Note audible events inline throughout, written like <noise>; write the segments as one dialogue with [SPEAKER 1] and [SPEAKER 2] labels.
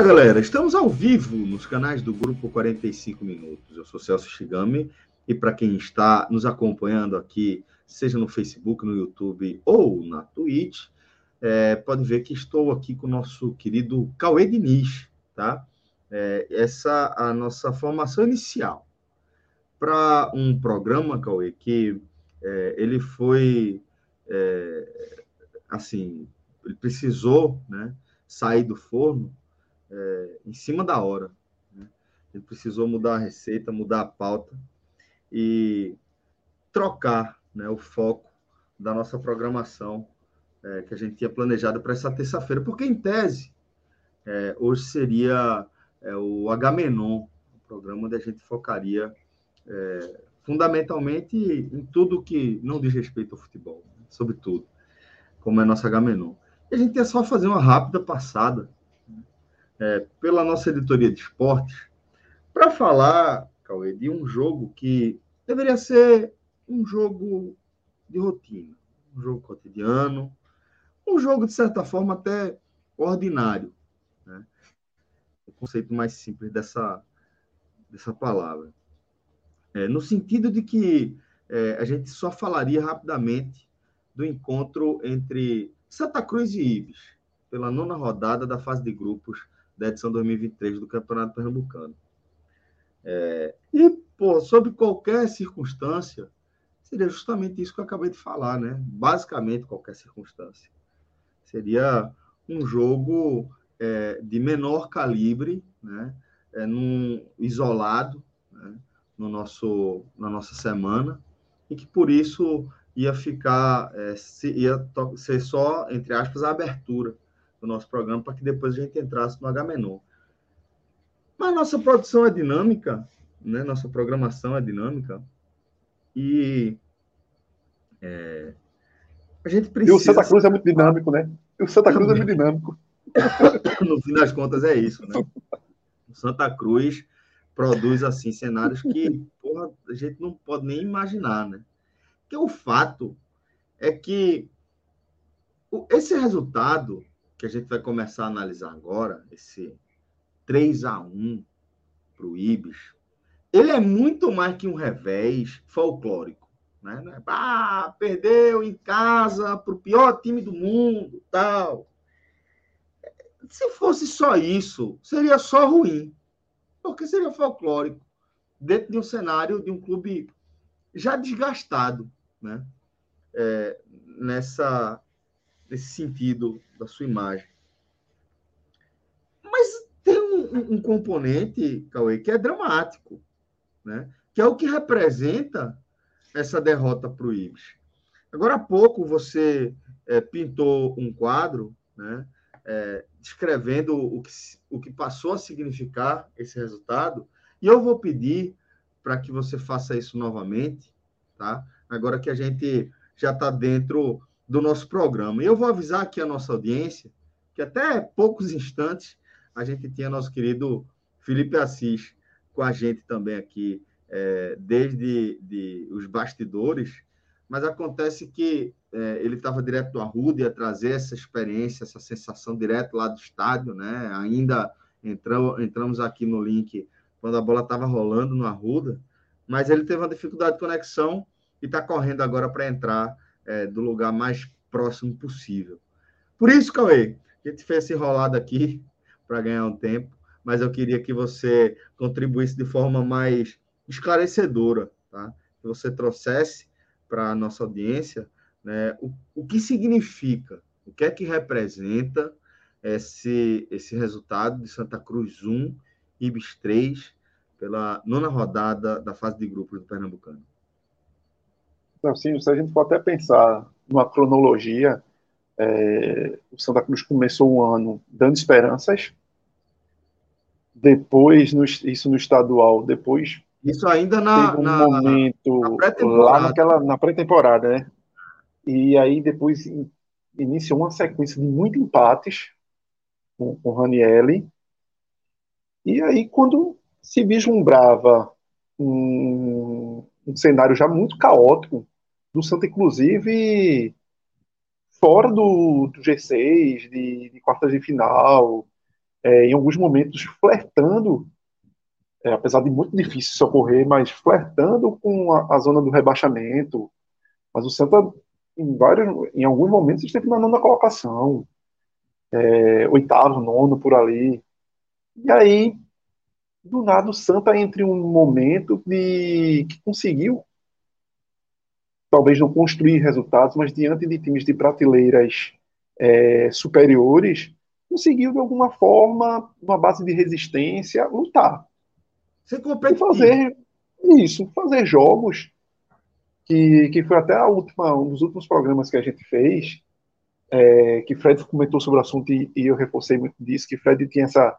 [SPEAKER 1] Olá, galera. Estamos ao vivo nos canais do Grupo 45 Minutos. Eu sou Celso Shigami e para quem está nos acompanhando aqui, seja no Facebook, no YouTube ou na Twitch, é, pode ver que estou aqui com o nosso querido Cauê Diniz, tá? É, essa a nossa formação inicial para um programa, Cauê, que é, ele foi é, assim, ele precisou, né, sair do forno é, em cima da hora. Né? Ele precisou mudar a receita, mudar a pauta e trocar né, o foco da nossa programação é, que a gente tinha planejado para essa terça-feira, porque em tese é, hoje seria é, o Agamenon, o programa onde a gente focaria é, fundamentalmente em tudo que não diz respeito ao futebol, né, sobretudo, como é nosso Agamenon. E a gente ia só fazer uma rápida passada é, pela nossa editoria de esportes para falar, Cauê, de um jogo que deveria ser um jogo de rotina, um jogo cotidiano, um jogo, de certa forma, até ordinário. Né? O conceito mais simples dessa, dessa palavra. É, no sentido de que é, a gente só falaria rapidamente do encontro entre Santa Cruz e Ibis, pela nona rodada da fase de grupos da edição 2023 do Campeonato Pernambucano. É, e, pô, sob qualquer circunstância, seria justamente isso que eu acabei de falar, né? Basicamente, qualquer circunstância. Seria um jogo é, de menor calibre, né? É, num, isolado, né? no nosso, na nossa semana, e que por isso ia ficar, é, se, ia ser só, entre aspas, a abertura do nosso programa para que depois a gente entrasse no H-Menor. Mas nossa produção é dinâmica, né? nossa programação é dinâmica, e é, a gente precisa...
[SPEAKER 2] E o Santa Cruz é muito dinâmico, né? E o Santa Cruz é muito dinâmico. <laughs>
[SPEAKER 1] no fim das contas é isso, né? O Santa Cruz produz, assim, cenários que, porra, a gente não pode nem imaginar, né? Porque o fato é que esse resultado que a gente vai começar a analisar agora, esse 3 a 1 para o Ibis, ele é muito mais que um revés folclórico. Né? É, ah, perdeu em casa para o pior time do mundo, tal. Se fosse só isso, seria só ruim, porque seria folclórico dentro de um cenário de um clube já desgastado, né? É, nessa nesse sentido da sua imagem. Mas tem um, um componente, Cauê, que é dramático, né? que é o que representa essa derrota para o Ibis. Agora há pouco você é, pintou um quadro né, é, descrevendo o que, o que passou a significar esse resultado, e eu vou pedir para que você faça isso novamente, tá? agora que a gente já está dentro do nosso programa. Eu vou avisar aqui a nossa audiência que até poucos instantes a gente tinha nosso querido Felipe Assis com a gente também aqui, é, desde de os bastidores, mas acontece que é, ele estava direto do Arruda, ia trazer essa experiência, essa sensação direto lá do estádio, né? Ainda entramos, entramos aqui no link quando a bola estava rolando no Arruda, mas ele teve uma dificuldade de conexão e está correndo agora para entrar é, do lugar mais próximo possível. Por isso, Cauê, a gente fez esse enrolado aqui <laughs> para ganhar um tempo, mas eu queria que você contribuísse de forma mais esclarecedora, tá? Que você trouxesse para a nossa audiência né, o, o que significa, o que é que representa esse, esse resultado de Santa Cruz 1, Ibis 3, pela nona rodada da fase de grupos do Pernambucano?
[SPEAKER 2] Não, sim, se a gente for até pensar numa cronologia, é, o Santa Cruz começou o ano dando esperanças, depois, no, isso no estadual, depois.
[SPEAKER 1] Isso ainda na.
[SPEAKER 2] Teve um
[SPEAKER 1] na,
[SPEAKER 2] momento na lá naquela, na pré-temporada, né? E aí depois iniciou uma sequência de muitos empates com, com o Ranielli. E aí, quando se vislumbrava um, um cenário já muito caótico, do Santa, inclusive, fora do, do G6, de, de quartas de final, é, em alguns momentos flertando, é, apesar de muito difícil isso ocorrer, mas flertando com a, a, zona do rebaixamento. Mas o Santa, em, vários, em alguns momentos, esteve na nona colocação, é, oitavo, nono, por ali. E aí, do nada, o Santa entre um momento de que conseguiu talvez não construir resultados, mas diante de times de prateleiras é, superiores, conseguiu de alguma forma, uma base de resistência, lutar.
[SPEAKER 1] Ser competitivo.
[SPEAKER 2] fazer isso, fazer jogos que, que foi até a última, um dos últimos programas que a gente fez, é, que Fred comentou sobre o assunto e, e, eu reforcei muito disso, que Fred tinha essa,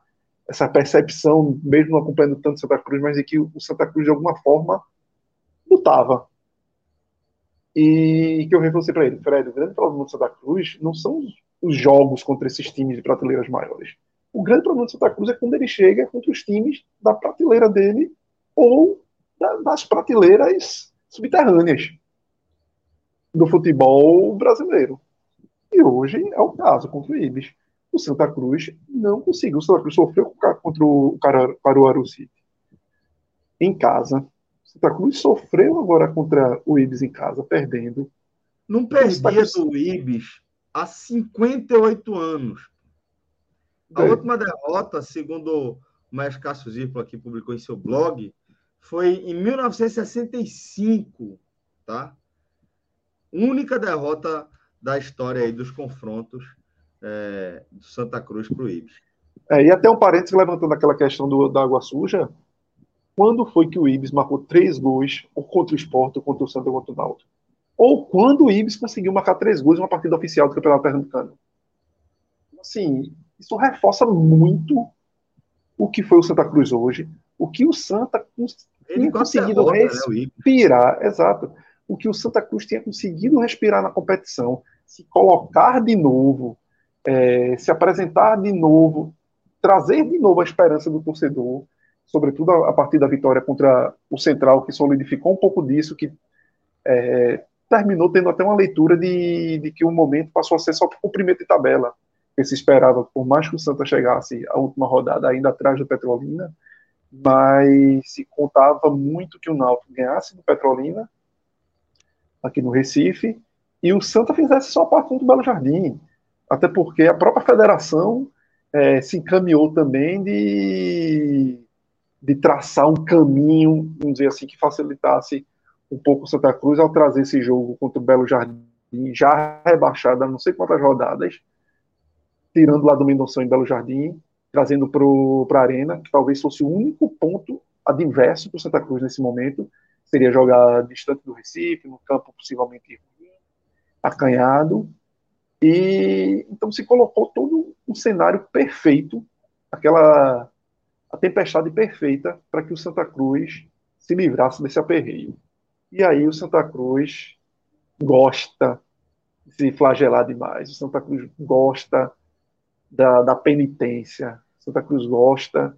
[SPEAKER 2] essa percepção, mesmo não acompanhando tanto Santa Cruz, mas de que o Santa Cruz, de alguma forma, lutava. E que eu reforcei para ele, Fred, o grande problema do Santa Cruz não são os, os jogos contra esses times de prateleiras maiores. O grande problema do Santa Cruz é quando ele chega contra os times da prateleira dele ou da, das prateleiras subterrâneas do futebol brasileiro. E hoje é o caso contra o Ibis. O Santa Cruz não conseguiu. O Santa Cruz sofreu contra o Caruaru City em casa. Santa Cruz sofreu agora contra o Ibis em casa, perdendo.
[SPEAKER 1] Não perdia do Ibis há 58 anos. A é. última derrota, segundo o Maestro Cássio Zirpolo aqui publicou em seu blog, foi em 1965, tá? Única derrota da história aí dos confrontos é, do Santa Cruz para o Ibis.
[SPEAKER 2] É, e até um parênteses levantando aquela questão do, da água suja, quando foi que o Ibis marcou três gols, ou contra o Sport, ou contra o Santa, ou contra o Náutico? Ou quando o Ibis conseguiu marcar três gols em uma partida oficial do Campeonato Pernambucano? Assim, isso reforça muito o que foi o Santa Cruz hoje, o que o Santa tinha conseguido né, respirar, né, exato, o que o Santa Cruz tinha conseguido respirar na competição, se colocar de novo, é, se apresentar de novo, trazer de novo a esperança do torcedor, sobretudo a, partir da vitória contra o Central, que solidificou um pouco disso, que é, terminou tendo até uma leitura de, de que o momento passou a ser só cumprimento de tabela, que se esperava, por mais que o Santa chegasse à última rodada ainda atrás do Petrolina, mas se contava muito que o Náutico ganhasse do Petrolina, aqui no Recife, e o Santa fizesse só parte do Belo Jardim, até porque a própria federação é, se encaminhou também de de traçar um caminho, vamos dizer assim, que facilitasse um pouco o Santa Cruz ao trazer esse jogo contra o Belo Jardim, já rebaixado a não sei quantas rodadas, tirando lá do Mendonção em Belo Jardim, trazendo para a Arena, que talvez fosse o único ponto adverso para o Santa Cruz nesse momento, seria jogar distante do Recife, no campo possivelmente acanhado, e então se colocou todo um cenário perfeito, aquela a tempestade perfeita para que o Santa Cruz se livrasse desse aperreio. E aí o Santa Cruz gosta de se flagelar demais, o Santa Cruz gosta da, da penitência, o Santa Cruz gosta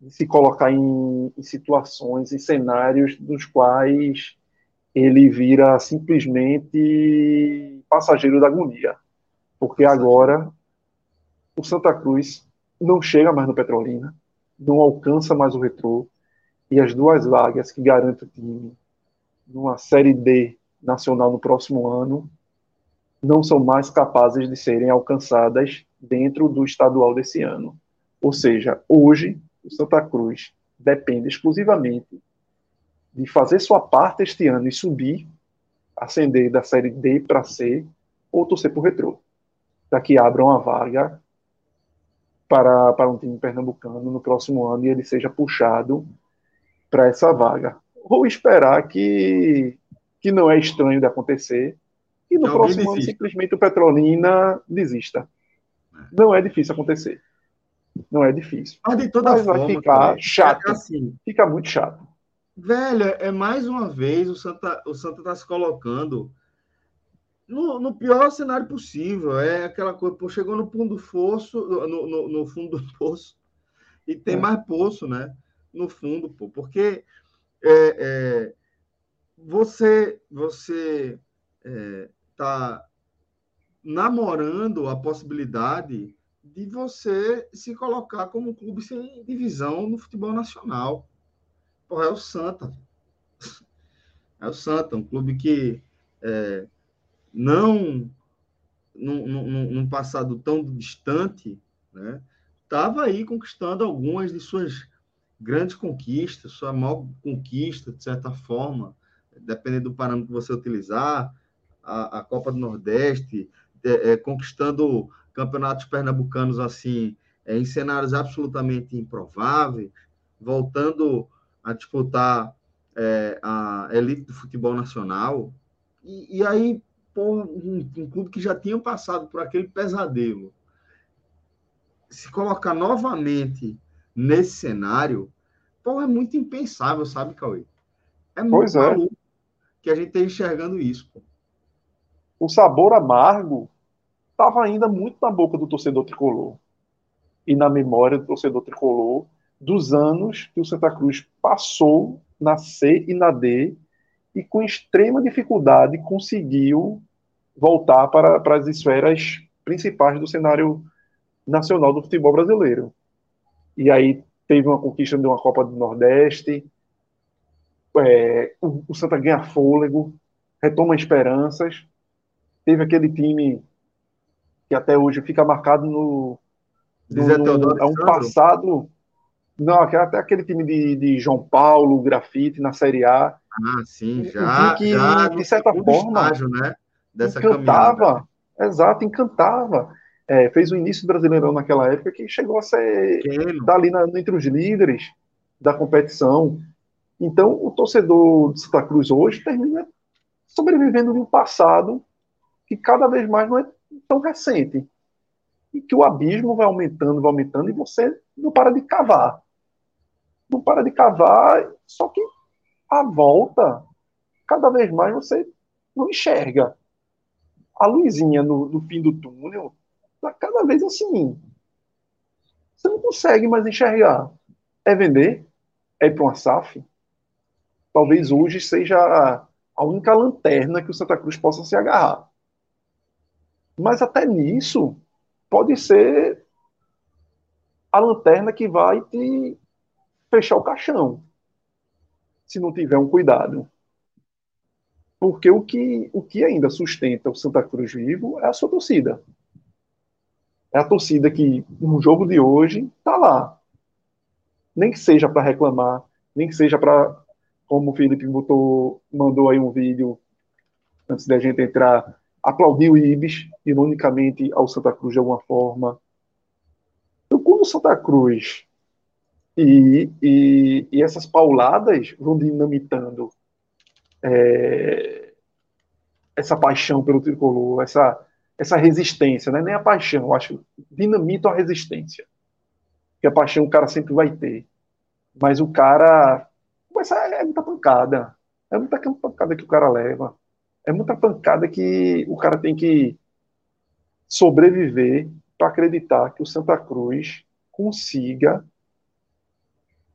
[SPEAKER 2] de se colocar em, em situações, em cenários dos quais ele vira simplesmente passageiro da agonia. Porque agora o Santa Cruz não chega mais no Petrolina, não alcança mais o retrô e as duas vagas que garantem o time numa Série D nacional no próximo ano não são mais capazes de serem alcançadas dentro do estadual desse ano. Ou seja, hoje o Santa Cruz depende exclusivamente de fazer sua parte este ano e subir ascender da série D para C ou torcer por retrô, para que abra uma vaga para, para um time pernambucano no próximo ano e ele seja puxado para essa vaga. Ou esperar que, que não é estranho de acontecer e no próximo ano simplesmente o Petrolina desista. É. Não é difícil acontecer. Não é difícil.
[SPEAKER 1] Mas de toda Mas forma,
[SPEAKER 2] vai ficar chato. É assim, fica muito chato.
[SPEAKER 1] Velho, é mais uma vez o Santa o Santa está se colocando no, no, pior cenário possível. É aquela coisa, pô, chegou no fundo do fosso, no, no, no fundo do poço, e tem é. mais poço, né? No fundo, pô, porque é, é, você você está é, namorando a possibilidade de você se colocar como um clube sem divisão no futebol nacional. Porra, é o Santa. É o Santa, um clube que é, não, num, passado tão distante, né, estava aí conquistando algumas de suas grandes conquistas, sua maior conquista, de certa forma, dependendo do parâmetro que você utilizar, a, a Copa do Nordeste, é, é, conquistando campeonatos pernambucanos assim, é, em cenários absolutamente improváveis, voltando a disputar é, a elite do futebol nacional. E, e aí, porra, um, um, clube que já tinha passado por aquele pesadelo, se colocar novamente nesse cenário, porra, é muito impensável, sabe, Cauê? É muito é. que a gente esteja enxergando isso. Pô.
[SPEAKER 2] O sabor amargo estava ainda muito na boca do torcedor tricolor e na memória do torcedor tricolor dos anos que o Santa Cruz passou na C e na D e com extrema dificuldade conseguiu voltar para, para as esferas principais do cenário nacional do futebol brasileiro. E aí teve uma conquista de uma Copa do Nordeste, é, o, o Santa ganha fôlego, retoma esperanças, teve aquele time que até hoje fica marcado no, é um passado não, até aquele time de, de João Paulo, Grafite, na Série A.
[SPEAKER 1] Ah, sim, já.
[SPEAKER 2] Que, já de certa forma,
[SPEAKER 1] estágio, né?
[SPEAKER 2] Dessa encantava. Caminhada. Exato, encantava. É, fez o início do Brasileirão naquela época que chegou a ser dali na, entre os líderes da competição. Então, o torcedor de Santa Cruz hoje termina sobrevivendo de um passado que cada vez mais não é tão recente. E que o abismo vai aumentando, vai aumentando, e você não para de cavar não para de cavar, só que a volta, cada vez mais você não enxerga. A luzinha no, no fim do túnel está cada vez assim. Você não consegue mais enxergar. É vender? É ir para uma SAF? Talvez hoje seja a única lanterna que o Santa Cruz possa se agarrar. Mas até nisso, pode ser a lanterna que vai te fechar o caixão, se não tiver um cuidado. Porque o que, o que ainda sustenta o Santa Cruz vivo é a sua torcida. É a torcida que, no jogo de hoje, está lá. Nem que seja para reclamar, nem que seja para, como o Felipe botou, mandou aí um vídeo antes da gente entrar, aplaudir o Ibis, ironicamente ao Santa Cruz de alguma forma. Então, quando o Santa Cruz e, e, e essas pauladas vão dinamitando é, essa paixão pelo tricolor, essa, essa resistência, né? nem a paixão, eu acho, dinamita a resistência. Que a paixão o cara sempre vai ter. Mas o cara. Essa é muita pancada. É muita pancada que o cara leva. É muita pancada que o cara tem que sobreviver para acreditar que o Santa Cruz consiga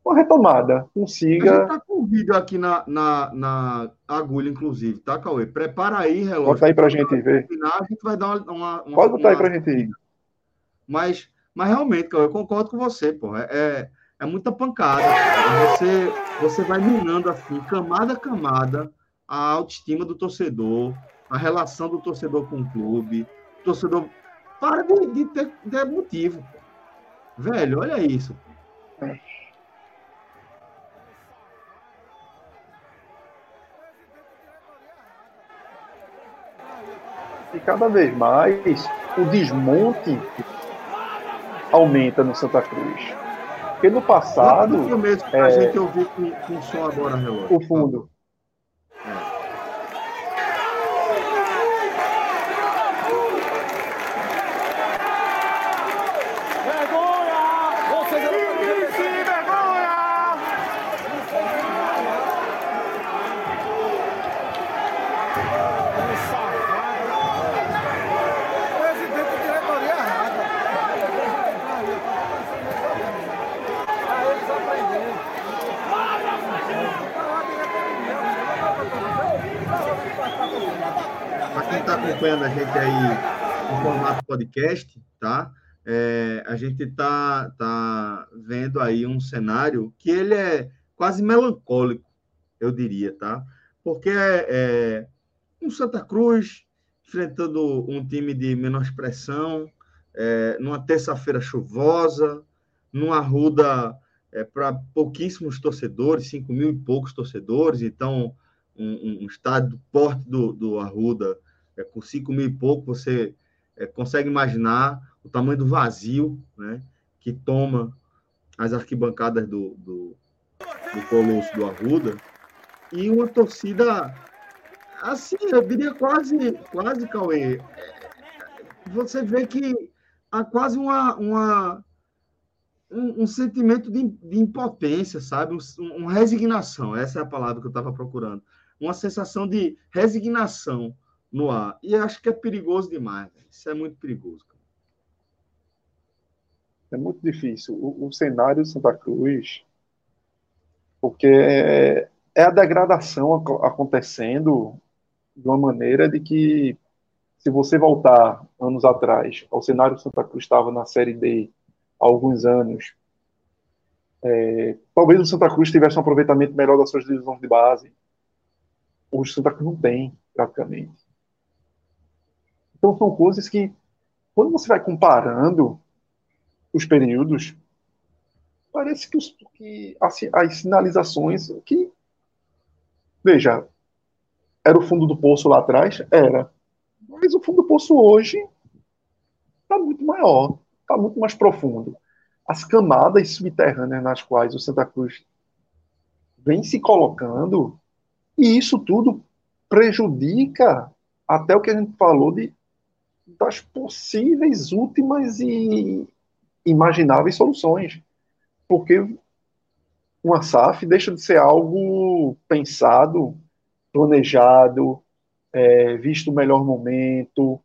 [SPEAKER 2] uma retomada, consiga. A gente
[SPEAKER 1] tá com o vídeo aqui na, na, na agulha, inclusive, tá, Cauê? Prepara aí, relógio.
[SPEAKER 2] Bota aí pra gente ver.
[SPEAKER 1] Final, a gente vai dar uma.
[SPEAKER 2] uma Pode botar uma... aí pra gente ir.
[SPEAKER 1] Mas, mas realmente, Cauê, eu concordo com você, pô. É, é, é muita pancada. Você, você vai minando assim, camada a camada, a autoestima do torcedor, a relação do torcedor com o clube. O torcedor. Para de, de ter, ter motivo. Pô. Velho, olha isso. É.
[SPEAKER 2] E cada vez mais o desmonte aumenta no Santa Cruz. Porque no passado.
[SPEAKER 1] Mesmo é, a gente ouviu com, com som agora, relógio?
[SPEAKER 2] O fundo.
[SPEAKER 1] Acompanhando a gente aí no formato podcast, tá? É, a gente tá, tá vendo aí um cenário que ele é quase melancólico, eu diria, tá? Porque é, é um Santa Cruz enfrentando um time de menor expressão, é, numa terça-feira chuvosa, numa ruda é, para pouquíssimos torcedores, 5 mil e poucos torcedores, então um, um estádio do porte do, do Arruda é, com 5 mil e pouco, você é, consegue imaginar o tamanho do vazio né, que toma as arquibancadas do, do, do Colosso do Arruda. E uma torcida, assim, eu diria quase, quase Cauê. É, você vê que há quase uma, uma um, um, sentimento de, de, impotência, sabe? Um, uma resignação, essa é a palavra que eu estava procurando. Uma sensação de resignação no ar. E acho que é perigoso demais. Isso é muito perigoso. Cara.
[SPEAKER 2] É muito difícil. O, o cenário de Santa Cruz, porque é, é a degradação acontecendo de uma maneira de que, se você voltar anos atrás, ao cenário de Santa Cruz estava na Série D há alguns anos, é, talvez o Santa Cruz tivesse um aproveitamento melhor das suas divisões de base. Hoje o Santa Cruz não tem, praticamente. Então, são coisas que, quando você vai comparando os períodos, parece que, os, que as, as sinalizações que veja era o fundo do poço lá atrás? Era. Mas o fundo do poço hoje está muito maior está muito mais profundo. As camadas subterrâneas nas quais o Santa Cruz vem se colocando e isso tudo prejudica até o que a gente falou de das possíveis últimas e imagináveis soluções. Porque uma SAF deixa de ser algo pensado, planejado, é, visto o melhor momento,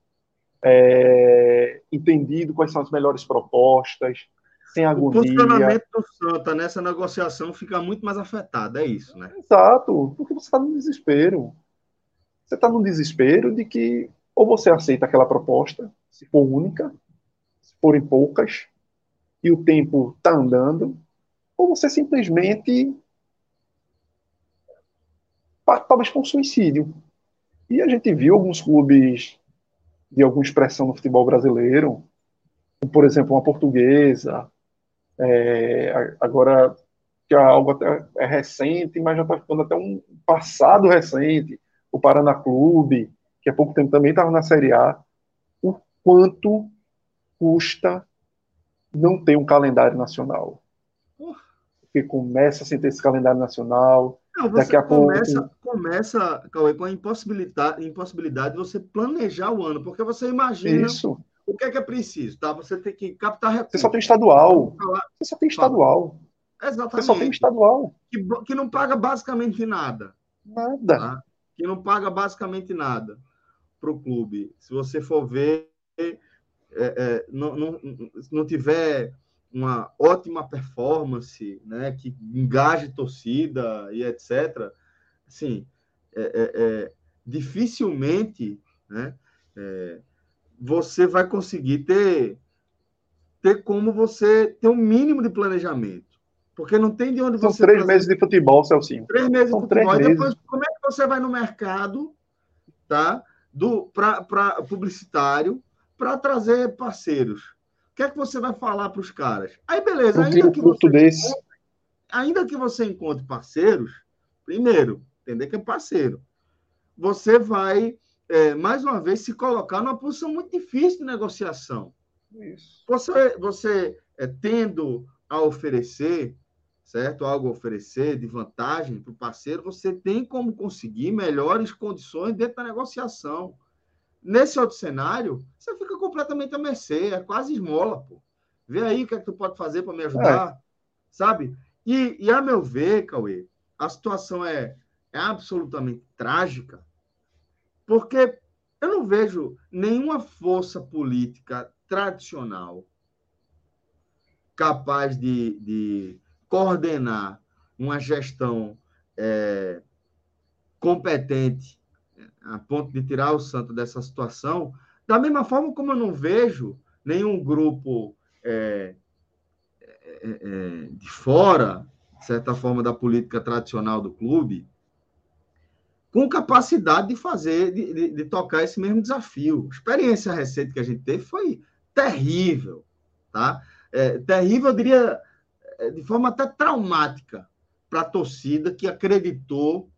[SPEAKER 2] é, entendido quais são as melhores propostas, sem agonia. O
[SPEAKER 1] funcionamento do Santa nessa negociação fica muito mais afetado, é isso, né?
[SPEAKER 2] Exato, porque você está no desespero. Você está no desespero de que ou você aceita aquela proposta, se for única, se forem poucas, e o tempo está andando, ou você simplesmente talvez com suicídio. E a gente viu alguns clubes de alguma expressão no futebol brasileiro, como, por exemplo, uma portuguesa, é, agora que é algo até é recente, mas já está ficando até um passado recente, o Paraná Clube, que há pouco tempo também estava na Série A, o quanto custa não ter um calendário nacional. Porque começa sem ter esse calendário nacional.
[SPEAKER 1] Não, daqui a começa, pouco... começa Cauê, com a impossibilidade, impossibilidade de você planejar o ano, porque você imagina
[SPEAKER 2] Isso.
[SPEAKER 1] o que é que é preciso, tá? Você tem que captar recursos.
[SPEAKER 2] Você só tem estadual. Você só tem estadual.
[SPEAKER 1] Exatamente.
[SPEAKER 2] Você só tem estadual.
[SPEAKER 1] Que, que não paga basicamente nada.
[SPEAKER 2] Nada.
[SPEAKER 1] Tá? Que não paga basicamente nada para o clube. Se você for ver, é, é, não, não, não tiver uma ótima performance, né, que engaje torcida e etc., assim, é, é, é dificilmente né, é, você vai conseguir ter, ter como você ter um mínimo de planejamento. Porque não tem de onde
[SPEAKER 2] São
[SPEAKER 1] você.
[SPEAKER 2] São três fazer... meses de futebol, Celcinho.
[SPEAKER 1] Três meses São de futebol. E depois, como é que você vai no mercado, tá? Do para publicitário para trazer parceiros. O que é que você vai falar para os caras? Aí, beleza, ainda que, você ainda que você encontre parceiros, primeiro, entender que é parceiro. Você vai é, mais uma vez, se colocar numa posição muito difícil de negociação. Isso. Você, você é, tendo a oferecer, certo? Algo a oferecer de vantagem para o parceiro, você tem como conseguir melhores condições dentro da negociação. Nesse outro cenário, você fica completamente à mercê, é quase esmola, pô. Vê aí o que é que tu pode fazer para me ajudar, é. sabe? E, e, a meu ver, Cauê, a situação é, é absolutamente trágica, porque eu não vejo nenhuma força política tradicional capaz de, de coordenar uma gestão é, competente a ponto de tirar o santo dessa situação, da mesma forma como eu não vejo nenhum grupo é, é, é de fora, de certa forma, da política tradicional do clube, com capacidade de fazer, de, de, de, tocar esse mesmo desafio. A experiência recente que a gente teve foi terrível, tá? É, terrível, eu diria, é, de forma até traumática para a torcida que acreditou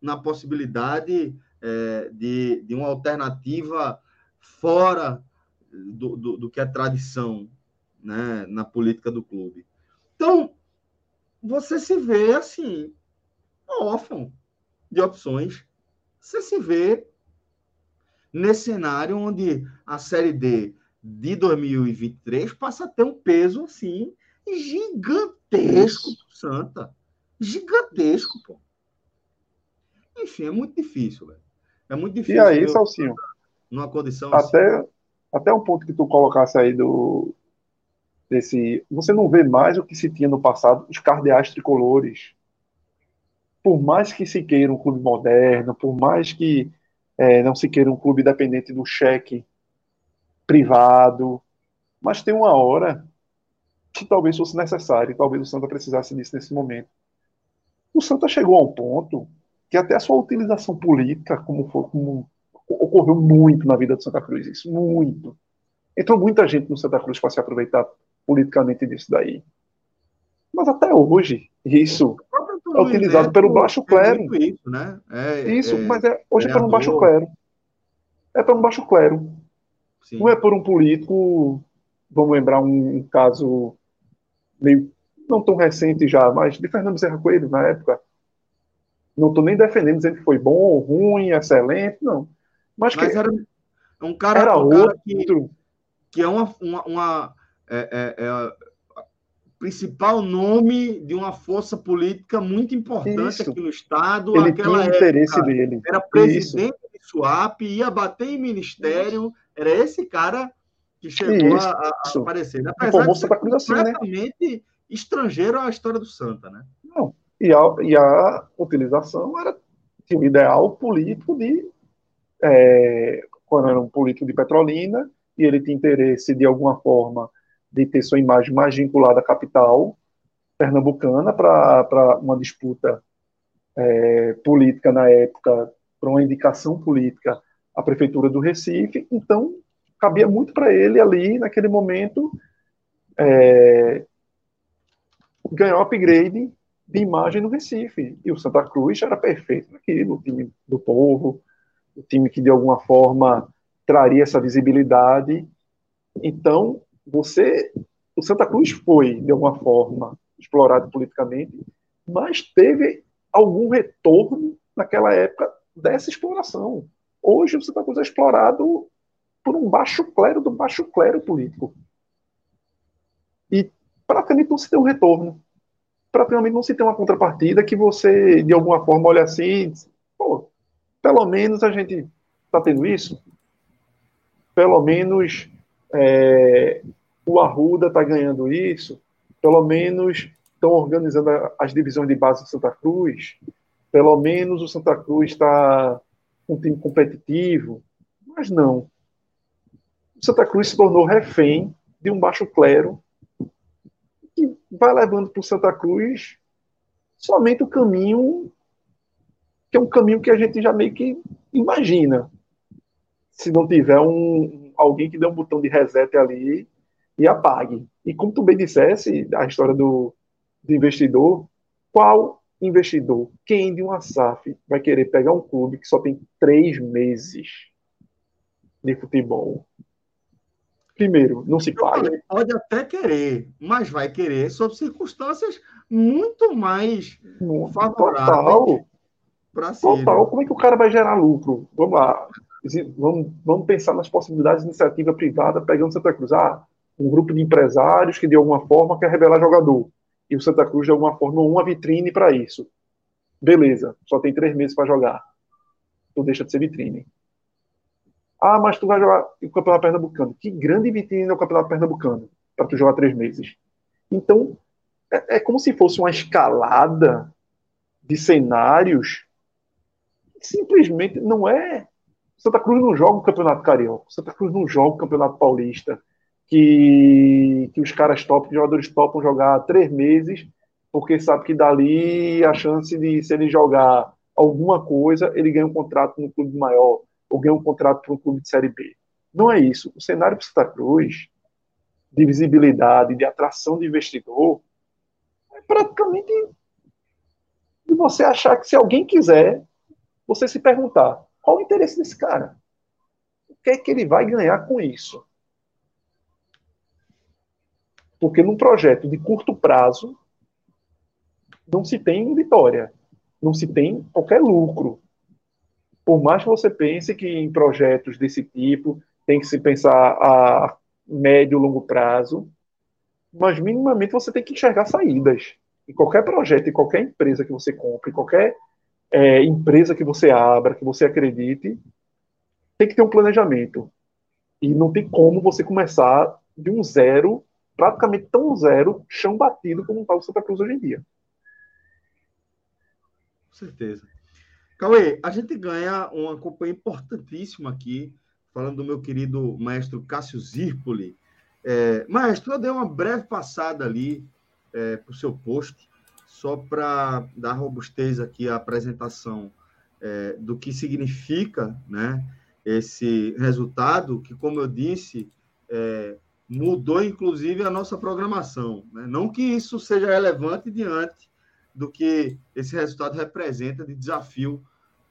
[SPEAKER 1] na possibilidade é, de, de uma alternativa fora do, do, do, que é tradição né, na política do clube. Então, você se vê assim, órfão de opções. Você se vê nesse cenário onde a Série D de 2023 passa a ter um peso assim gigantesco pro Santa. Gigantesco, pô. Enfim, é muito difícil, velho. É muito difícil.
[SPEAKER 2] E aí, Salsinho?
[SPEAKER 1] Numa condição
[SPEAKER 2] até, assim. Até um ponto que tu colocasse aí do. Desse, você não vê mais o que se tinha no passado, os cardeais tricolores por mais que se queira um clube moderno, por mais que é, não se queira um clube dependente do cheque privado, mas tem uma hora que talvez fosse necessário, e talvez o Santa precisasse disso nesse momento. O Santa chegou a um ponto que até a sua utilização política, como, foi, como ocorreu muito na vida do Santa Cruz, isso, muito. Entrou muita gente no Santa Cruz para se aproveitar politicamente disso daí. Mas até hoje, isso é utilizado pelo baixo clero.
[SPEAKER 1] Isso, né?
[SPEAKER 2] É, isso, é, mas é, hoje é pelo baixo clero. É pelo baixo clero. Sim. Não é por um político. Vamos lembrar um, um, caso meio não tão recente já, mas de Fernando Serra Coelho na época. Não estou nem defendendo dizendo que foi bom, ruim, excelente, não. Mas, mas que
[SPEAKER 1] era um cara, era um cara outro. Que, que é uma, uma, uma é, é, é principal nome de uma força política muito importante Isso. aqui no Estado.
[SPEAKER 2] Ele tinha época, interesse dele.
[SPEAKER 1] Era presidente Isso. de SWAP, ia bater em ministério. Isso. Era esse cara que chegou a, a, aparecer. Né?
[SPEAKER 2] Apesar de ser completamente
[SPEAKER 1] assim, né? estrangeiro à história do Santa, né?
[SPEAKER 2] Não. E a, e a utilização era um ideal político de é, quando era um político de Petrolina e ele tinha interesse de alguma forma de ter sua imagem mais vinculada à capital pernambucana para uma disputa é, política na época, para uma indicação política à prefeitura do Recife. Então, cabia muito para ele ali, naquele momento, é, ganhar um upgrade de imagem no Recife. E o Santa Cruz era perfeito naquilo, o time do povo, o time que de alguma forma traria essa visibilidade. Então, você, o Santa Cruz foi, de alguma forma, explorado politicamente, mas teve algum retorno naquela época dessa exploração. Hoje o Santa Cruz é explorado por um baixo clero do baixo clero político. E praticamente não se tem um retorno. Praticamente não se tem uma contrapartida que você, de alguma forma, olha assim diz, pô, pelo menos a gente está tendo isso. Pelo menos é, o Arruda está ganhando isso, pelo menos estão organizando as divisões de base do Santa Cruz, pelo menos o Santa Cruz está um time competitivo, mas não. Santa Cruz se tornou refém de um baixo clero que vai levando para Santa Cruz somente o caminho que é um caminho que a gente já meio que imagina. Se não tiver um, alguém que dê um botão de reset ali e apague. E como tu bem dissesse, a história do, do investidor, qual investidor, quem de uma SAF vai querer pegar um clube que só tem três meses de futebol. Primeiro, não se paga.
[SPEAKER 1] Pode até querer, mas vai querer sob circunstâncias muito mais favoráveis
[SPEAKER 2] para si. Total. Como é que o cara vai gerar lucro? Vamos lá. Vamos, vamos pensar nas possibilidades de iniciativa privada pegando Santa Cruz. Ah, um grupo de empresários que de alguma forma quer revelar jogador. E o Santa Cruz, de alguma forma, uma vitrine para isso. Beleza, só tem três meses para jogar. Tu deixa de ser vitrine. Ah, mas tu vai jogar o Campeonato Pernambucano. Que grande vitrine é o Campeonato Pernambucano para tu jogar três meses. Então, é, é, como se fosse uma escalada de cenários. Simplesmente não é. Santa Cruz não joga o Campeonato Carioca. Santa Cruz não joga o Campeonato Paulista que, que os caras topam, os jogadores topam jogar três meses, porque sabe que dali a chance de, se ele jogar alguma coisa, ele ganha um contrato no clube maior, ou ganha um contrato para um clube de Série B. Não é isso. O cenário para Santa Cruz, de visibilidade, de atração de investidor, é praticamente de você achar que se alguém quiser, você se perguntar qual o interesse desse cara? O que é que ele vai ganhar com isso? Porque num projeto de curto prazo, não se tem vitória, não se tem qualquer lucro. Por mais que você pense que em projetos desse tipo tem que se pensar a médio e longo prazo, mas minimamente você tem que enxergar saídas. Em qualquer projeto, em qualquer empresa que você compre, qualquer é, empresa que você abra, que você acredite, tem que ter um planejamento. E não tem como você começar de um zero praticamente tão zero, chão batido como está o Santa Cruz hoje em dia.
[SPEAKER 1] Com certeza. Cauê, a gente ganha uma companhia importantíssima aqui, falando do meu querido maestro Cássio Zirpoli. É, maestro, eu dei uma breve passada ali é, para o seu post, só para dar robustez aqui à apresentação é, do que significa né, esse resultado, que, como eu disse, é, mudou inclusive a nossa programação. Né? Não que isso seja relevante diante do que esse resultado representa de desafio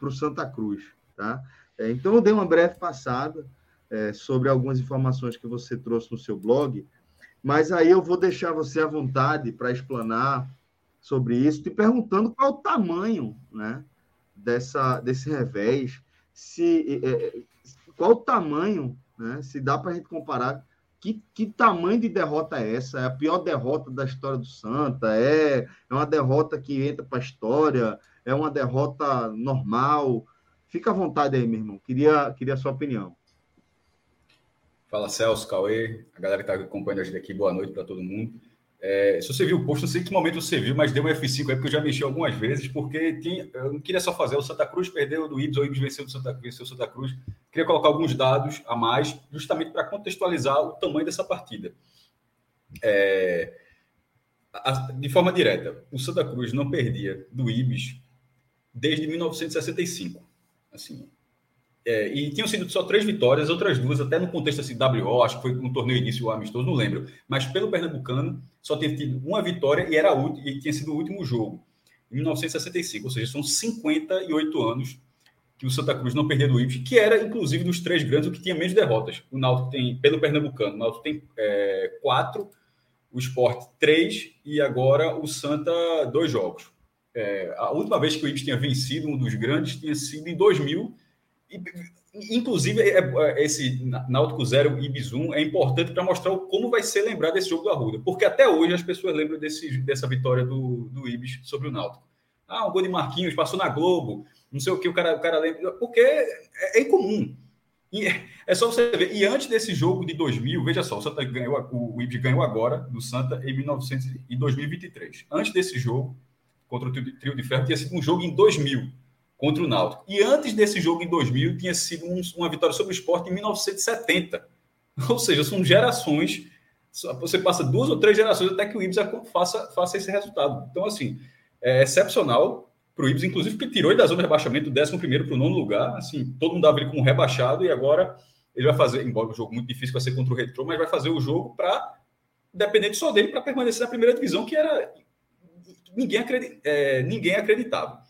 [SPEAKER 1] para o Santa Cruz. Tá? É, então, eu dei uma breve passada é, sobre algumas informações que você trouxe no seu blog, mas aí eu vou deixar você à vontade para explanar sobre isso, te perguntando qual o tamanho né, dessa, desse revés, se, é, é qual o tamanho, né, se dá para a gente comparar que, que tamanho de derrota é essa? É a pior derrota da história do Santa? É, é uma derrota que entra para a história? É uma derrota normal? Fica à vontade aí, meu irmão. Queria, queria a sua opinião.
[SPEAKER 3] Fala, Celso, Cauê, a galera que está acompanhando a gente aqui, boa noite para todo mundo. É, se você viu o post, não sei que momento você viu, mas deu um F5 aí, porque eu já mexi algumas vezes, porque tinha, eu não queria só fazer o Santa Cruz perdeu do Ibis, ou o Ibis venceu, do Santa, venceu o Santa Cruz. Queria colocar alguns dados a mais, justamente para contextualizar o tamanho dessa partida. É, a, de forma direta, o Santa Cruz não perdia do Ibis desde 1965. Assim, é, e tinham sido só três vitórias, outras duas, até no contexto assim, WO, acho que foi um torneio início amistoso, não lembro. Mas pelo Pernambucano, só tinha tido uma vitória e, era e tinha sido o último jogo, em 1965. Ou seja, são 58 anos que o Santa Cruz não perdeu do Ibis, que era, inclusive, dos três grandes, o que tinha menos derrotas. O Náutico tem, pelo Pernambucano, o Náutico tem é, quatro, o Sport três, e agora o Santa dois jogos. É, a última vez que o Ibis tinha vencido um dos grandes tinha sido em 2000, Inclusive, é, é, esse Náutico Zero e Bizum é importante para mostrar como vai ser lembrado esse jogo do Arruda. Porque até hoje as pessoas lembram desse, dessa vitória do, do Ibis sobre o Náutico. Ah, um gol de Marquinhos, passou na Globo, não sei o que, o cara, o cara lembra. Porque é, é incomum. E é só você ver. E antes desse jogo de 2000, veja só, o Santa ganhou, o Ibis ganhou agora do Santa em 1900, em 2023. Antes desse jogo, contra o Trio de Ferro, tinha sido um jogo em 2000 contra o Náutico. E antes desse jogo, em 2000, tinha sido um, uma vitória sobre o esporte em 1970. <laughs> Ou seja, são gerações. Você passa duas ou três gerações até que o Ibis faça, faça esse resultado. Então, assim, é excepcional para o Ibis, inclusive, porque tirou ele da zona de rebaixamento do 11 para o nono lugar. Assim, todo mundo dava ele como rebaixado e agora ele vai fazer, embora o jogo muito difícil vai ser contra o Retro, mas vai fazer o jogo para, dependente só dele, para permanecer na primeira divisão, que era. Ninguém, acredit, é, ninguém acreditava.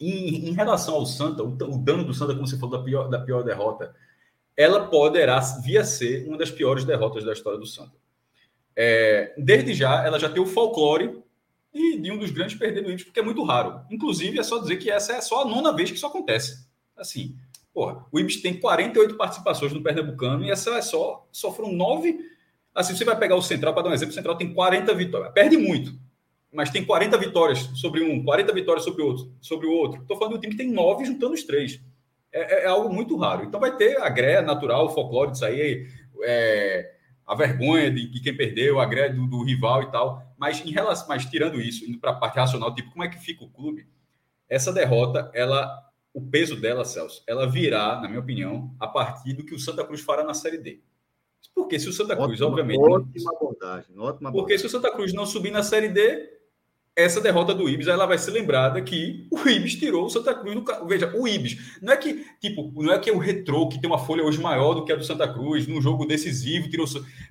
[SPEAKER 3] Em, em relação ao Santa, o, o, dano do Santa, como você falou, da pior, da pior derrota, ela poderá vir a ser uma das piores derrotas da história do Santa. É, desde já, ela já tem o folclore de, de um dos grandes perdedores, porque é muito raro. Inclusive, é só dizer que essa é só a nona vez que isso acontece. Assim, porra, o Ibis tem 48 participações no Pernambucano e essa é só, só foram nove. Assim, você vai pegar o Central, para dar um exemplo, o Central tem 40 vitórias. Perde muito, mas tem 40 vitórias sobre um, 40 vitórias sobre o outro. Sobre o outro. Estou falando do time que tem nove juntando os três. É, é, é, algo muito raro. Então vai ter a greia natural, o folclore disso aí, é, a vergonha de, de, quem perdeu, a greia do, do, rival e tal. Mas em relação, mas tirando isso, indo para a parte racional, tipo, como é que fica o clube? Essa derrota, ela, o peso dela, Celso, ela virá, na minha opinião, a partir do que o Santa Cruz fará na Série D. Porque se o Santa Cruz,
[SPEAKER 1] ótima,
[SPEAKER 3] obviamente.
[SPEAKER 1] Ótima abordagem, ótima
[SPEAKER 3] abordagem. Porque se o Santa Cruz não subir na Série D, essa derrota do Ibis, ela vai ser lembrada que o Ibis tirou o Santa Cruz do Veja, o Ibis, não é que, tipo, não é que o Retrô, que tem uma folha hoje maior do que a do Santa Cruz, num jogo decisivo, tirou.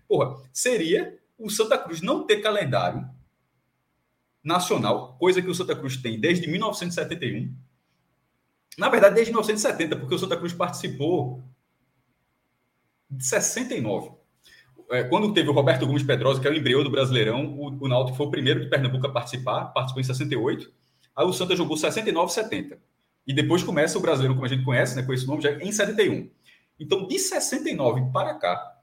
[SPEAKER 3] Porra, seria o Santa Cruz não ter calendário nacional, coisa que o Santa Cruz tem desde 1971. Na verdade, desde 1970, porque o Santa Cruz participou de 69 é, quando teve o Roberto Gomes Pedrosa, que é o embrião do Brasileirão, o, o Náutico foi o primeiro de Pernambuco a participar, participou em 68. Aí o Santa jogou 69 e 70. E depois começa o Brasileiro, como a gente conhece, né, com esse nome, já em 71. Então, de 69 para cá,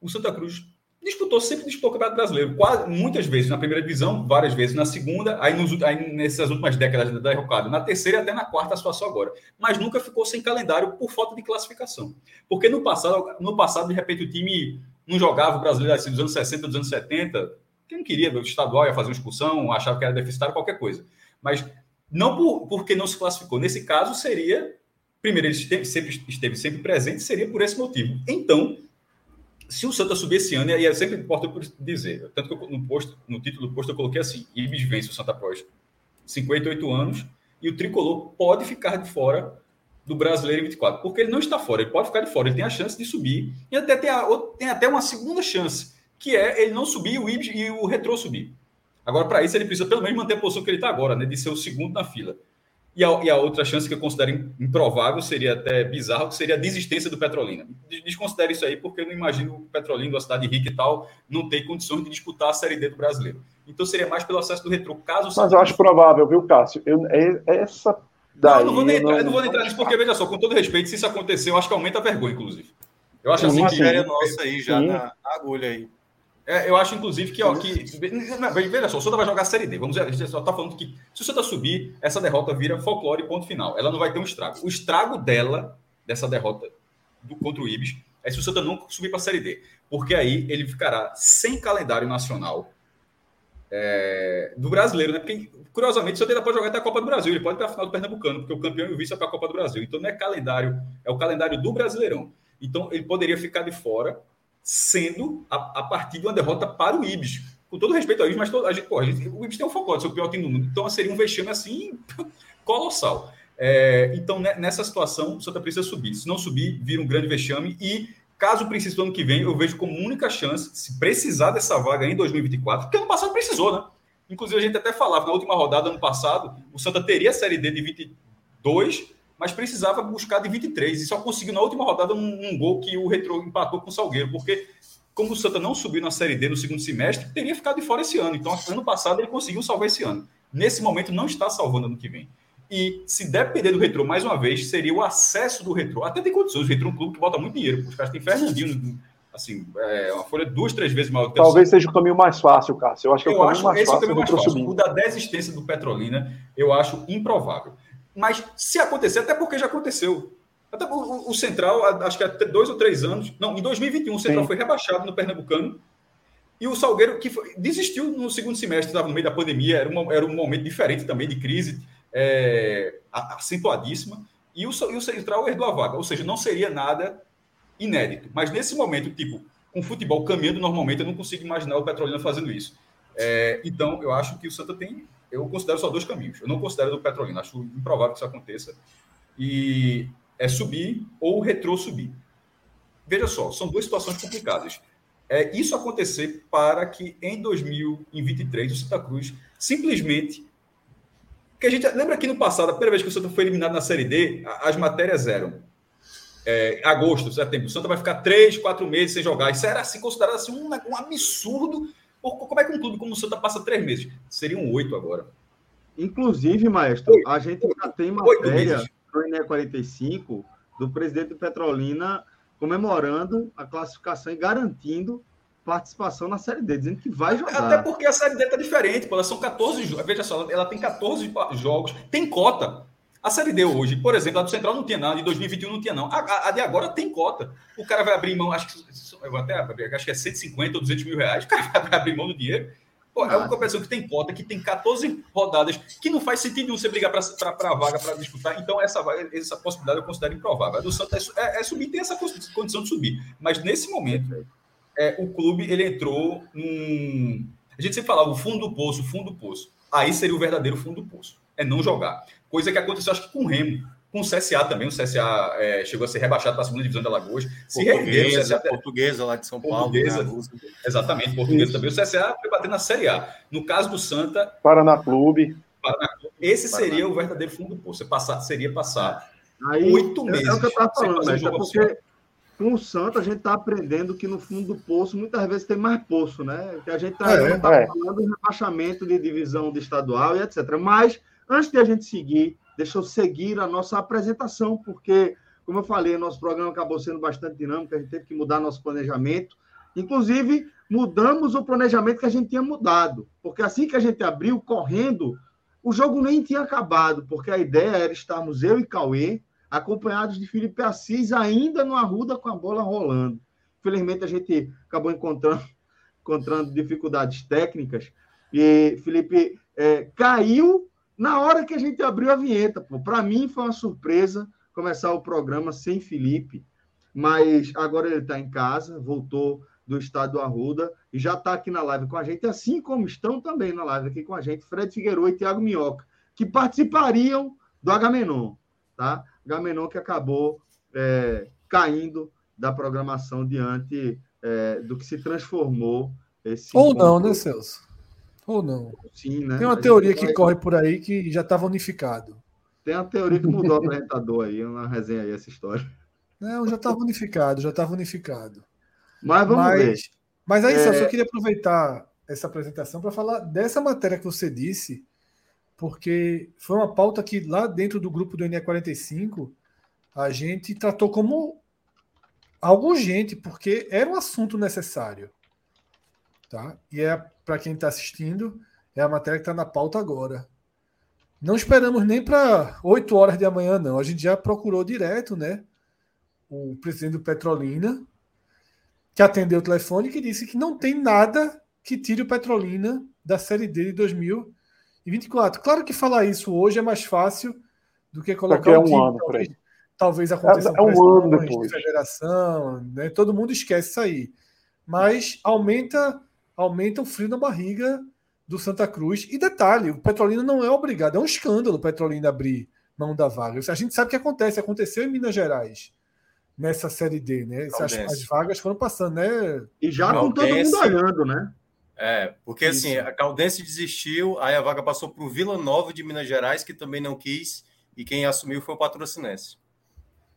[SPEAKER 3] o Santa Cruz disputou sempre disputou o Campeonato Brasileiro, quase, muitas vezes na primeira divisão, várias vezes na segunda, aí, nos, aí nessas últimas décadas da derrocada, na terceira e até na quarta a situação agora. Mas nunca ficou sem calendário por falta de classificação. Porque no passado, no passado de repente, o time não jogava o brasileiro assim, dos anos 60, dos anos 70, quem não queria, o estadual ia fazer uma expulsão, achava que era deficitário, qualquer coisa. Mas não por, porque não se classificou. Nesse caso, seria. Primeiro, ele esteve sempre, esteve sempre presente, seria por esse motivo. Então, se o Santa subir esse ano, e é sempre importante dizer, tanto que eu, no, posto, no título do posto eu coloquei assim: Ibis vence o Santa Cruz 58 anos, e o tricolor pode ficar de fora do brasileiro em 24, porque ele não está fora, ele pode ficar de fora, ele tem a chance de subir e até tem, a, tem até uma segunda chance, que é ele não subir o Ibis e o Retrô subir. Agora, para isso, ele precisa pelo menos manter a posição que ele está agora, né, de ser o segundo na fila. E a, e a, outra chance que eu considero improvável, seria até bizarro, que seria a desistência do Petrolina. Desconsidere isso aí, porque eu não imagino o Petrolina, uma cidade rica e tal, não ter condições de disputar a Série D do brasileiro. Então seria mais pelo acesso do retrô, caso...
[SPEAKER 2] Mas eu acho provável, viu, Cássio? Eu, é, essa
[SPEAKER 3] Daí, não, não vou nem entrar, não, eu não vou entrar nisso, porque, veja só, com todo respeito, se isso acontecer, eu acho que aumenta a vergonha, inclusive. Eu acho assim
[SPEAKER 4] que. matéria nossa aí, já na, na, agulha aí.
[SPEAKER 3] É, eu acho, inclusive, que, ó, que. Veja só, o Santa vai jogar a Série D. Vamos, a gente só está falando que se o Santa subir, essa derrota vira folclore ponto final. Ela não vai ter um estrago. O estrago dela, dessa derrota do, contra o Ibis, é se o Santa não subir para a Série D. Porque aí ele ficará sem calendário nacional é, do brasileiro, né? Porque, curiosamente, o Santa pode jogar até a Copa do Brasil, ele pode para a final do Pernambucano, porque o campeão e o vice é para a Copa do Brasil. Então não é calendário, é o calendário do Brasileirão. Então ele poderia ficar de fora, sendo a, a partir de uma derrota para o Ibis. Com todo respeito ao Ibis, mas todo, a gente, pô, a gente, o Ibis tem um foco, seu pior time do mundo. Então seria um vexame assim <laughs> colossal. É, então, nessa situação, o Santa precisa subir. Se não subir, vira um grande vexame e Caso precise do ano que vem, eu vejo como única chance, se precisar dessa vaga em 2024, porque ano passado precisou, né? Inclusive, a gente até falava, na última rodada, ano passado, o Santa teria a Série D de 22, mas precisava buscar de 23, e só conseguiu na última rodada um, um gol que o Retro empatou com o Salgueiro, porque como o Santa não subiu na Série D no segundo semestre, teria ficado de fora esse ano. Então, ano passado, ele conseguiu salvar esse ano. Nesse momento, não está salvando ano que vem. E se depender do Retro mais uma vez, seria o acesso do Retro. Até tem condições, o Retro é um clube que bota muito dinheiro. Os caras têm Fernandinho, assim, é uma folha duas, três vezes maior
[SPEAKER 2] que Talvez seja o caminho mais fácil, Cássio. Eu acho que é o caminho mais
[SPEAKER 3] esse
[SPEAKER 2] fácil.
[SPEAKER 3] É o caminho mais fácil. O da desistência do Petrolina, eu acho improvável. Mas se acontecer, até porque já aconteceu. Até o, o Central, acho que há dois ou três anos, não, em 2021, o Central Sim. foi rebaixado no Pernambucano. E o Salgueiro, que foi, desistiu no segundo semestre, estava no meio da pandemia, era, uma, era um momento diferente também de crise é, acentuadíssima, e o, e o central herdou a vaga. Ou seja, não seria nada inédito. Mas nesse momento, tipo, com o futebol caminhando normalmente, eu não consigo imaginar o Petrolina fazendo isso. É, então, eu acho que o Santa tem. Eu considero só dois caminhos. Eu não considero do Petrolina, acho improvável que isso aconteça. E é subir ou retrô subir. Veja só, são duas situações complicadas. É isso acontecer para que em 2023 o Santa Cruz simplesmente que a gente lembra que no passado, a primeira vez que o Santa foi eliminado na Série D, as matérias eram é, agosto, setembro, o Santa vai ficar três, quatro meses sem jogar. Isso era assim, considerado assim, um, um absurdo. Como é que um clube como o Santa passa três meses? Seriam oito agora.
[SPEAKER 1] Inclusive, maestro, oito. a gente já tem matéria do INE 45 do presidente do Petrolina comemorando a classificação e garantindo participação na Série D, dizendo que vai jogar.
[SPEAKER 3] Até porque a Série D está diferente, pô, são 14 jogos. Veja só, ela tem 14 jogos, tem cota. A Série D hoje, por exemplo, a do Central não tinha nada, em 2021 não tinha não. A, a, a, de agora tem cota. O cara vai abrir mão, acho que, eu vou até abrir, acho que é 150 ou 200 mil reais, o cara <laughs> vai abrir mão do dinheiro. Pô, é uma competição que tem cota, que tem 14 rodadas, que não faz sentido você brigar para a vaga para disputar. Então, essa, essa possibilidade eu considero improvável. A do Santos é, é, é, subir, tem essa condição de subir. Mas nesse momento, é, o clube ele entrou num. A gente sempre falava o fundo do poço, fundo do poço. Aí seria o verdadeiro fundo do poço. É não jogar. Coisa que aconteceu, acho que com o Remo. Com o CSA também. O CSA é, chegou a ser rebaixado para a segunda divisão de Alagoas. Se
[SPEAKER 4] portuguesa, CSA, portuguesa lá de São Paulo. Portuguesa,
[SPEAKER 3] né? Exatamente, portuguesa também. O CSA foi bater na Série A. No caso do Santa.
[SPEAKER 2] Paraná Clube.
[SPEAKER 3] Paraná Clube. Esse Paraná. seria o verdadeiro fundo do poço. Passar, seria passar oito meses.
[SPEAKER 1] É, é o que eu estava falando, né? porque com o Santa a gente está aprendendo que no fundo do poço muitas vezes tem mais poço, né? Que a gente está é, tá é. falando de rebaixamento de divisão de estadual e etc. Mas antes de a gente seguir deixa eu seguir a nossa apresentação, porque, como eu falei, nosso programa acabou sendo bastante dinâmico, a gente teve que mudar nosso planejamento. Inclusive, mudamos o planejamento que a gente tinha mudado, porque assim que a gente abriu, correndo, o jogo nem tinha acabado, porque a ideia era estarmos eu e Cauê, acompanhados de Felipe Assis, ainda no Arruda com a bola rolando. Infelizmente, a gente acabou encontrando, <laughs> encontrando dificuldades técnicas, e Felipe é, caiu na hora que a gente abriu a vinheta, para mim foi uma surpresa começar o programa sem Felipe, mas agora ele está em casa, voltou do estado do Arruda e já está aqui na live com a gente, assim como estão também na live aqui com a gente Fred Figueiredo e Thiago Minhoca, que participariam do Agamenon, tá? Agamenon que acabou é, caindo da programação diante é, do que se transformou esse.
[SPEAKER 5] Ou não, né, Celso? Ou não? Sim, né? Tem uma a teoria que vai... corre por aí que já estava unificado.
[SPEAKER 1] Tem uma teoria que mudou <laughs> o apresentador aí, uma resenha aí, essa história.
[SPEAKER 5] Não, já estava unificado, já estava unificado.
[SPEAKER 1] Mas vamos mas, ver.
[SPEAKER 5] Mas aí, é... eu queria aproveitar essa apresentação para falar dessa matéria que você disse, porque foi uma pauta que lá dentro do grupo do NE45 a gente tratou como algo urgente, porque era um assunto necessário. Tá? E é para quem está assistindo, é a matéria que está na pauta agora. Não esperamos nem para 8 horas de amanhã, não. A gente já procurou direto, né? O presidente do Petrolina, que atendeu o telefone, que disse que não tem nada que tire o Petrolina da Série D de 2024. Claro que falar isso hoje é mais fácil do que colocar
[SPEAKER 2] é um time, ano
[SPEAKER 5] talvez, talvez aconteça
[SPEAKER 2] é, é um ano depois.
[SPEAKER 5] de federação, né? Todo mundo esquece isso aí. Mas aumenta aumenta o frio na barriga do Santa Cruz. E detalhe, o Petrolina não é obrigado, é um escândalo o Petrolina abrir mão da vaga. A gente sabe o que acontece, aconteceu em Minas Gerais nessa série D, né? As, as, vagas foram passando, né?
[SPEAKER 1] E já com todo mundo olhando, né?
[SPEAKER 4] É, porque Isso. assim, a Caldense desistiu, aí a vaga passou para o Vila Nova de Minas Gerais, que também não quis, e quem assumiu foi o Patrocinense.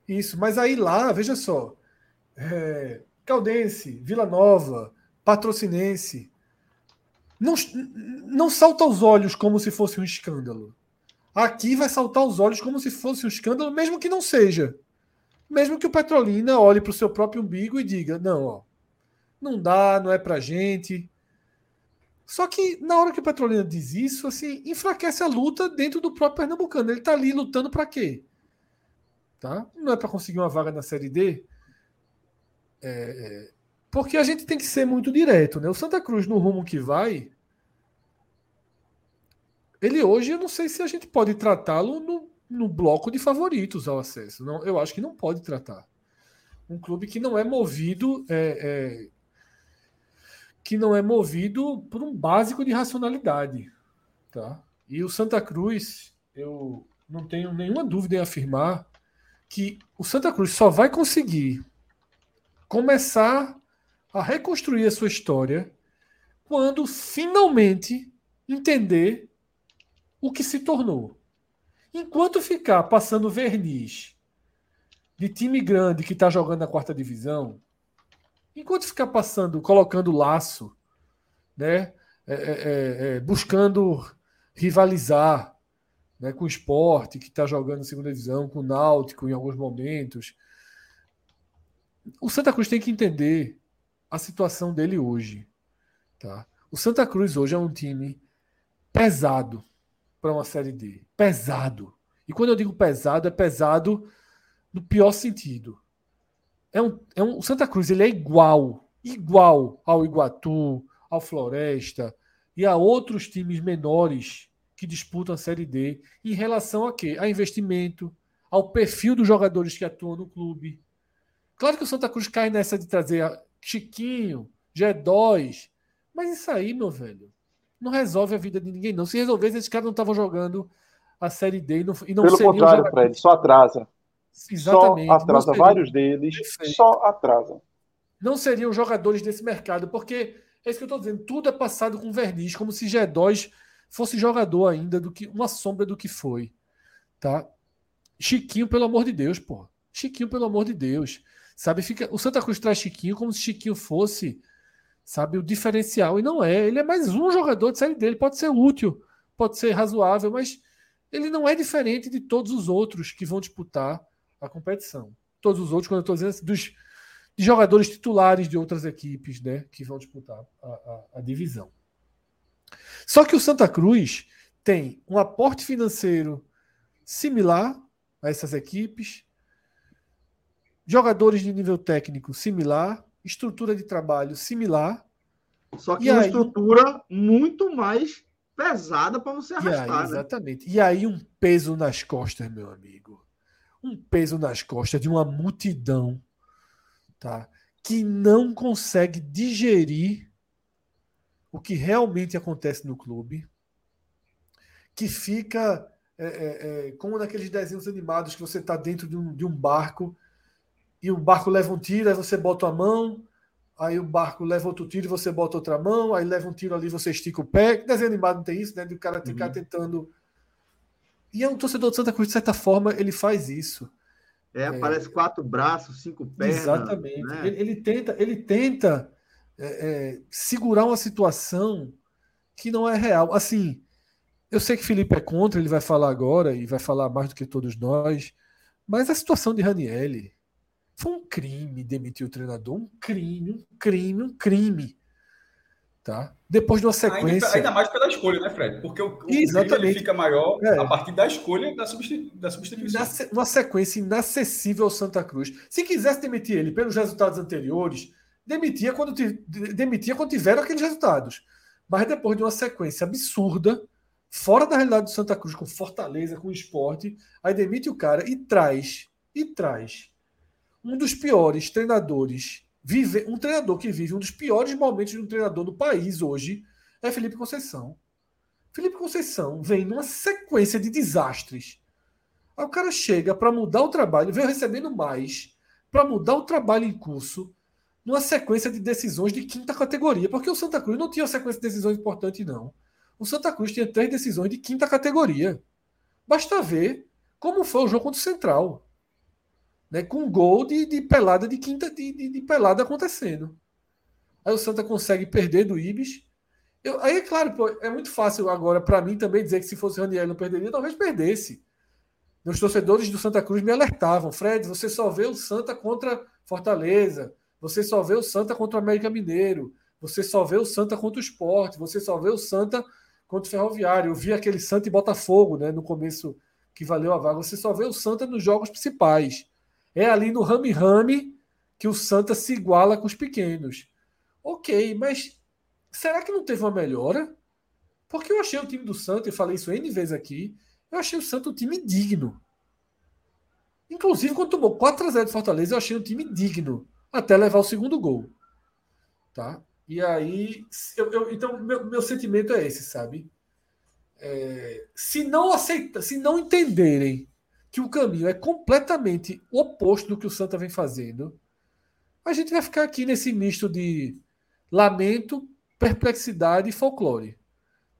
[SPEAKER 5] Isso, mas aí lá, veja só, é, Caldense, Vila Nova, patrocinense. Não, não salta aos olhos como se fosse um escândalo. Aqui vai saltar aos olhos como se fosse um escândalo, mesmo que não seja. Mesmo que o Petrolina olhe para o seu próprio umbigo e diga: não, ó, não dá, não é para gente. Só que na hora que o Petrolina diz isso, assim, enfraquece a luta dentro do próprio Pernambucano. Ele está ali lutando para quê? Tá? Não é para conseguir uma vaga na Série D? É, é porque a gente tem que ser muito direto, né? O Santa Cruz, no rumo que vai, ele hoje, eu não sei se a gente pode tratá-lo no, no bloco de favoritos ao acesso. Não, eu acho que não pode tratar. Um clube que não é movido. É, é, que não é movido por um básico de racionalidade. Tá? E o Santa Cruz, eu não tenho nenhuma dúvida em afirmar que o Santa Cruz só vai conseguir começar a reconstruir a sua história quando finalmente entender o que se tornou. Enquanto ficar passando verniz de time grande que está jogando na quarta divisão, enquanto ficar passando, colocando laço, né, é, é, é, é buscando rivalizar né, com o esporte que está jogando segunda divisão, com o Náutico em alguns momentos, o Santa Cruz tem que entender a situação dele hoje. Tá? O Santa Cruz hoje é um time pesado para uma Série D. Pesado. E quando eu digo pesado, é pesado no pior sentido. É um, é um, o Santa Cruz ele é igual, igual ao Iguatu, ao Floresta e a outros times menores que disputam a Série D em relação a quê? A investimento, ao perfil dos jogadores que atuam no clube. Claro que o Santa Cruz cai nessa de trazer Chiquinho, G2, mas isso aí, meu velho, não resolve a vida de ninguém, não. Se resolvesse, esses caras não estavam jogando a Série D e não, e não
[SPEAKER 2] Pelo contrário, Fred, só atrasa.
[SPEAKER 5] Exatamente.
[SPEAKER 2] Só atrasa vários deles, Perfeito. só atrasa.
[SPEAKER 5] Não seriam jogadores desse mercado, porque é isso que eu estou dizendo, tudo é passado com verniz, como se G2 fosse jogador ainda, do que uma sombra do que foi. Tá? Chiquinho, pelo amor de Deus, pô. Chiquinho, pelo amor de Deus. Sabe, fica, o Santa Cruz traz Chiquinho como se Chiquinho fosse, sabe, o diferencial. E não é. Ele é mais um jogador de série dele. Pode ser útil, pode ser razoável, mas ele não é diferente de todos os outros que vão disputar a competição. Todos os outros, quando eu estou dizendo, assim, dos de jogadores titulares de outras equipes né, que vão disputar a, a, a divisão. Só que o Santa Cruz tem um aporte financeiro similar a essas equipes, jogadores de nível técnico similar, estrutura de trabalho similar.
[SPEAKER 1] Só que uma aí, estrutura muito mais pesada para você arrastar.
[SPEAKER 5] E aí, né? exatamente. Né? E aí um peso nas costas, meu amigo. Um peso nas costas de uma multidão, tá? Que não consegue digerir o que realmente acontece no clube, que fica é, é, é, como naqueles desenhos animados que você está dentro de um, de um barco e o barco leva um tiro, aí você bota a mão, aí o barco leva outro tiro e você bota outra mão, aí leva um tiro ali você estica o pé. Desenho animado não tem isso, né? De o cara ficar uhum. tentando. E é um torcedor de Santa Cruz, de certa forma, ele faz isso.
[SPEAKER 1] É, é... parece quatro braços, cinco pernas.
[SPEAKER 5] Exatamente. Né? Ele, ele, tenta, ele tenta é, é, segurar uma situação que não é real. Assim, eu sei que Felipe é contra, ele vai falar agora e vai falar mais do que todos nós, mas a situação de Ranielli foi um crime demitir o treinador, um crime, um crime, um crime. Tá? Depois de uma sequência.
[SPEAKER 3] Ainda, ainda mais pela escolha, né, Fred? Porque o, o
[SPEAKER 5] Exatamente.
[SPEAKER 3] fica maior é. a partir da escolha da, substitu da substituição.
[SPEAKER 5] Uma sequência inacessível ao Santa Cruz. Se quisesse demitir ele pelos resultados anteriores, demitia quando, demitia quando tiveram aqueles resultados. Mas depois de uma sequência absurda, fora da realidade do Santa Cruz, com Fortaleza, com esporte, aí demite o cara e traz, e traz um dos piores treinadores, vive, um treinador que vive um dos piores momentos de um treinador do país hoje é Felipe Conceição. Felipe Conceição vem numa sequência de desastres. Aí o cara chega para mudar o trabalho, vem recebendo mais para mudar o trabalho em curso, numa sequência de decisões de quinta categoria, porque o Santa Cruz não tinha uma sequência de decisões importante, não. O Santa Cruz tinha três decisões de quinta categoria. Basta ver como foi o jogo contra o Central né, com gol de, de pelada de quinta de, de, de, pelada acontecendo. Aí o Santa consegue perder do Ibis. Eu, aí é claro, pô, é muito fácil agora para mim também dizer que se fosse o Raniel não perderia, talvez perdesse. Os torcedores do Santa Cruz me alertavam, Fred, você só vê o Santa contra Fortaleza, você só vê o Santa contra o América Mineiro, você só vê o Santa contra o Esporte, você só vê o Santa contra o Ferroviário. Eu vi aquele Santa e Botafogo, né, no começo que valeu a vaga. Você só vê o Santa nos jogos principais. É ali no rame-rame que o Santa se iguala com os pequenos. Ok, mas será que não teve uma melhora? Porque eu achei o time do Santa, e falei isso N vezes aqui, eu achei o Santa um time digno. Inclusive, quando tomou 4x0 de Fortaleza, eu achei um time digno. Até levar o segundo gol. Tá? E aí, eu, eu, então, meu, meu sentimento é esse, sabe? É, se não aceita, se não entenderem que o caminho é completamente oposto do que o Santa vem fazendo, a gente vai ficar aqui nesse misto de lamento, perplexidade e folclore.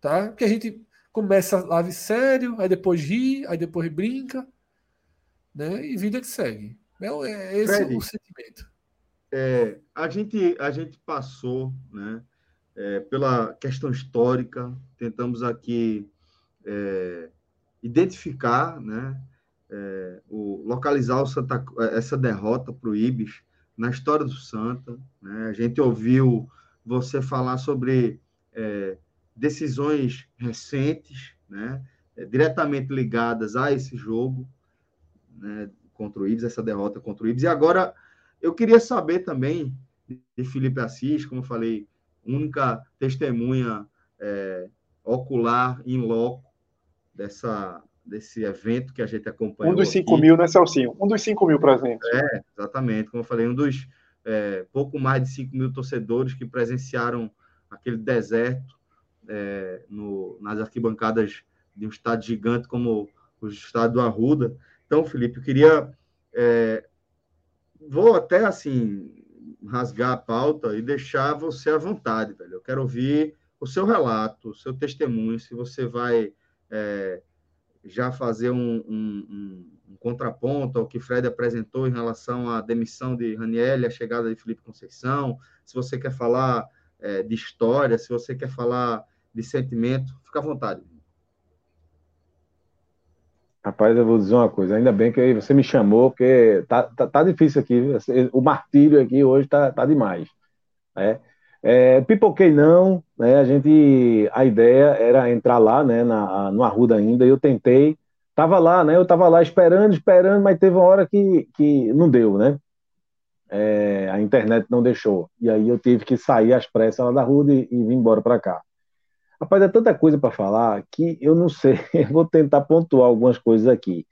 [SPEAKER 5] Tá? Que a gente começa live sério, aí depois ri, aí depois brinca, né? E vida que segue. É, é esse Fred, o sentimento.
[SPEAKER 1] É, a, gente, a gente passou né, é, pela questão histórica, tentamos aqui é, identificar, né, é, o, localizar o Santa, essa derrota para o Ibis na história do Santa. Né? A gente ouviu você falar sobre é, decisões recentes, né, é, diretamente ligadas a esse jogo né, contra o Ibis, essa derrota contra o Ibis. E agora eu queria saber também de Felipe Assis, como eu falei, única testemunha é, ocular, em loco, dessa, desse evento que a gente acompanhou.
[SPEAKER 2] Um dos 5 mil, né, Celcinho? Um dos 5 mil presentes.
[SPEAKER 1] É, exatamente. Como eu falei, um dos é, pouco mais de 5 mil torcedores que presenciaram aquele deserto é, no, nas arquibancadas de um estado gigante como o estado do Arruda. Então, Felipe, eu queria. É, vou até assim rasgar a pauta e deixar você à vontade, velho. Eu quero ouvir o seu relato, o seu testemunho, se você vai é, já fazer um, um, um, contraponto ao que Fred apresentou em relação à demissão de Raniel, a chegada de Felipe Conceição, se você quer falar é, de história, se você quer falar de sentimento, fica à vontade.
[SPEAKER 6] Rapaz, eu vou dizer uma coisa, ainda bem que você me chamou, porque tá, tá, tá difícil aqui, o martírio aqui hoje tá, tá demais. Né? É, pipoquei não, né? A gente, a ideia era entrar lá, né? Na, no Arruda ainda. Eu tentei, tava lá, né? Eu tava lá esperando, esperando, mas teve uma hora que, que não deu, né? É, a internet não deixou. E aí eu tive que sair às pressas lá da Arruda e, e vir embora para cá. Rapaz, é tanta coisa para falar que eu não sei. <laughs> Eu vou tentar pontuar algumas coisas aqui.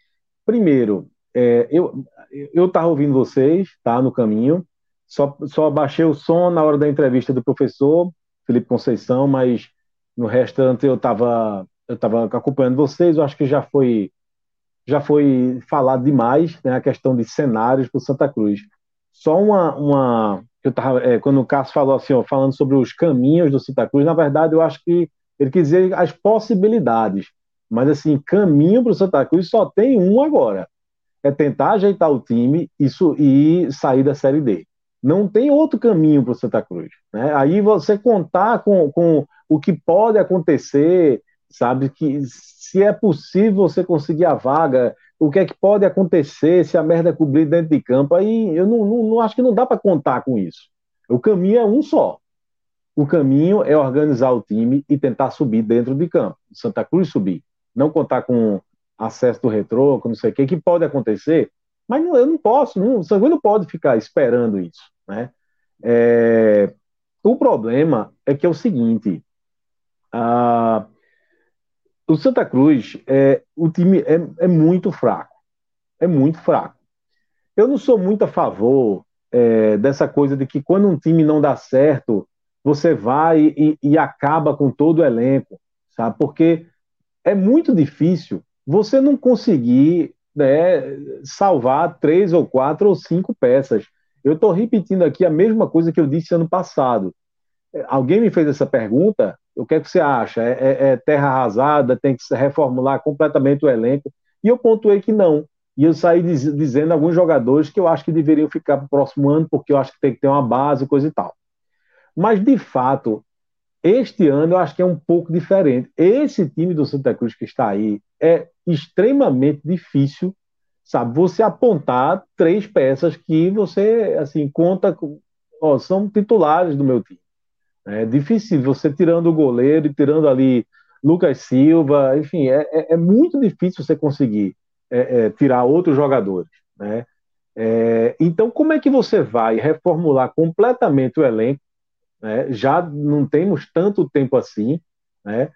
[SPEAKER 6] Primeiro, é, eu eu estava ouvindo vocês, tá no caminho. Só, só baixei o som na hora da entrevista do professor Felipe Conceição, mas no restante eu estava eu tava acompanhando vocês. Eu acho que já foi já foi falado demais né, a questão de cenários para Santa Cruz. Só uma, uma eu tava, é, quando o Cássio falou assim, ó, falando sobre os caminhos do Santa Cruz, na verdade eu acho que ele quis dizer as possibilidades, mas assim caminho para o Santa Cruz só tem um agora, é tentar ajeitar o time isso, e sair da Série D. Não tem outro caminho para o Santa Cruz. Né? Aí você contar com, com o que pode acontecer, sabe? Que se é possível você conseguir a vaga, o que é que pode acontecer se a merda cobrir dentro de campo, aí eu não, não, não acho que não dá para contar com isso. O caminho é um só. O caminho é organizar o time e tentar subir dentro de campo. Santa Cruz subir. Não contar com acesso do retrô, com não sei o que, que pode acontecer, mas não, eu não posso, não, o Santa não pode ficar esperando isso. Né? É, o problema é que é o seguinte: a, o Santa Cruz, é, o time é, é muito fraco. É muito fraco. Eu não sou muito a favor é, dessa coisa de que quando um time não dá certo, você vai e, e, acaba com todo o elenco, sabe? Porque é muito difícil você não conseguir né, salvar três ou quatro ou cinco peças. Eu estou repetindo aqui a mesma coisa que eu disse ano passado. É, alguém me fez essa pergunta, o que é que você acha? É, é, é terra arrasada, tem que reformular completamente o elenco? E eu pontuei que não. E eu saí diz, dizendo alguns jogadores que eu acho que deveriam ficar para o próximo ano, porque eu acho que tem que ter uma base, coisa e tal. Mas, de fato, este ano eu acho que é um pouco diferente. Esse time do Santa Cruz que está aí é extremamente difícil, sabe? Você apontar três peças que você, assim, conta, ó, são titulares do meu time. É difícil, você tirando o goleiro e tirando ali Lucas Silva, enfim, é, é, é muito difícil você conseguir é, é tirar outros jogadores, né? É, então, como é que você vai reformular completamente o elenco né? já não temos tanto tempo assim, né?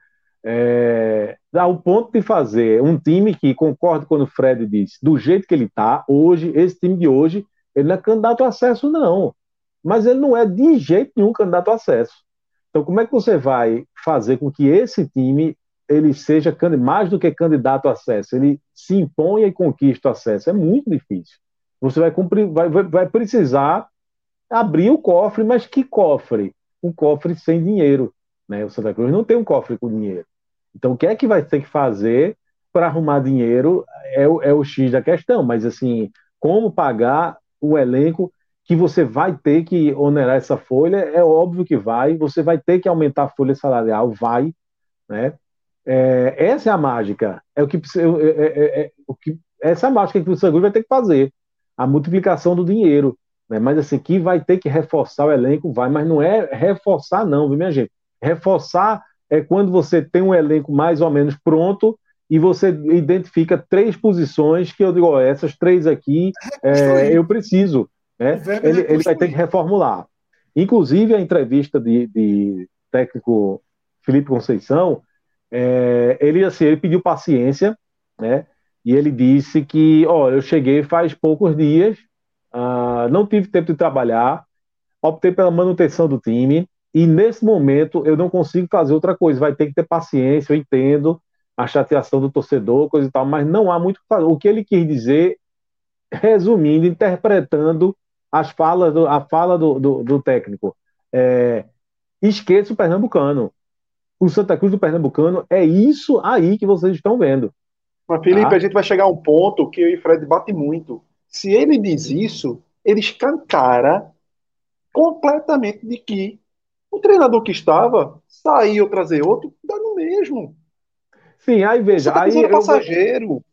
[SPEAKER 6] É, ao ponto de fazer um time que, concordo quando o Fred disse, do jeito que ele está, hoje, esse time de hoje, ele não é candidato a acesso, não. Mas ele não é de jeito nenhum candidato a acesso. Então, como é que você vai fazer com que esse time ele seja mais do que candidato a acesso, ele se imponha e conquista o acesso? É muito difícil. Você vai, cumprir, vai, vai precisar abrir o cofre, mas que cofre? Um cofre sem dinheiro. Né? O Santa Cruz não tem um cofre com dinheiro. Então, o que é que vai ter que fazer para arrumar dinheiro é o, é o X da questão. Mas, assim, como pagar o elenco que você vai ter que onerar essa folha, é óbvio que vai, você vai ter que aumentar a folha salarial, vai, né? É, essa é a mágica, é o que, é, é, é, o que essa é a mágica que o Sangue vai ter que fazer, a multiplicação do dinheiro, né? Mas assim, que vai ter que reforçar o elenco, vai, mas não é reforçar não, viu, minha gente? Reforçar é quando você tem um elenco mais ou menos pronto e você identifica três posições que eu digo, ó, essas três aqui é, eu preciso. Né? Ele, ele, vai ter que reformular. Inclusive, a entrevista de, de técnico Felipe Conceição, é, ele, assim, ele pediu paciência, né? E ele disse que, ó, eu cheguei faz poucos dias, uh, não tive tempo de trabalhar, optei pela manutenção do time, e nesse momento eu não consigo fazer outra coisa, vai ter que ter paciência, eu entendo a chateação do torcedor, coisa e tal, mas não há muito o que fazer. O que ele quis dizer, resumindo, interpretando as falas do, a fala do, do, do técnico. É, esqueça o Pernambucano. O Santa Cruz do Pernambucano é isso aí que vocês estão vendo.
[SPEAKER 2] Mas, Felipe, tá? a gente vai chegar a um ponto que eu e Fred bate muito. Se ele diz isso, ele escancara completamente de que o treinador que estava, sair ou trazer outro, dá no mesmo.
[SPEAKER 6] Sim, aí veja. Aí
[SPEAKER 2] eu passageiro.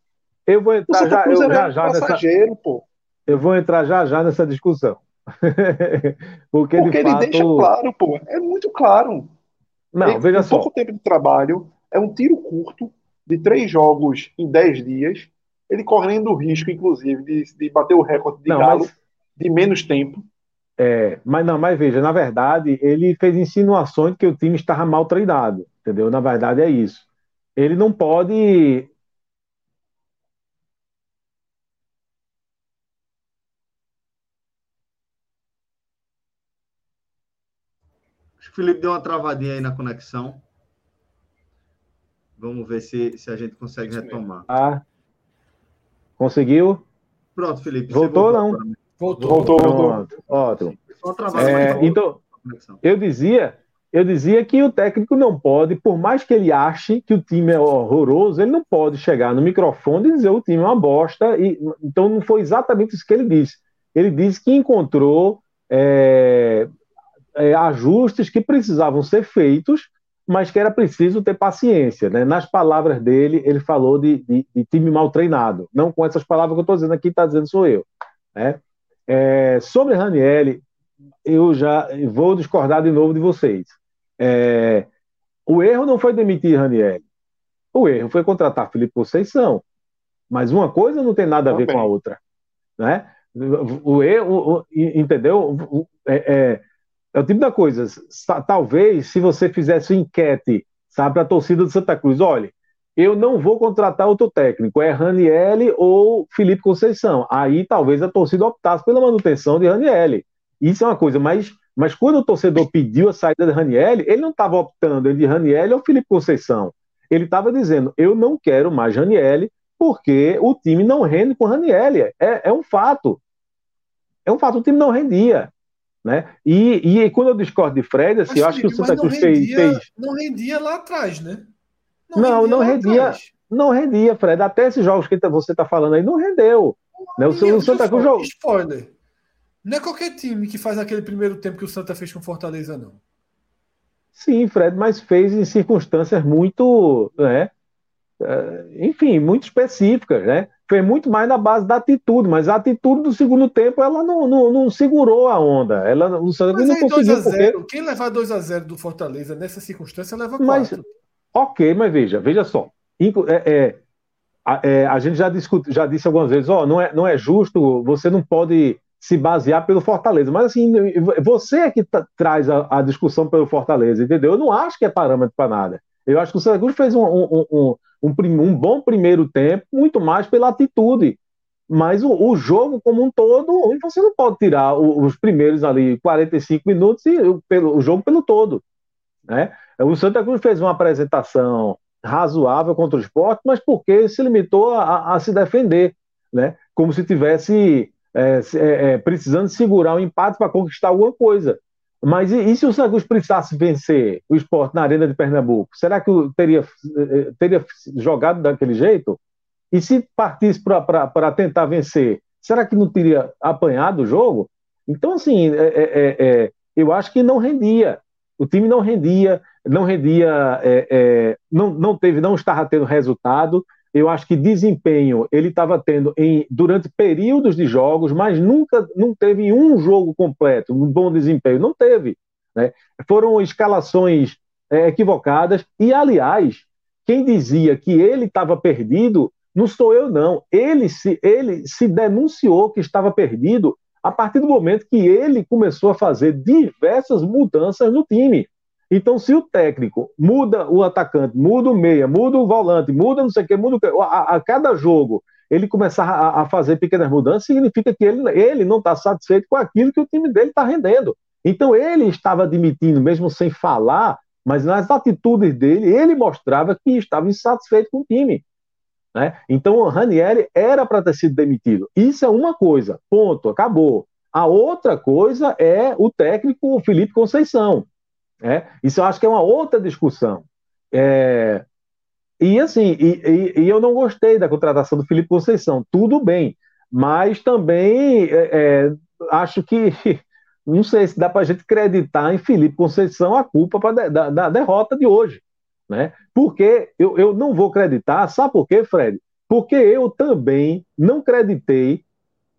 [SPEAKER 6] eu vou entrar já, eu, já,
[SPEAKER 2] já passageiro,
[SPEAKER 6] nessa,
[SPEAKER 2] pô.
[SPEAKER 6] Eu vou entrar já já nessa discussão. <laughs> Porque,
[SPEAKER 2] Porque ele fato... deixa claro, pô. É muito claro.
[SPEAKER 6] Não, ele, veja
[SPEAKER 2] só.
[SPEAKER 6] pouco
[SPEAKER 2] tempo de trabalho, é um tiro curto de três jogos em dez dias. Ele correndo o risco, inclusive, de, de bater o recorde de não, Galo mas... de menos tempo.
[SPEAKER 6] É, mas não, mas veja, na verdade, ele fez insinuações de que o time estava mal treinado, entendeu? Na verdade é isso. Ele não pode
[SPEAKER 1] Felipe deu uma travadinha aí na conexão. Vamos ver se, se a gente consegue retomar.
[SPEAKER 6] Ah, conseguiu?
[SPEAKER 1] Pronto, Felipe.
[SPEAKER 6] Voltou, não?
[SPEAKER 2] Voltou, voltou. voltou.
[SPEAKER 6] Ótimo. É, então, eu dizia, eu dizia que o técnico não pode, por mais que ele ache que o time é horroroso, ele não pode chegar no microfone e dizer o time é uma bosta. E, então não foi exatamente isso que ele disse. Ele disse que encontrou é, é, ajustes que precisavam ser feitos, mas que era preciso ter paciência. Né? Nas palavras dele, ele falou de, de, de time mal treinado. Não com essas palavras que eu estou dizendo aqui, está dizendo sou eu. Né? É, sobre Ranielli, eu já vou discordar de novo de vocês. É, o erro não foi demitir Ranielli. O erro foi contratar Felipe Conceição. Mas uma coisa não tem nada a ver com a outra. Né? O erro, entendeu? É, é, é o tipo da coisa. Talvez, se você fizesse enquete, sabe, para a torcida do Santa Cruz, olha, eu não vou contratar outro técnico, é Ranielli ou Felipe Conceição. Aí talvez a torcida optasse pela manutenção de Ranielli. Isso é uma coisa, mas, mas quando o torcedor pediu a saída de Ranielli, ele não estava optando entre Ranielli ou Felipe Conceição. Ele estava dizendo: eu não quero mais Ranielli porque o time não rende com Ranielli. É, é um fato. É um fato, o time não rendia. Né? E, e quando eu discordo de Fred, assim, mas, eu acho que o Santa Cruz fez.
[SPEAKER 5] Não rendia lá atrás, né?
[SPEAKER 6] Não, não rendia. Não rendia, não Fred. Até esses jogos que você está falando aí não rendeu. Né? O, o Santa Cruz jogou.
[SPEAKER 5] Spoiler. Não é qualquer time que faz aquele primeiro tempo que o Santa fez com Fortaleza, não.
[SPEAKER 6] Sim, Fred, mas fez em circunstâncias muito, né? É, enfim, muito específicas, né? Foi muito mais na base da atitude, mas a atitude do segundo tempo ela não, não, não segurou a onda. Ela, o Santa Cruz não conseguiu.
[SPEAKER 5] 0, quem levar 2 a 0 do Fortaleza nessa circunstância leva 4. Mas,
[SPEAKER 6] ok, mas veja, veja só. É, é, a, é, a gente já, discute, já disse algumas vezes, ó, não, é, não é justo, você não pode se basear pelo Fortaleza. Mas assim, você é que traz a, a, discussão pelo Fortaleza, entendeu? Eu não acho que é parâmetro para nada. Eu acho que o Santa Cruz fez um, um, um, um, bom primeiro tempo, muito mais pela atitude. Mas o, o, jogo como um todo, você não pode tirar os primeiros ali 45 minutos e o, pelo, o jogo pelo todo. Né? O Santa Cruz fez uma apresentação razoável contra o esporte, mas porque se limitou a, a se defender, né? como se tivesse é, é, é precisando segurar um empate para conquistar alguma coisa. Mas e, e, se o Santa Cruz precisasse vencer o esporte na Arena de Pernambuco? Será que teria, eh, teria jogado daquele jeito? E se partisse para tentar vencer será que não teria apanhado o jogo? Então, assim, é, é, é, é eu acho que não rendia. O time não rendia, não rendia, é, é, não, não teve, não estava tendo resultado. Eu acho que desempenho ele estava tendo em, durante períodos de jogos, mas nunca não teve um jogo completo, um bom desempenho. Não teve. Né? Foram escalações é, equivocadas. E, aliás, quem dizia que ele estava perdido não sou eu, não. Ele se, ele se denunciou que estava perdido a partir do momento que ele começou a fazer diversas mudanças no time. Então, se o técnico muda o atacante, muda o meia, muda o volante, muda não sei o que, muda o a, a cada jogo ele começar a, a, fazer pequenas mudanças, significa que ele, ele não está satisfeito com aquilo que o time dele está rendendo. Então, ele estava admitindo, mesmo sem falar, mas nas atitudes dele, ele mostrava que estava insatisfeito com o time. Né? Então, o Ranieri era para ter sido demitido. Isso é uma coisa, ponto, acabou. A outra coisa é o técnico Felipe Conceição. Né? Isso eu acho que é uma outra discussão. É... E assim, e, e, e, eu não gostei da contratação do Felipe Conceição, tudo bem, mas também é, é, acho que <laughs> não sei se dá para a gente acreditar em Felipe Conceição a culpa pra, da, da derrota de hoje. Né? Porque eu, eu não vou acreditar, sabe por quê, Fred? Porque eu também não acreditei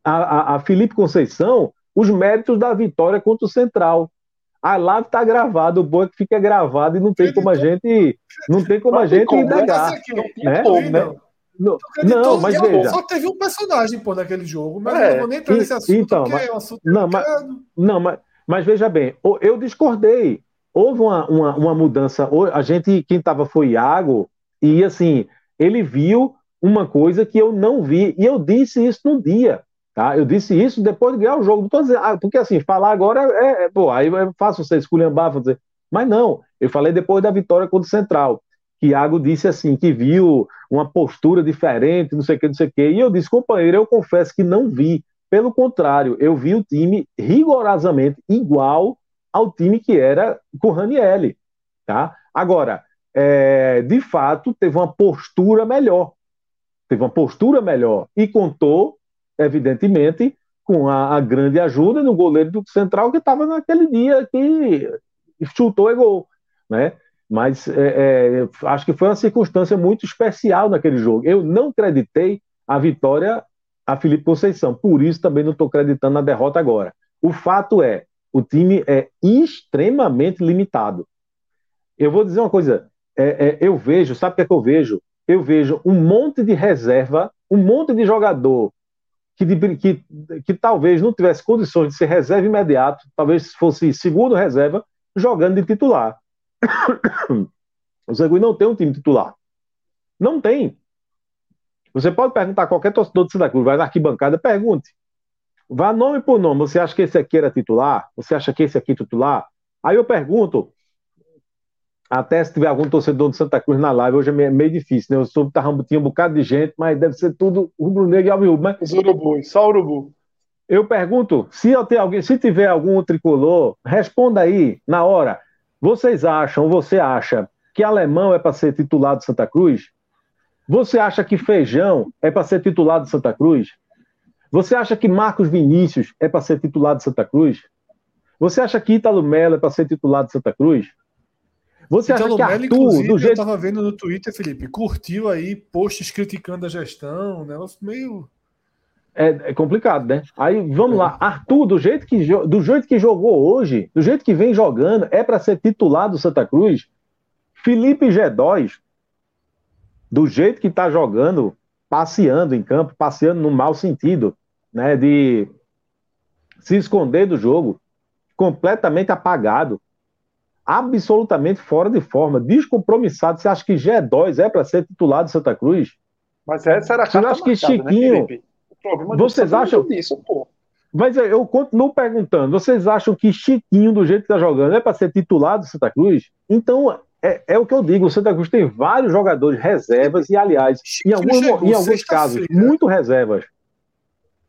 [SPEAKER 6] a, a, a Felipe Conceição os méritos da vitória contra o Central. A live está gravada, o bom é que fica gravado e não tem como a gente não tem como a gente negar. Né? né? Não, não, mas veja.
[SPEAKER 5] Só teve um personagem pô, naquele jogo, mas é, não vou nem entrar nesse assunto.
[SPEAKER 6] Então, mas, é um assunto não, mas, não mas, mas veja bem, eu discordei houve uma, uma, uma mudança. A gente, quem estava foi Iago, e assim, ele viu uma coisa que eu não vi, e eu disse isso no dia. Tá? Eu disse isso depois de ganhar o jogo. Dizendo, ah, porque assim, falar agora é, é, pô, aí é fácil você esculhambar, dizer. Mas não, eu falei depois da vitória contra o Central. Que disse assim, que viu uma postura diferente, não sei o que, não sei o que. E eu disse, companheiro, eu confesso que não vi. Pelo contrário, eu vi o time rigorosamente igual ao time que era com o Ranielli. Tá? Agora, é, de fato, teve uma postura melhor. Teve uma postura melhor. E contou, evidentemente, com a, a grande ajuda do goleiro do Central, que estava naquele dia que chutou e gol. Né? Mas é, é, acho que foi uma circunstância muito especial naquele jogo. Eu não acreditei a vitória a Felipe Conceição. Por isso também não estou acreditando na derrota agora. O fato é, o time é extremamente limitado. Eu vou dizer uma coisa, é, é, eu vejo, sabe o que é que eu vejo? Eu vejo um monte de reserva, um monte de jogador que, que, que talvez não tivesse condições de ser reserva imediato, talvez fosse segundo reserva, jogando de titular. <coughs> O Zangui não tem um time titular. Não tem. Você pode perguntar a qualquer torcedor de Santa Cruz, vai na arquibancada, pergunte. Vá nome por nome. Você acha que esse aqui era titular? Você acha que esse aqui é titular? Aí eu pergunto, até se tiver algum torcedor de Santa Cruz na live, hoje é meio difícil, né? Eu soube que tinha um bocado de gente, mas deve ser tudo rubro-negro e alvirrubro. Mas...
[SPEAKER 2] Os urubus, só urubu.
[SPEAKER 6] Eu pergunto, se, eu alguém, se tiver algum tricolor, responda aí, na hora. Vocês acham, você acha que alemão é para ser titular de Santa Cruz? Você acha que feijão é para ser titular de Santa Cruz? Você acha que Marcos Vinícius é para ser titular de Santa Cruz? Você acha que Ítalo Melo é para ser titular de Santa Cruz?
[SPEAKER 5] Você Italo acha que Arthur, do jeito... eu estava vendo no Twitter, Felipe, curtiu aí posts criticando a gestão, negócio meio...
[SPEAKER 6] É, é complicado, né? Aí, vamos é. lá. Arthur, do jeito, que, do jeito que jogou hoje, do jeito que vem jogando, é para ser titular do Santa Cruz. Felipe G2, do jeito que está jogando, passeando em campo, passeando no mau sentido, né, de se esconder do jogo, completamente apagado, absolutamente fora de forma, descompromissado. Você acha que G2 é para ser titular de Santa Cruz?
[SPEAKER 2] Mas essa era a Você
[SPEAKER 6] acha que né, Chiquinho. Né, vocês acham disso, pô. Mas eu continuo perguntando, vocês acham que Chiquinho, do jeito que está jogando, é para ser titular do Santa Cruz? Então, é, é, o que eu digo, o Santa Cruz tem vários jogadores reservas e, aliás, em, alguns, em alguns casos, muito reservas.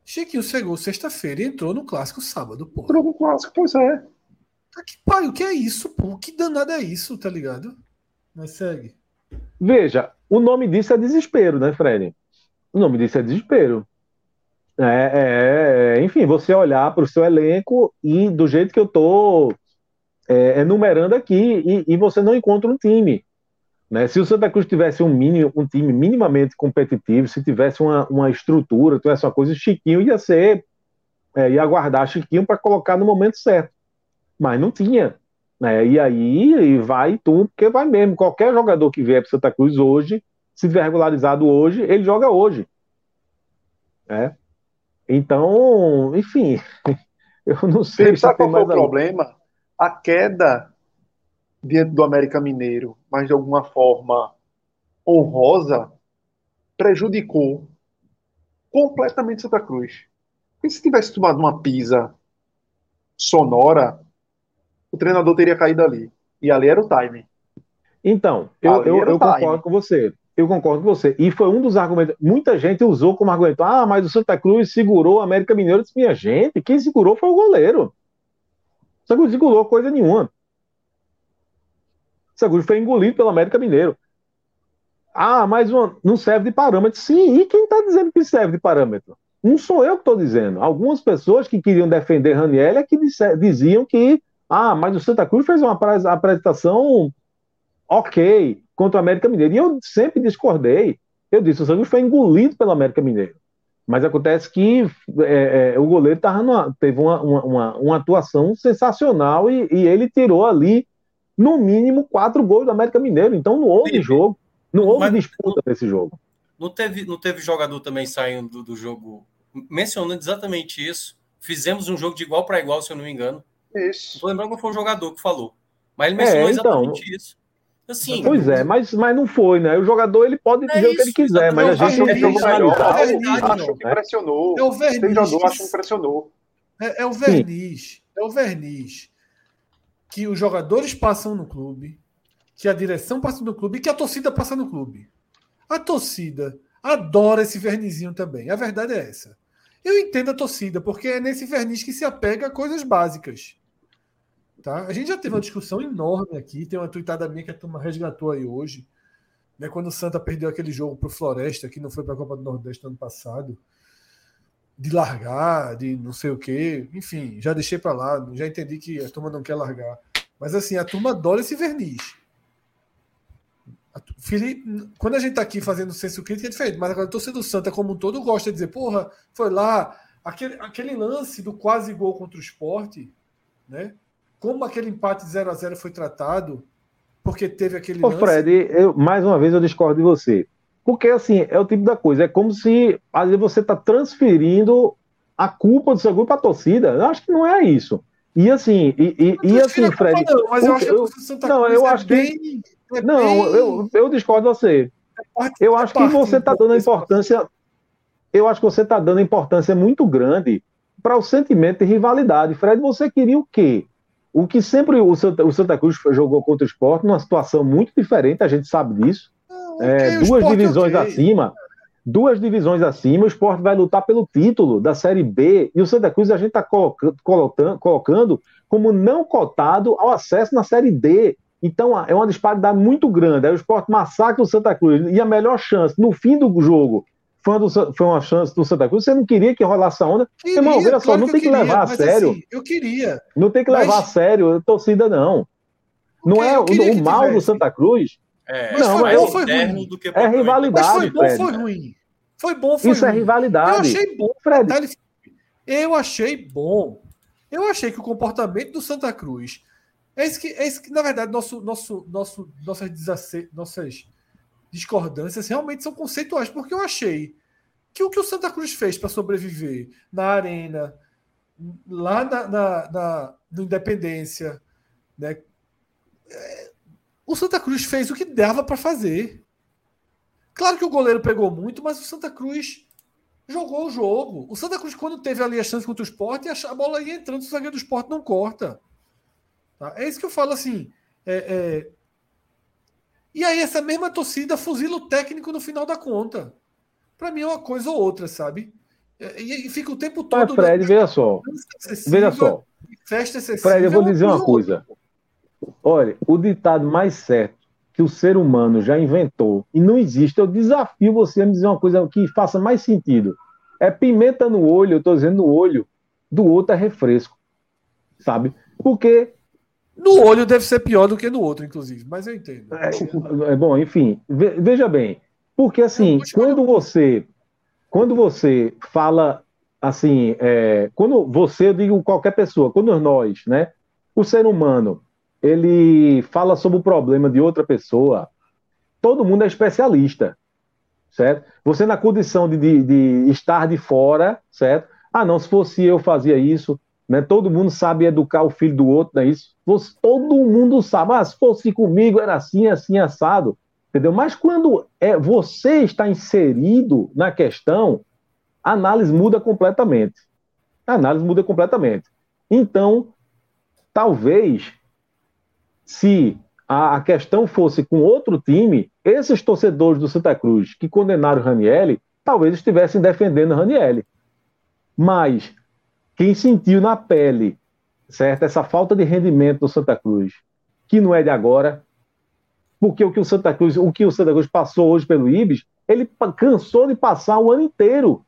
[SPEAKER 5] Chiquinho chegou sexta-feira e entrou no clássico sábado, pô.
[SPEAKER 2] Entrou no clássico, pois é.
[SPEAKER 5] Tá que que é isso, pô? Que danado é isso, tá ligado? Mas segue.
[SPEAKER 6] Veja, o nome disso é desespero, né, Fred? O nome disso é desespero. É, é, enfim, você olhar para o seu elenco e do jeito que eu estou é, enumerando aqui, e, e, você não encontra um time. Né? Se o Santa Cruz tivesse um, mínimo, um time minimamente competitivo, se tivesse uma, uma estrutura, tivesse uma coisa, Chiquinho ia ser, é, ia aguardar Chiquinho para colocar no momento certo. Mas não tinha. Né? E aí e vai tudo, porque vai mesmo. Qualquer jogador que vier para Santa Cruz hoje, se tiver regularizado hoje, ele joga hoje. Né? Então, enfim, <laughs> eu não sei.
[SPEAKER 2] Sabe qual foi o problema? A queda diante do América Mineiro, mas de alguma forma honrosa, prejudicou completamente Santa Cruz. E se tivesse tomado uma pisa sonora, o treinador teria caído ali. E ali era o time.
[SPEAKER 6] Então, eu, eu, eu concordo com você. Eu concordo com você. E foi um dos argumentos. Muita gente usou como argumento: ah, mas o Santa Cruz segurou o América Mineiro. Eu disse, minha gente, quem segurou foi o goleiro. O Santa Cruz segurou coisa nenhuma. Cruz foi engolido pelo América Mineiro. Ah, mas não serve de parâmetro. Sim, e quem está dizendo que serve de parâmetro? Não sou eu que estou dizendo. Algumas pessoas que queriam defender Raniel é que diziam que, ah, mas o Santa Cruz fez uma apresentação ok contra o América Mineiro. E eu sempre discordei. Eu disse, o Santa Cruz foi engolido pelo América Mineiro. Mas acontece que é, é, o goleiro numa, teve uma, uma, uma, atuação sensacional e, e ele tirou ali no mínimo quatro gols do América Mineiro. Então não houve Sim. jogo, não houve Mas, disputa nesse jogo.
[SPEAKER 4] Não teve, não teve jogador também saindo do, do jogo mencionando exatamente isso. Fizemos um jogo de igual para igual, se eu não me engano. Isso. Não vou lembrar qual foi o jogador que falou. Mas ele mencionou é, então, exatamente isso.
[SPEAKER 6] Assim, pois é, mas, mas não foi, né? O jogador ele pode dizer é o que ele quiser, mas a gente
[SPEAKER 2] não jogou melhor. Acho que impressionou. É o verniz. Tem jogador, acho que impressionou.
[SPEAKER 5] É, é o verniz. Sim. É o verniz que os jogadores passam no clube, que a direção passa no clube e que a torcida passa no clube. A torcida adora esse vernizinho também. A verdade é essa. Eu entendo a torcida, porque é nesse verniz que se apega a coisas básicas. Tá? A gente já teve uma discussão enorme aqui. Tem uma tuitada minha que a turma resgatou aí hoje. Né, quando o Santa perdeu aquele jogo para o Floresta, que não foi para a Copa do Nordeste no ano passado de largar, de não sei o quê. Enfim, já deixei para lá, já entendi que a turma não quer largar. Mas assim, a turma adora esse verniz. Felipe, quando a gente tá aqui fazendo senso crítico é diferente, mas agora a torcida do Santa como um todo gosta de dizer, porra, foi lá, aquele, aquele lance do quase gol contra o esporte, né? Como aquele empate 0 a 0 foi tratado, porque teve aquele
[SPEAKER 6] Ô, lance. Fred, eu, mais uma vez eu discordo de você. Porque, assim, é o tipo da coisa. É como se, vezes, você está transferindo a culpa do seu grupo para a torcida. Eu acho que não é isso. E, assim, e, e, e assim, Fred. Não, mas eu acho que a Santa não, eu é acho bem, que. É não, bem... eu, eu discordo de você. É eu acho que você está dando importância. Eu acho que você está dando importância muito grande para o sentimento de rivalidade. Fred, você queria o quê? O que sempre o Santa, o Santa Cruz jogou contra o esporte, numa situação muito diferente, a gente sabe disso é, duas divisões okay. acima, duas divisões acima, o esporte vai lutar pelo título da Série B e o Santa Cruz a gente está colocando, colocando como não cotado ao acesso na Série D. Então é uma disparidade muito grande. Aí o esporte massacra o Santa Cruz e a melhor chance no fim do jogo foi, do, foi uma chance do Santa Cruz. Você não queria que rolasse a onda? Queria, Irmão, veja claro só, não tem que, queria, levar a sério. Assim,
[SPEAKER 5] eu queria.
[SPEAKER 6] Não tem que levar mas... a sério a torcida, não. Não é o, o mal do Santa Cruz
[SPEAKER 4] é, não, foi bom, foi ruim.
[SPEAKER 6] Do que é rivalidade. Mas
[SPEAKER 5] foi bom, Fred. foi ruim. Foi bom, foi
[SPEAKER 6] Isso é ruim. é rivalidade. Eu
[SPEAKER 5] achei bom, Fred. Eu achei bom. Eu achei que o comportamento do Santa Cruz. É isso que, é isso que na verdade, nosso, nosso, nosso, nossas, nossas discordâncias realmente são conceituais, porque eu achei que o que o Santa Cruz fez para sobreviver na Arena, lá na, na, na, na Independência, né? É, o Santa Cruz fez o que dava para fazer. Claro que o goleiro pegou muito, mas o Santa Cruz jogou o jogo. O Santa Cruz, quando teve ali a chance contra o esporte, a bola ia entrando, o zagueiro do esporte não corta. Tá? É isso que eu falo assim. É, é... E aí, essa mesma torcida fuzila o técnico no final da conta. Para mim é uma coisa ou outra, sabe? E, e fica o tempo todo.
[SPEAKER 6] Mas, Fred, veja só. Veja só.
[SPEAKER 5] Festa excessiva.
[SPEAKER 6] Fred, eu vou dizer uma coisa. Olha, o ditado mais certo que o ser humano já inventou e não existe, eu desafio você a me dizer uma coisa que faça mais sentido. é pimenta no olho, eu estou dizendo no olho, do outro é refresco, sabe? Porque
[SPEAKER 5] no olho deve ser pior do que no outro, inclusive, mas eu entendo.
[SPEAKER 6] É, é bom, enfim, veja bem, porque assim, quando você, quando você fala assim, é, quando você, eu digo qualquer pessoa, quando nós, né, o ser humano, ele fala sobre o problema de outra pessoa, todo mundo é especialista, certo? Você na condição de, de, de estar de fora, certo? Ah, não, se fosse eu fazia isso, né? Todo mundo sabe educar o filho do outro, não é isso? Todo mundo sabe, ah, se fosse comigo era assim, assim, assado, entendeu? Mas quando é você está inserido na questão, a análise muda completamente. A análise muda completamente. Então, talvez, se a, a questão fosse com outro time, esses torcedores do Santa Cruz que condenaram o Ranielli, talvez estivessem defendendo o Ranielli. Mas quem sentiu na pele, certo, essa falta de rendimento do Santa Cruz, que não é de agora, porque o que o Santa Cruz, o que o Santa Cruz passou hoje pelo Ibis, ele cansou de passar o ano inteiro.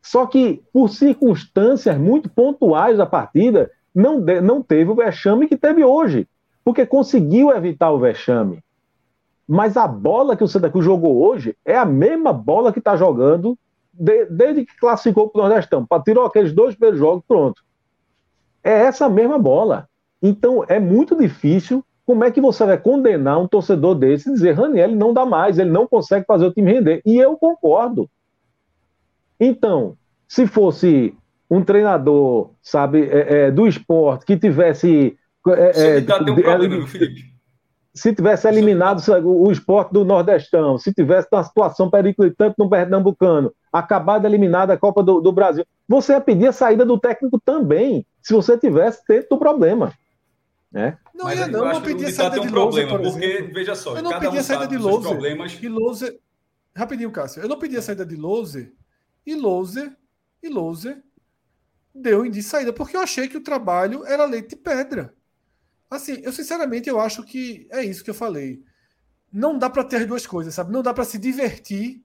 [SPEAKER 6] Só que por circunstâncias muito pontuais da partida, não, não teve o vexame que teve hoje, porque conseguiu evitar o vexame. Mas a bola que o Santa Cruz jogou hoje é a mesma bola que está jogando de, desde que classificou para o Nordestão, tirou aqueles dois primeiros jogos, pronto. É essa mesma bola. Então é muito difícil. Como é que você vai condenar um torcedor desse e dizer, Raniel não dá mais, ele não consegue fazer o time render? E eu concordo. Então, se fosse um treinador, sabe, é, é, do esporte que tivesse. É, é tem um problema, Felipe se tivesse eliminado o, esporte do Nordestão, se tivesse uma situação periclitante no Pernambucano, acabado eliminado a Copa do, do, Brasil, você ia pedir a saída do técnico também, se você tivesse dentro do problema. Né?
[SPEAKER 5] Não ia não, não pedia saída de um Louser, problema, porque, veja só, eu não pedia um saída de Louser, problemas... e Louser, rapidinho, Cássio, eu não pedia saída de Louser, e Louser, e Louser deu de saída, porque eu achei que o trabalho era leite de pedra. Assim, eu sinceramente eu acho que é isso que eu falei. Não dá para ter as duas coisas, sabe? Não dá para se divertir.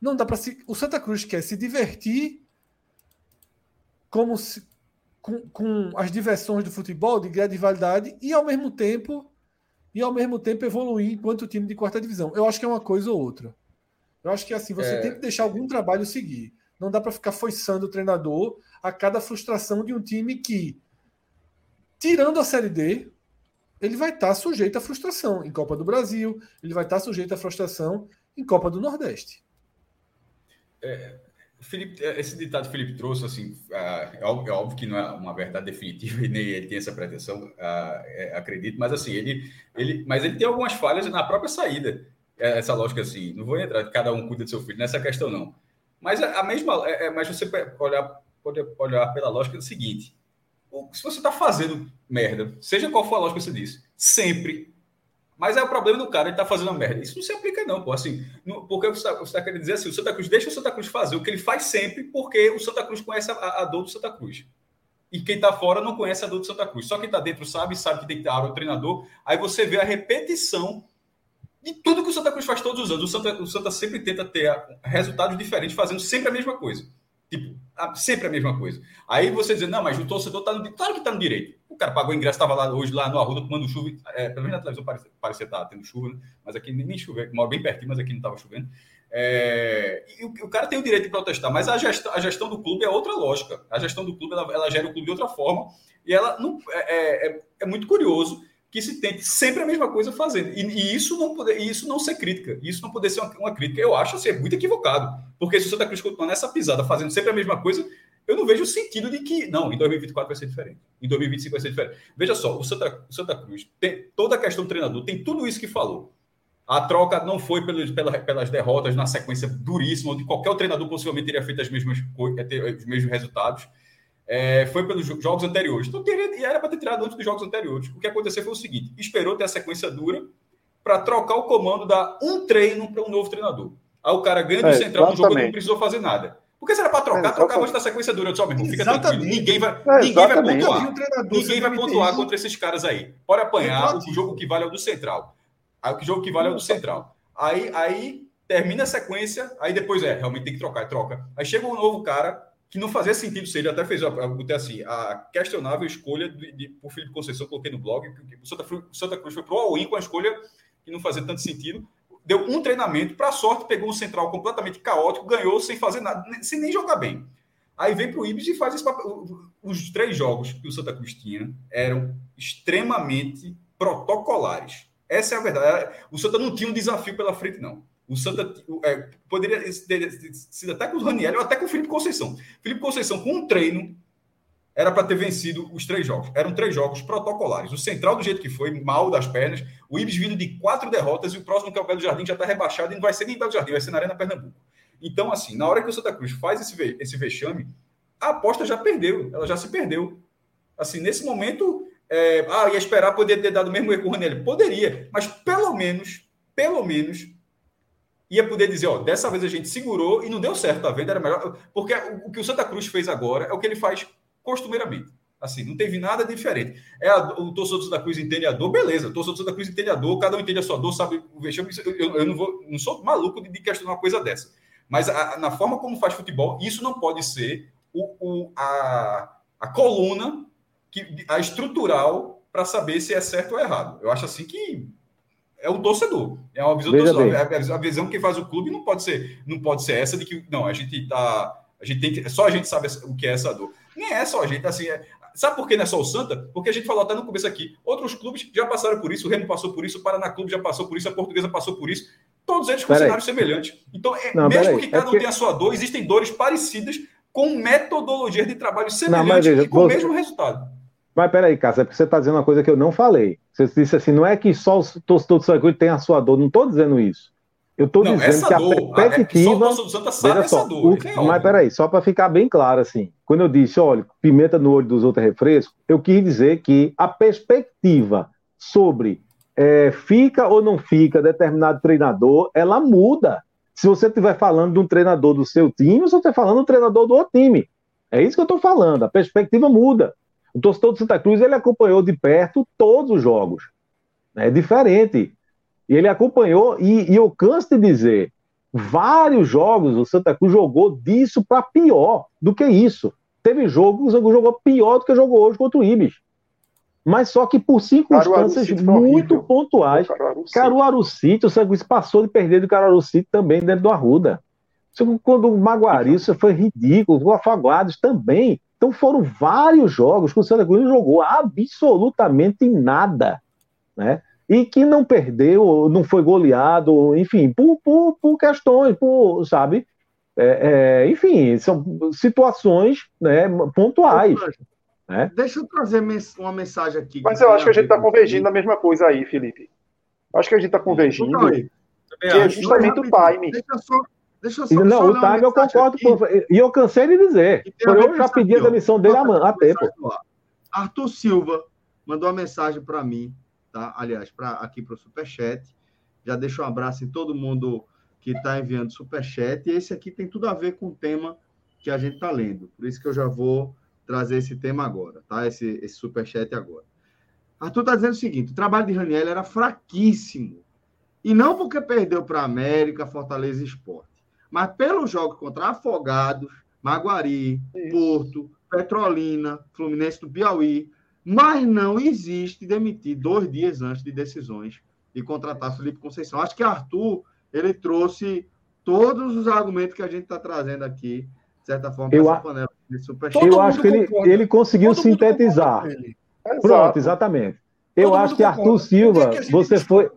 [SPEAKER 5] Não dá para se. O Santa Cruz quer se divertir como se, com, com as diversões do futebol de grande validade e ao mesmo tempo e ao mesmo tempo evoluir enquanto time de quarta divisão. Eu acho que é uma coisa ou outra. Eu acho que assim você é... tem que deixar algum trabalho seguir. Não dá para ficar foiçando o treinador a cada frustração de um time que tirando a Série D, ele vai estar sujeito à frustração em Copa do Brasil, ele vai estar sujeito à frustração em Copa do Nordeste.
[SPEAKER 3] É, Felipe, é, esse ditado que Felipe trouxe, assim, é, é óbvio que não é uma verdade definitiva e nem ele tem essa pretensão, é, acredito, mas assim, ele, ele, mas ele tem algumas falhas na própria saída. Essa lógica assim, não vou entrar, cada um cuida do seu filho nessa questão não. Mas a mesma, é, mas você olhar, pode olhar pela lógica do seguinte: se você está fazendo merda, seja qual for a lógica que você disse, sempre. Mas é o problema do cara, ele está fazendo merda. Isso não se aplica, não, pô. Assim, porque você está tá querendo dizer assim: o Santa Cruz deixa o Santa Cruz fazer o que ele faz sempre, porque o Santa Cruz conhece a, a dor do Santa Cruz. E quem está fora não conhece a dor do Santa Cruz. Só quem está dentro sabe, sabe que tem que dar o treinador. Aí você vê a repetição de tudo que o Santa Cruz faz todos os anos. O Santa, o Santa sempre tenta ter resultados diferentes, fazendo sempre a mesma coisa. Tipo, sempre a mesma coisa. Aí você diz, não, mas o torcedor está no Claro que está no direito. O cara pagou o ingresso, estava lá hoje lá no Arruda tomando chuva. É, pelo menos na televisão parecia, parecia estar tá tendo chuva, né? mas aqui nem choveu, moro bem pertinho, mas aqui não estava chovendo. É, e o, o, cara tem o direito de protestar, mas a gestão, a gestão do clube é outra lógica. A gestão do clube ela, ela gera o clube de outra forma. E ela não é, é, é, é muito curioso que se tente sempre a mesma coisa fazendo. E, e isso não poder, isso não ser crítica, isso não poder ser uma, uma crítica. Eu acho ser assim, muito equivocado. Porque se o Santa Cruz continuar nessa pisada, fazendo sempre a mesma coisa, eu não vejo o sentido de que, não, em 2024 vai ser diferente. Em 2025 vai ser diferente. Veja só, o Santa, o Santa Cruz tem toda a questão do treinador, tem tudo isso que falou. A troca não foi pelos, pelas, derrotas na sequência duríssima, onde qualquer treinador possivelmente teria feito as mesmas, os mesmos resultados é, foi pelos jogos anteriores. Então, teria, e era para ter tirado antes dos jogos anteriores. O que aconteceu foi o seguinte: esperou ter a sequência dura para trocar o comando, dar um treino para um novo treinador. Aí o cara ganha do é, Central no jogo e não precisou fazer nada. Porque se era para trocar, é, trocava antes da sequência dura. Só, meu irmão, fica tranquilo. Ninguém vai, é, ninguém vai pontuar. Ninguém vai pontuar contra esses caras aí. Pode apanhar, o jogo que vale é o do Central. Aí, o jogo que vale é o do Central. Aí, aí termina a sequência, aí depois é, realmente tem que trocar, troca. Aí chega um novo cara que não fazia sentido ser, ele até fez, botei assim, a questionável escolha de, de, por Felipe Conceição, coloquei no blog, o Santa, Santa Cruz foi pro all-in com a escolha que não fazia tanto sentido, deu um treinamento, para sorte, pegou um central completamente caótico, ganhou sem fazer nada, sem nem jogar bem. Aí vem para o Ibis e faz esse papel. Os três jogos que o Santa Cruz tinha eram extremamente protocolares. Essa é a verdade. O Santa não tinha um desafio pela frente, não. O Santa é, poderia ter sido até com o Raniel ou até com o Felipe Conceição. Felipe Conceição, com um treino, era para ter vencido os três jogos. Eram três jogos protocolares. O Central, do jeito que foi, mal das pernas. O Ibis vindo de quatro derrotas e o próximo, que é o Belo Jardim, já está rebaixado e não vai ser nem Belo Jardim, vai ser na Arena Pernambuco. Então, assim, na hora que o Santa Cruz faz esse, esse vexame, a aposta já perdeu, ela já se perdeu. Assim, nesse momento, é, ah, ia esperar poder ter dado o mesmo erro com o Raniel. Poderia, mas pelo menos, pelo menos, ia poder dizer, ó, dessa vez a gente segurou e não deu certo, tá vendo? Era melhor. Porque o, que o Santa Cruz fez agora é o que ele faz costumeiramente. Assim, não teve nada diferente. É a, o torcedor do Santa Cruz entende a dor, beleza. O torcedor do Santa Cruz entende a dor, cada um entende a sua dor, sabe o vexame. Eu, eu, eu não, vou, não sou maluco de, de questionar uma coisa dessa. Mas a, na forma como faz futebol, isso não pode ser o, o a, a coluna, que, a estrutural, para saber se é certo ou errado. Eu acho assim que é o torcedor. É uma visão do torcedor. A, a, visão que faz o clube não pode ser, não pode ser essa de que não, a gente tá. A gente tem que. Só a gente sabe o que é essa dor. Nem é só a gente, assim, é, Sabe por que não é só o Santa? Porque a gente falou até no começo aqui. Outros clubes já passaram por isso, o Remo passou por isso, o Paraná Clube já passou por isso, a Portuguesa passou por isso. Todos eles com cenários semelhantes. Então, é, não, mesmo que é cada um tenha a sua dor, existem dores parecidas com metodologias de trabalho semelhantes não, e com o mesmo resultado.
[SPEAKER 6] Mas peraí, Cássio, é porque você está dizendo uma coisa que eu não falei. Você disse assim, não é que só os torcedores do Santa tem a sua dor. Não estou dizendo isso. Eu estou dizendo que a dor, perspectiva. É, só o Santa sabe essa só, dor. O, mas peraí, só para ficar bem claro, assim, quando eu disse, olha, pimenta no olho dos outros é refresco, eu quis dizer que a perspectiva sobre é, fica ou não fica determinado treinador, ela muda. Se você estiver falando de um treinador do seu time, você estiver falando de um treinador do outro time. É isso que eu estou falando, a perspectiva muda. O torcedor do Santa Cruz ele acompanhou de perto todos os jogos. É diferente. E ele acompanhou, e, e eu canso de dizer, vários jogos o Santa Cruz jogou disso para pior do que isso. Teve jogo, o Santa Cruz jogou pior do que jogou hoje contra o Ibis. Mas só que por circunstâncias muito pontuais. Caruaru City, o Santa Cruz passou de perder do Caruaru City também dentro do Arruda. Quando o Maguari, isso foi ridículo. O Afaguados também. Então foram vários jogos que o Santa Cruz jogou absolutamente nada. Né? e que não perdeu, não foi goleado, enfim, por, por, por questões, por, sabe? É, é, enfim, são situações né, pontuais.
[SPEAKER 1] Né? Deixa eu trazer uma mensagem aqui.
[SPEAKER 2] Mas eu acho que a gente está convergindo na mesma coisa aí, Felipe. Acho que a gente está convergindo. Que é justamente o time. Deixa só,
[SPEAKER 6] deixa só, não, o time eu concordo. Com, e eu cansei de dizer. Eu já pedi a demissão dele há tempo.
[SPEAKER 1] Arthur Silva mandou uma mensagem para mim tá? Aliás, para aqui para o Superchat. Já deixo um abraço em todo mundo que está enviando Superchat. E esse aqui tem tudo a ver com o tema que a gente está lendo. Por isso que eu já vou trazer esse tema agora, tá? Esse, esse Superchat agora. Arthur está dizendo o seguinte: o trabalho de Raniel era fraquíssimo. E não porque perdeu para América, Fortaleza e Esporte, mas pelo jogo contra Afogados, Maguari, Porto, Petrolina, Fluminense do Piauí, mas não existe demitir dois dias antes de decisões e contratar Felipe Conceição. Acho que Arthur ele trouxe todos os argumentos que a gente está trazendo aqui, de certa forma, para
[SPEAKER 6] essa panela de Eu acho que ele, ele conseguiu Todo sintetizar. Pronto, exatamente. Eu Todo acho que Arthur Silva, que você foi.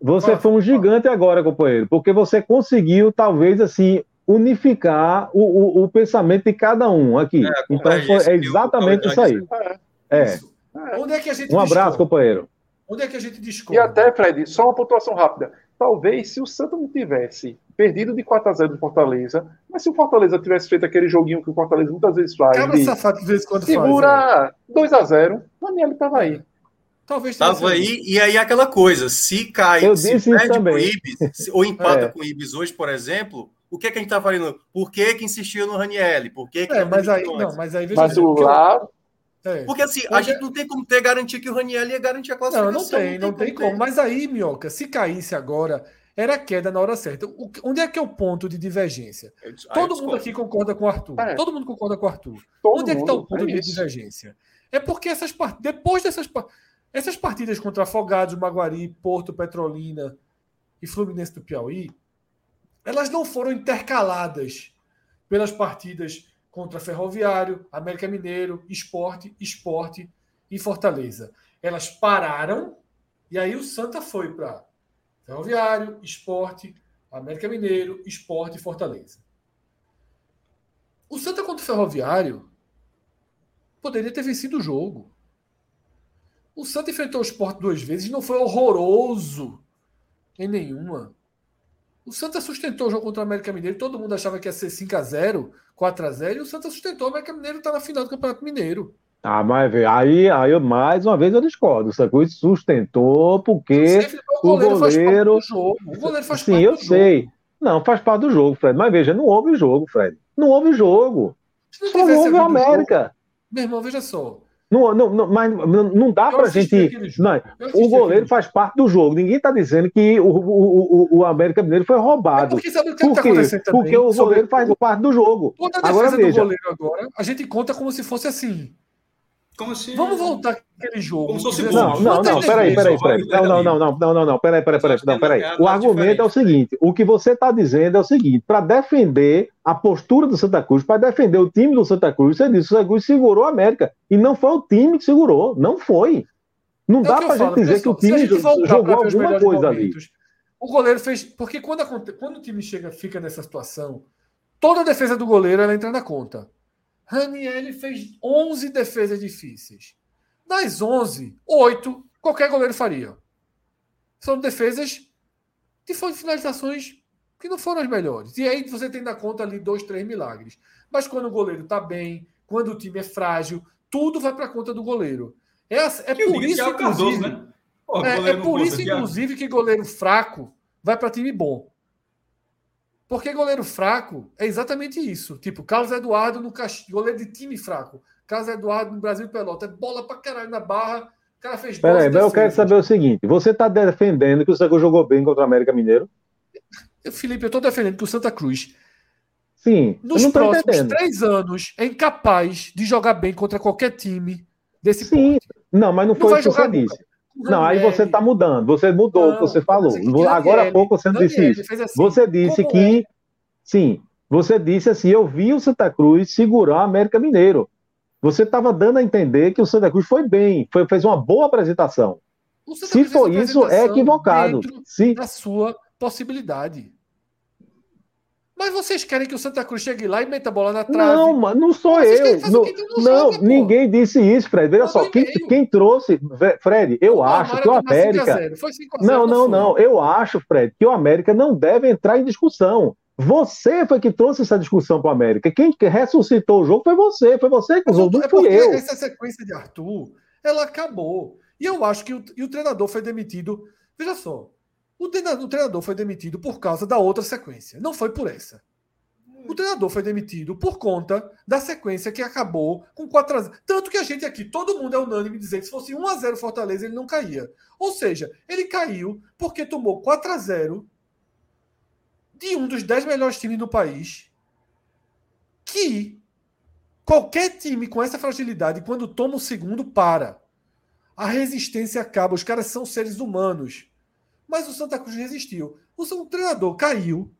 [SPEAKER 6] Você foi um gigante agora, companheiro, porque você conseguiu, talvez, assim, unificar o, o, o pensamento de cada um aqui. É, então, foi, é exatamente isso aí. É. É. Onde é que a gente um abraço, companheiro.
[SPEAKER 2] Onde é que a gente discorda? E até, Fred, só uma pontuação rápida. Talvez se o Santos não tivesse perdido de 4 a 0 do Fortaleza, mas se o Fortaleza tivesse feito aquele joguinho que o Fortaleza muitas vezes faz. Cara, de safado de vez quando segura faz, é. 2 a 0 o Daniel estava aí.
[SPEAKER 4] Talvez Tava aí, e aí aquela coisa, se cai, Eu se perde com o Ibis, ou empata é. com o Ibis hoje, por exemplo, o que, é que a gente tá falando? Por que, que insistiu no Raniel? Por que, que
[SPEAKER 5] é, mas aí, não, mas aí
[SPEAKER 2] mas o lá,
[SPEAKER 4] é. Porque assim, a gente não tem como ter garantia que o Raniel ia garantir a classificação.
[SPEAKER 5] Não, não tem, não tem, não tem como. como. Mas aí, Minhoca, se caísse agora, era queda na hora certa. O, onde é que é o ponto de divergência? Eu, Todo mundo aqui concorda com o Arthur. É. Todo mundo concorda com o Arthur. Todo onde é que está o ponto é de divergência? É porque essas depois dessas essas partidas contra Afogados, Maguari, Porto, Petrolina e Fluminense do Piauí, elas não foram intercaladas pelas partidas contra Ferroviário, América Mineiro, Esporte, Esporte e Fortaleza. Elas pararam e aí o Santa foi para Ferroviário, Esporte, América Mineiro, Esporte e Fortaleza. O Santa contra o Ferroviário poderia ter vencido o jogo. O Santa enfrentou o Esporte duas vezes e não foi horroroso em nenhuma. O Santa sustentou o jogo contra o América Mineiro. Todo mundo achava que ia ser 5x0, 4x0. E o Santa sustentou. O América Mineiro está na final do Campeonato Mineiro.
[SPEAKER 6] Ah, mas aí, aí mais uma vez eu discordo. O Santa sustentou porque o goleiro, o goleiro... Faz jogo. O goleiro faz Sim, eu sei. Jogo. Não, faz parte do jogo, Fred. Mas veja, não houve jogo, Fred. Não houve jogo. Só não houve o América. Jogo,
[SPEAKER 5] meu irmão, veja só.
[SPEAKER 6] Não, não, não, mas não dá para gente. Não, o goleiro faz parte do jogo. Ninguém está dizendo que o, o, o, o América Mineiro foi roubado. É porque sabe o que está acontecendo também? Porque o goleiro faz parte do jogo.
[SPEAKER 5] Toda a defesa agora, do veja. goleiro agora, a gente conta como se fosse assim. Como assim? Vamos voltar aquele jogo. Como se fosse
[SPEAKER 6] não, não, não, peraí, peraí, peraí. Não, não, não, não, não, não, não, peraí, peraí, peraí. Não, peraí. O argumento é o seguinte: o que você está dizendo é o seguinte: para defender a postura do Santa Cruz, para defender o time do Santa Cruz, você disse que o Santa Cruz segurou a América. E não foi o time que segurou, não foi. Não é dá para a gente dizer que o time jogou alguma coisa ali.
[SPEAKER 5] O goleiro fez. Porque quando, quando o time chega, fica nessa situação, toda a defesa do goleiro ela entra na conta. Raniel fez 11 defesas difíceis. Das 11, 8 qualquer goleiro faria. São defesas de finalizações que não foram as melhores. E aí você tem na conta ali dois, três milagres. Mas quando o goleiro está bem, quando o time é frágil, tudo vai para a conta do goleiro. É, é por isso, inclusive, Cardoso, né? Pô, é, é por isso, inclusive, que goleiro fraco vai para time bom. Porque goleiro fraco é exatamente isso. Tipo, Carlos Eduardo no Caxias, goleiro de time fraco. Carlos Eduardo no Brasil Pelota. É bola pra caralho na barra. O cara fez
[SPEAKER 6] Peraí, mas eu quero saber o seguinte: você tá defendendo que o Santa Cruz jogou bem contra o América Mineiro?
[SPEAKER 5] Felipe, eu tô defendendo que o Santa Cruz.
[SPEAKER 6] Sim.
[SPEAKER 5] Nos próximos entendendo. três anos é incapaz de jogar bem contra qualquer time desse
[SPEAKER 6] Sim. Porte. Não, mas não, não foi o que você disse. Não, aí você está mudando. Você mudou o que você falou. Agora há pouco você não disse isso. Assim, você disse que. É? Sim, você disse assim: eu vi o Santa Cruz segurar o América Mineiro. Você estava dando a entender que o Santa Cruz foi bem, foi, fez uma boa apresentação. Se for isso, é equivocado. Se...
[SPEAKER 5] Da sua possibilidade. Mas vocês querem que o Santa Cruz chegue lá e meta a bola na trave?
[SPEAKER 6] Não, mas não sou eu. Não, não joga, ninguém disse isso, Fred. Veja só, quem, quem, trouxe. Fred, eu o acho que o América. Não, não, não. Eu acho, Fred, que o América não deve entrar em discussão. Você foi que trouxe essa discussão para o América. Quem ressuscitou o jogo foi você. Foi você que usou, não é fui eu.
[SPEAKER 5] Essa sequência de Arthur, ela acabou. E eu acho que o, e o treinador foi demitido. Veja só, o treinador, foi demitido por causa da outra sequência. Não foi por essa. O treinador foi demitido por conta da sequência que acabou com 4 a 0. Tanto que a gente aqui, todo mundo é unânime dizer que se fosse 1 a 0 Fortaleza, ele não caía. Ou seja, ele caiu porque tomou 4 a 0 de um dos 10 melhores times do país. Que qualquer time com essa fragilidade, quando toma o segundo, para. A resistência acaba. Os caras são seres humanos. Mas o Santa Cruz resistiu. O, o treinador caiu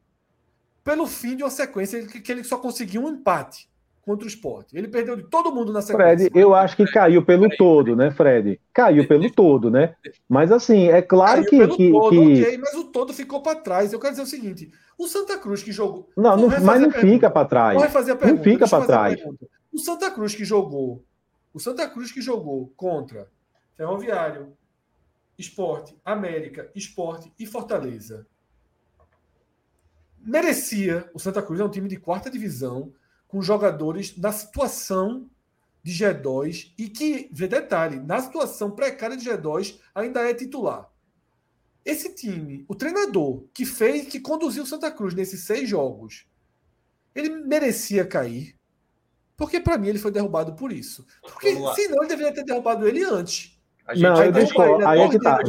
[SPEAKER 5] pelo fim de uma sequência que, ele só conseguiu um empate contra o esporte. Ele perdeu de todo mundo na sequência.
[SPEAKER 6] Fred, eu acho que caiu pelo todo, né, Fred? Caiu pelo todo, né? Mas assim, é claro que. que, todo, que...
[SPEAKER 5] Okay, mas o todo ficou para trás. Eu quero dizer o seguinte: o Santa Cruz que jogou.
[SPEAKER 6] Não, não mas não fica para trás. Não fica para trás.
[SPEAKER 5] O Santa Cruz que jogou. O Santa Cruz que jogou contra Ferroviário, Esporte, América, Esporte e Fortaleza. Merecia. O Santa Cruz é um time de quarta divisão, com jogadores na situação de G2 e que, vê detalhe, na situação precária de G2 ainda é titular. Esse time, o treinador que fez, que conduziu o Santa Cruz nesses seis jogos, ele merecia cair, porque para mim ele foi derrubado por isso. Porque senão ele deveria ter derrubado ele antes.
[SPEAKER 6] Gente, não, eu discordo. Aí é que tá.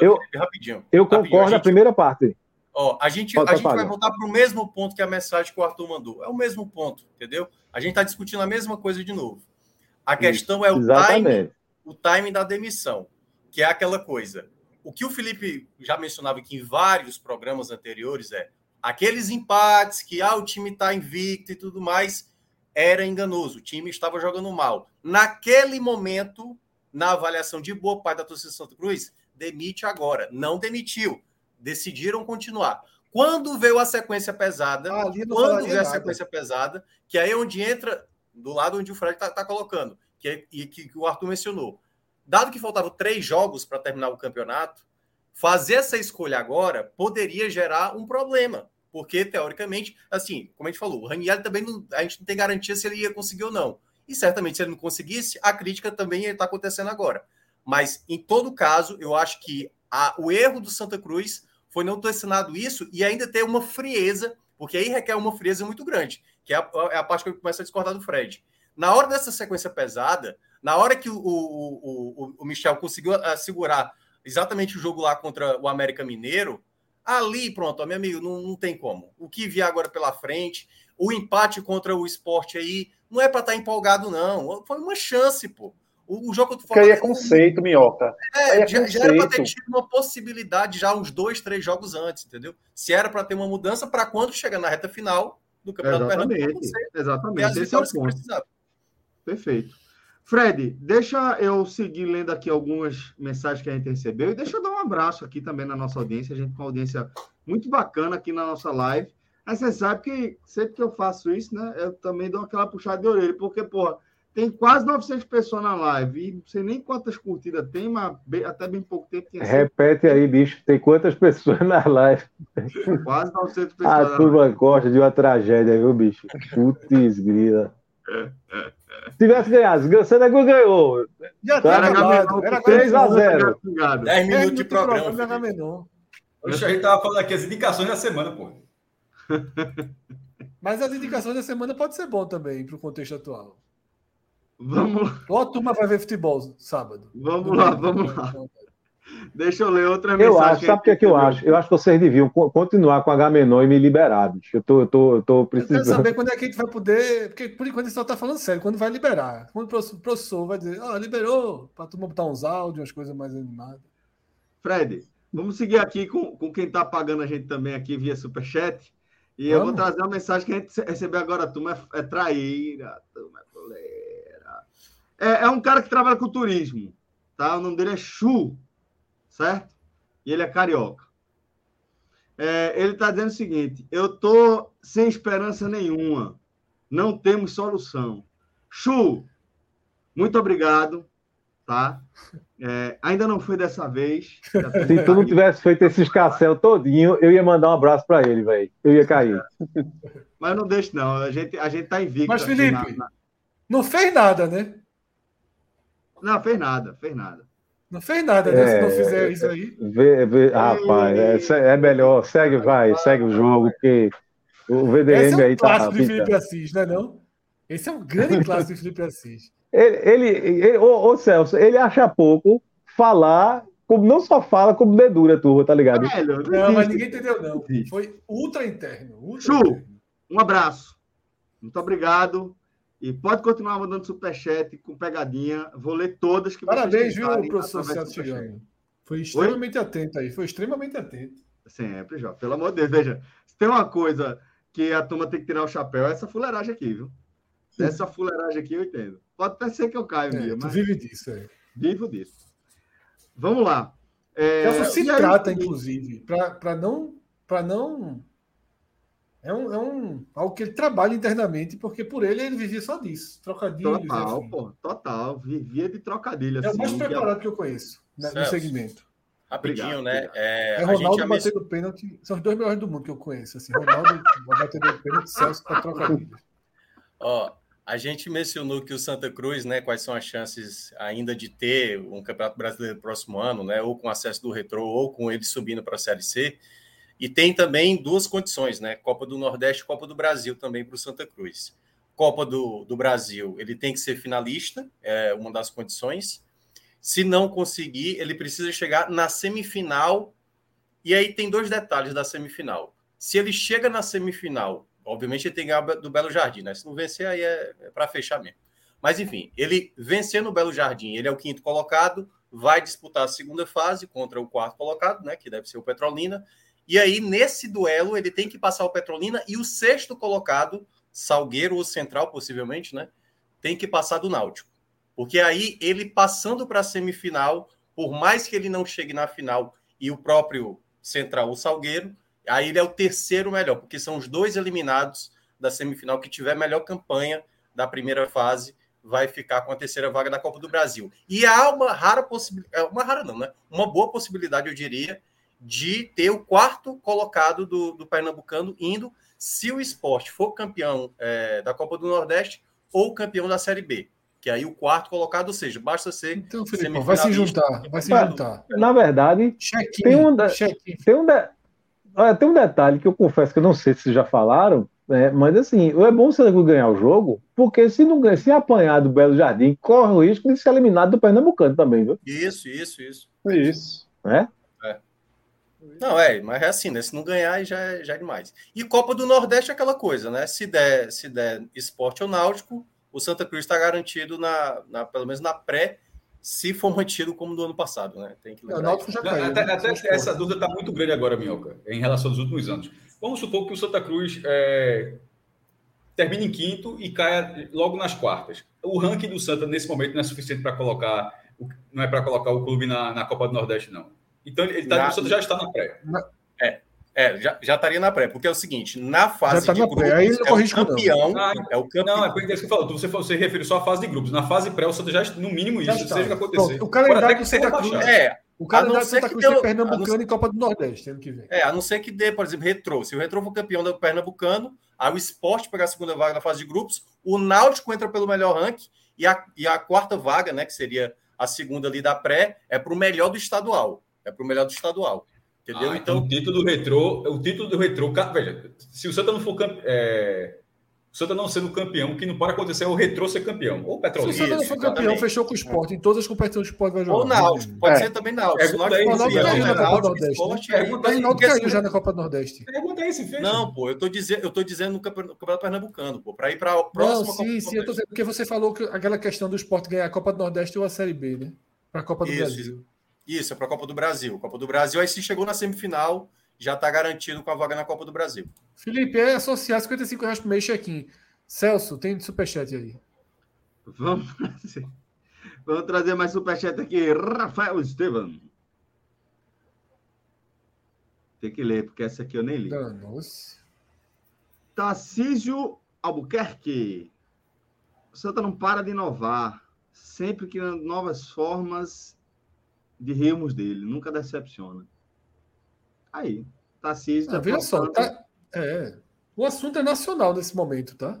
[SPEAKER 6] Eu, eu, eu concordo na primeira parte.
[SPEAKER 4] Ó, a gente, a gente vai voltar para o mesmo ponto que a mensagem que o Arthur mandou. É o mesmo ponto, entendeu? A gente está discutindo a mesma coisa de novo. A questão é o timing, o timing da demissão, que é aquela coisa. O que o Felipe já mencionava aqui em vários programas anteriores é aqueles empates que ah, o time está invicto e tudo mais, era enganoso. O time estava jogando mal. Naquele momento, na avaliação de boa parte da torcida Santa Cruz, demite agora. Não demitiu. Decidiram continuar. Quando veio a sequência pesada, ah, quando veio a sequência pesada, que aí é onde entra, do lado onde o Fred está tá colocando, que, é, e que, que o Arthur mencionou. Dado que faltavam três jogos para terminar o campeonato, fazer essa escolha agora poderia gerar um problema. Porque, teoricamente, assim, como a gente falou, o Raniel também não, a gente não tem garantia se ele ia conseguir ou não. E certamente, se ele não conseguisse, a crítica também está acontecendo agora. Mas, em todo caso, eu acho que a, o erro do Santa Cruz foi não ter assinado isso e ainda ter uma frieza, porque aí requer uma frieza muito grande, que é a, é a parte que eu começo a discordar do Fred. Na hora dessa sequência pesada, na hora que o, o, o, o Michel conseguiu segurar exatamente o jogo lá contra o América Mineiro, ali, pronto, meu amigo, não, não tem como. O que vier agora pela frente, o empate contra o esporte aí, não é para estar tá empolgado, não. Foi uma chance, pô. O, o jogo
[SPEAKER 2] que tu aí é conceito. Minhoca.
[SPEAKER 4] É, é já, conceito. já, era para ter tido uma possibilidade já uns dois, três jogos antes, entendeu? Se era para ter uma mudança, para quando chegar na reta final do Campeonato
[SPEAKER 1] Exatamente, exatamente. Esse é o ponto. Perfeito. Fred, deixa eu seguir lendo aqui algumas mensagens que a gente recebeu e deixa eu dar um abraço aqui também na nossa audiência. A gente tem uma audiência muito bacana aqui na nossa live. Mas você sabe que sempre que eu faço isso, né, eu também dou aquela puxada de orelha, porque, porra, tem quase 900 pessoas na live e não sei nem quantas curtidas tem, mas bem, até bem pouco tempo tinha.
[SPEAKER 6] Repete aí, bicho, tem quantas <laughs> pessoas na live?
[SPEAKER 1] Quase 900 pessoas. A
[SPEAKER 6] turma gosta de uma tragédia, viu, bicho? Putz, grila. Se tivesse ganhado, Cruz ganhou.
[SPEAKER 4] Já tá, era, ganhado, era 3 a 0. 10 minutos de programa. programa
[SPEAKER 3] Oxe, a gente tava falando aqui as indicações da semana, pô.
[SPEAKER 5] Mas as indicações da semana pode ser bom também para o contexto atual.
[SPEAKER 1] Vamos lá.
[SPEAKER 5] Ou a turma vai ver futebol sábado.
[SPEAKER 1] Vamos lá, vamos lá. Deixa eu ler outra
[SPEAKER 6] mensagem. Eu acho, sabe o que, é que eu acho? Eu acho que vocês deviam continuar com H menor e me liberar, bicho. Eu tô, eu tô, eu tô precisando. Eu
[SPEAKER 5] quero saber quando é que a gente vai poder. Porque por enquanto ele só tá falando sério, quando vai liberar. Quando o professor vai dizer, ah, liberou, para turma botar uns áudios, umas coisas mais animadas.
[SPEAKER 1] Fred, vamos seguir aqui com, com quem tá pagando a gente também aqui via Superchat. E vamos. eu vou trazer uma mensagem que a gente recebeu agora, turma, é, é traíra, turma é coleira. É, é um cara que trabalha com turismo, tá? O nome dele é Chu certo? E ele é carioca. É, ele está dizendo o seguinte: eu estou sem esperança nenhuma, não temos solução. Chu, muito obrigado, tá? É, ainda não foi dessa vez.
[SPEAKER 6] Se tu não tivesse feito esse escassel todinho, eu ia mandar um abraço para ele, velho. Eu ia cair.
[SPEAKER 1] Mas não deixe, não. A gente, a gente tá invicto.
[SPEAKER 5] Mas, Felipe, na, na... não fez nada, né?
[SPEAKER 1] Não, fez nada, fez nada.
[SPEAKER 5] Não fez nada, né? É, se não fizer isso aí.
[SPEAKER 6] Vê, vê, rapaz, é, é, melhor. Segue, vai, segue o jogo, porque o VDM Esse é um
[SPEAKER 5] aí tá. clássico de Felipe Assis, não é não? Esse é um grande clássico de Felipe Assis.
[SPEAKER 6] Ele, ele, ele ô, ô, Celso, ele acha pouco falar, como não só fala, como dedura, turma, tá ligado?
[SPEAKER 5] É, não, não mas ninguém entendeu, não. Foi ultra interno. Ultra
[SPEAKER 1] Chu, interno. um abraço. Muito obrigado. E pode continuar mandando superchat com pegadinha. Vou ler todas que
[SPEAKER 5] Parabéns, viu, professor Celso Chigami. Foi extremamente Oi? atento aí. Foi extremamente atento.
[SPEAKER 1] Sempre, já. Pelo amor de Deus. Veja, se tem uma coisa que a turma tem que tirar o chapéu, é essa fuleiragem aqui, viu? Essa fuleiragem aqui eu entendo. Pode até ser que eu caia um é, dia, mas.
[SPEAKER 5] Vive disso, é.
[SPEAKER 1] Vivo disso. Vamos lá.
[SPEAKER 5] É... Celso se trata, aí... inclusive, para não, não é um, é um algo que ele trabalha internamente, porque por ele ele vivia só disso, trocadilhos.
[SPEAKER 1] Total, assim. pô, total. Vivia de trocadilho.
[SPEAKER 5] É assim, o mais preparado que, eu conheço né, no segmento.
[SPEAKER 4] Rapidinho, Obrigado, né? É,
[SPEAKER 5] é Ronaldo batendo mes... pênalti. São os dois melhores do mundo que eu conheço. Assim, Ronaldo <laughs> batendo pênalti, Celso para trocadilho.
[SPEAKER 4] Ó, a gente mencionou que o Santa Cruz, né? Quais são as chances ainda de ter um Campeonato Brasileiro no próximo ano, né? Ou com acesso do retrô, ou com ele subindo para a Série C. E tem também duas condições, né? Copa do Nordeste e Copa do Brasil também para o Santa Cruz. Copa do, do Brasil, ele tem que ser finalista, é uma das condições. Se não conseguir, ele precisa chegar na semifinal E aí tem dois detalhes da semifinal. Se ele chega na semifinal, obviamente ele tem que ganhar do Belo Jardim, né? Se não vencer, aí é, é para fechar mesmo. Mas enfim, ele vencendo o Belo Jardim, ele é o quinto colocado, vai disputar a segunda fase contra o quarto colocado, né? Que deve ser o Petrolina. E aí, nesse duelo, ele tem que passar o Petrolina e o sexto colocado, Salgueiro ou Central, possivelmente, né? Tem que passar do Náutico. Porque aí, ele passando para a semifinal, por mais que ele não chegue na final e o próprio Central, o Salgueiro, aí ele é o terceiro melhor, porque são os dois eliminados da semifinal que tiver melhor campanha da primeira fase vai ficar com a terceira vaga da Copa do Brasil. E há uma rara possibilidade, é, uma rara não, né? Uma boa possibilidade, eu diria, de ter o quarto colocado do, do Pernambucano indo se o esporte for campeão é, da Copa do Nordeste ou campeão da Série B. Que aí o quarto colocado, ou seja, basta ser.
[SPEAKER 5] Então, Felipe, vai se juntar. Vai se juntar.
[SPEAKER 6] Na verdade, tem um, de... tem, um de... tem um detalhe que eu confesso que eu não sei se já falaram, é, mas assim, é bom o Santa Cruz ganhar o jogo, porque se não se apanhar do Belo Jardim, corre o risco de ser eliminado do Pernambucano também, viu?
[SPEAKER 4] Isso, isso, isso.
[SPEAKER 2] Isso.
[SPEAKER 6] É?
[SPEAKER 4] é. Não, é, mas é assim, né? Se não ganhar, já é, já é demais. E Copa do Nordeste é aquela coisa, né? Se der, se der esporte ou náutico, o Santa Cruz está garantido, na, na, pelo menos na pré, se for mantido como do ano passado, né? Tem que lembrar.
[SPEAKER 3] já caiu, até, né? até essa dúvida está muito grande agora, Minhoca, em relação aos últimos anos. Vamos supor que o Santa Cruz é, termine em quinto e caia logo nas quartas. O ranking do Santa nesse momento não é suficiente para colocar, não é para colocar o clube na, na Copa do Nordeste, não. Então ele tá, na, o Santa já está na pré.
[SPEAKER 4] Na, é, é, já, já estaria na pré, porque é o seguinte, na fase
[SPEAKER 5] tá de na grupos, Aí é o campeão,
[SPEAKER 4] ah, é o campeão.
[SPEAKER 3] Não, é porque é isso que falou, você, você referiu só à fase de grupos. Na fase pré, o Santa já, no mínimo isso, seja o que acontecer. Pronto,
[SPEAKER 5] o calendário do Santa Cruz, é, o calendário do Santa Cruz é Pernambucano e Copa do Nordeste, ano que vem.
[SPEAKER 4] É, a não ser que dê, por exemplo, Retrô. Se o Retrô for campeão do Pernambucano, aí o Esporte pegar a segunda vaga na fase de grupos, o Náutico entra pelo melhor ranking e a, e a quarta vaga, né, que seria a segunda ali da pré, é para o melhor do estadual. É para o melhor do estadual. Entendeu?
[SPEAKER 3] Ah, então, o título do retrô, o título do retrô, veja, se o Santa não for campeão, é, o Santa não sendo campeão, o que não pode acontecer é o retrô ser campeão. Ou o Petrolina.
[SPEAKER 5] Se o Santa não for campeão, fechou com o esporte. Em todas as competições que o esporte vai jogar.
[SPEAKER 4] Ou Náutico, pode é. ser também Náutico.
[SPEAKER 5] O Náutico caiu na Copa do Nordeste. O Náutico caiu já na Copa do Nordeste.
[SPEAKER 4] Pergunta aí se fez. Não, pô, eu tô dizendo, eu tô dizendo no Campeonato Pernambucano, pô, para ir para a próxima
[SPEAKER 5] não, sim, sim, eu tô dizendo, porque você falou que aquela questão do esporte ganhar a Copa do Nordeste ou a Série B, né? Para a Copa do Isso. Brasil.
[SPEAKER 4] Isso, é para a Copa do Brasil. Copa do Brasil, aí se chegou na semifinal, já está garantido com a vaga na Copa do Brasil.
[SPEAKER 5] Felipe, é associar 55 reais por mês check-in. Celso, tem superchat aí.
[SPEAKER 1] Vamos <laughs> trazer, vamos trazer mais superchat aqui. Rafael Estevam. Tem que ler, porque essa aqui eu nem li.
[SPEAKER 5] Danos.
[SPEAKER 1] Tarcísio Albuquerque. O Santa não para de inovar. Sempre criando novas formas de rirmos dele, nunca decepciona. Aí, Tarcísio.
[SPEAKER 5] Ah, veja só, tá, é, o assunto é nacional nesse momento, tá?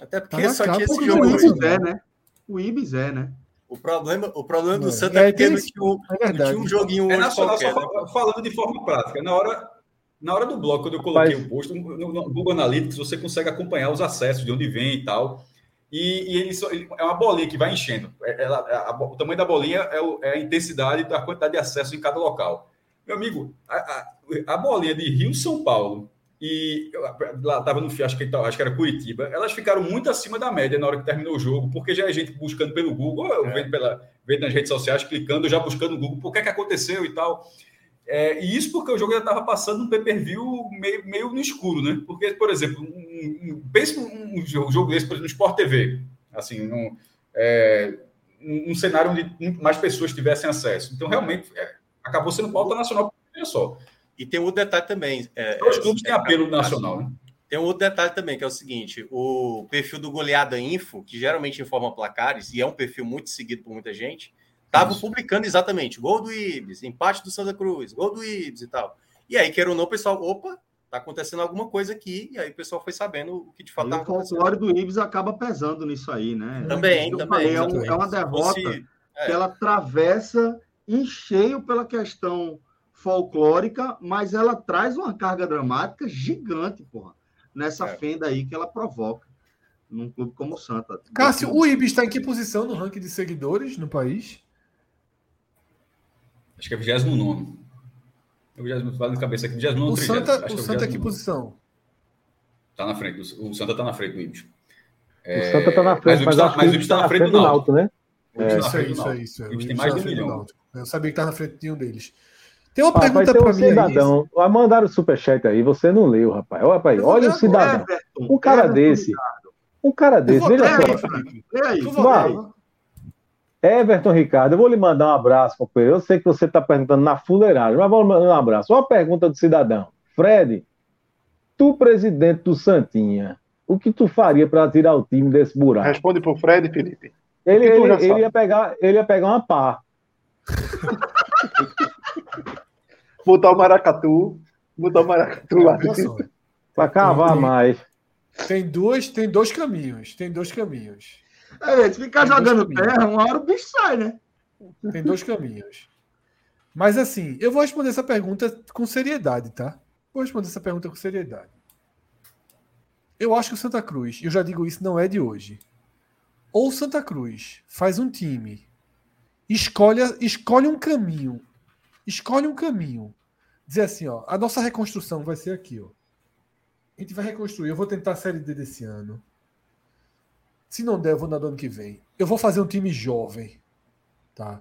[SPEAKER 4] Até porque tá só que
[SPEAKER 1] esse jogo. O Ibis é, né? O Ibis é, né?
[SPEAKER 4] O problema, o problema do é. Santa é, é que é tinha, é tinha um joguinho
[SPEAKER 3] é nacional, qualquer, só né? falando de forma prática. Na hora, na hora do bloco, quando eu coloquei Mas... o posto, no, no Google Analytics, você consegue acompanhar os acessos, de onde vem e tal. E, e ele, só, ele, é uma bolinha que vai enchendo. É, ela, a, a, o tamanho da bolinha é, o, é, a intensidade da quantidade de acesso em cada local. Meu amigo, a, a, a bolinha de Rio São Paulo e lá estava no acho que, acho que era Curitiba, elas ficaram muito acima da média na hora que terminou o jogo, porque já é gente buscando pelo Google, eu é. vendo, pela, vendo nas redes sociais, clicando, já buscando no Google, por que, é que aconteceu e tal. É, e isso porque o jogo já estava passando um pay-per-view meio, meio no escuro, né? Porque, por exemplo, um, pense um, um jogo desse, por exemplo, no Sport TV, assim, num, é, um cenário onde mais pessoas tivessem acesso. Então, realmente, é, acabou sendo pauta nacional, olha só.
[SPEAKER 4] E tem outro detalhe também.
[SPEAKER 3] É, Os clubes têm apelo nacional, né?
[SPEAKER 4] Tem um outro detalhe também, que é o seguinte: o perfil do Goleada Info, que geralmente informa placares, e é um perfil muito seguido por muita gente, Estavam publicando exatamente gol do Ibis, empate do Santa Cruz, gol do Ibis e tal. E aí, quer ou não, o pessoal, opa, tá acontecendo alguma coisa aqui, e aí o pessoal foi sabendo o que de fato
[SPEAKER 1] tá acontecendo. O folclore do Ibis acaba pesando nisso aí, né?
[SPEAKER 4] Também, também.
[SPEAKER 1] Falei, é, um, é, uma derrota fosse, é. que ela atravessa em cheio pela questão folclórica, mas ela traz uma carga dramática gigante, porra, nessa é. fenda aí que ela provoca num clube como o Santa.
[SPEAKER 5] Cássio, o Ibis está em que posição no ranking de seguidores no país?
[SPEAKER 3] Acho que é 29. Eu já falo de cabeça aqui. O Jasmine
[SPEAKER 5] o Santa, o Santa é que posição?
[SPEAKER 3] Tá na frente. O Santa tá na frente do Ibis.
[SPEAKER 6] É... O Santa tá na frente, mas, mas, mas o Ibis tá, tá na frente do Náutico, né?
[SPEAKER 5] É. Isso, aí, isso, aí, isso.
[SPEAKER 3] O Ibis tem mais de um milhão.
[SPEAKER 5] Eu sabia que tá na frente de um deles. Tem uma ah, pergunta para um mim.
[SPEAKER 6] Cidadão, aí. mandaram o superchat aí, você não leu, rapaz. Olha, rapaz, olha o cidadão. Um cara desse. Um cara desse, veja só. Aí, Vai. Everton Ricardo, eu vou lhe mandar um abraço, companheiro. Eu sei que você está perguntando na fuleiragem, mas vou mandar um abraço. Uma pergunta do cidadão. Fred, tu, presidente do Santinha, o que tu faria para tirar o time desse buraco?
[SPEAKER 2] Responde pro Fred, Felipe.
[SPEAKER 6] Ele, ele, ele ia, pegar, ele ia pegar uma pá. <laughs>
[SPEAKER 2] botar o maracatu, botar o maracatu lá.
[SPEAKER 6] Para cavar tem, mais.
[SPEAKER 5] Tem duas, tem dois caminhos. Tem dois caminhos.
[SPEAKER 1] É, se ficar tem jogando terra, uma hora o bicho sai, né?
[SPEAKER 5] Tem dois caminhos. Mas assim, eu vou responder essa pergunta com seriedade, tá? Vou responder essa pergunta com seriedade. Eu acho que o Santa Cruz, eu já digo isso, não é de hoje. Ou Santa Cruz faz um time, escolhe, escolhe um caminho, escolhe um caminho dizer assim, ó, a nossa reconstrução vai ser aqui, ó. A gente vai reconstruir. Eu vou tentar a série D desse ano. Se não der, eu vou na do ano que vem. Eu vou fazer um time jovem, tá?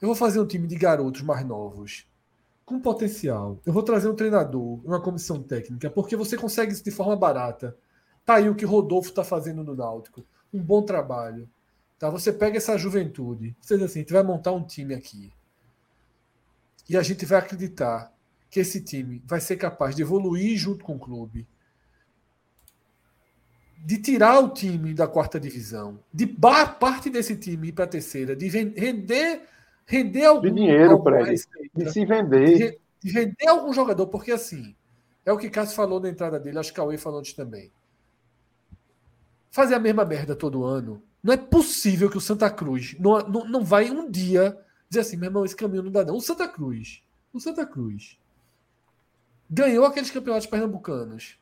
[SPEAKER 5] Eu vou fazer um time de garotos mais novos, com potencial. Eu vou trazer um treinador, uma comissão técnica, porque você consegue isso de forma barata. Tá aí o que Rodolfo está fazendo no Náutico. Um bom trabalho. Tá? Você pega essa juventude. Você diz assim, a gente vai montar um time aqui. E a gente vai acreditar que esse time vai ser capaz de evoluir junto com o clube, de tirar o time da quarta divisão, de parte desse time ir para a terceira, de render render algum
[SPEAKER 2] de dinheiro para ele, de se vender,
[SPEAKER 5] de, de render algum jogador, porque assim é o que Cássio falou na entrada dele, acho que Cauê falou antes também. Fazer a mesma merda todo ano, não é possível que o Santa Cruz não, não, não vai um dia dizer assim, meu irmão, esse caminho não dá não. O Santa Cruz, o Santa Cruz ganhou aqueles campeonatos pernambucanos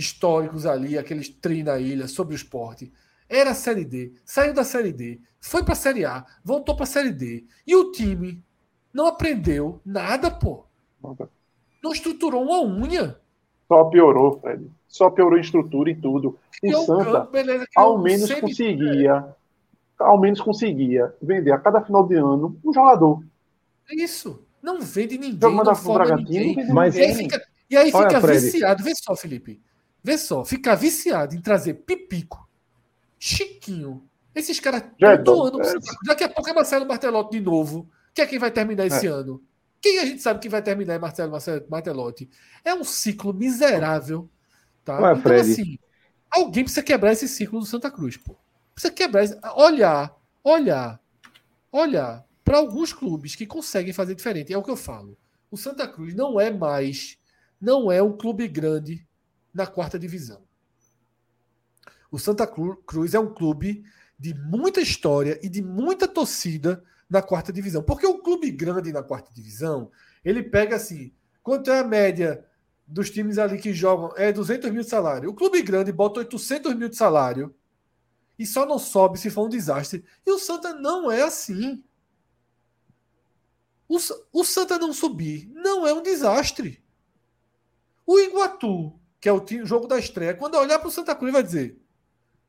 [SPEAKER 5] históricos ali, aqueles tri na ilha sobre o esporte. Era a Série D, saiu da Série D, foi para a Série A, voltou para a Série D. E o time não aprendeu nada, pô. Não estruturou uma unha.
[SPEAKER 2] Só piorou, Fred. Só piorou em estrutura e tudo. O e Santa, beleza, ao menos conseguia, ao menos conseguia vender a cada final de ano um jogador.
[SPEAKER 5] É isso. Não vende ninguém.
[SPEAKER 2] Não forma ninguém.
[SPEAKER 5] Mas... E aí fica, e aí fica viciado. Vê só, Felipe. Vê só. Fica viciado em trazer Pipico, Chiquinho. Esses caras todo ano. É. Daqui a pouco é Marcelo Martelotti de novo. Que é quem vai terminar esse é. ano. Quem a gente sabe que vai terminar é Marcelo, Marcelo Martelotti. É um ciclo miserável. Tá? Ué, então, assim, alguém precisa quebrar esse ciclo do Santa Cruz, pô. Precisa quebrar. Olhar, olhar, olhar para alguns clubes que conseguem fazer diferente. É o que eu falo. O Santa Cruz não é mais, não é um clube grande na quarta divisão. O Santa Cruz é um clube de muita história e de muita torcida na quarta divisão. Porque o clube grande na quarta divisão, ele pega assim, quanto é a média dos times ali que jogam? É 200 mil de salário. O clube grande bota 800 mil de salário e só não sobe se for um desastre. E o Santa não é assim. O, o Santa não subir não é um desastre. O Iguatu, que é o, time, jogo da estreia, quando olhar para o Santa Cruz, vai dizer: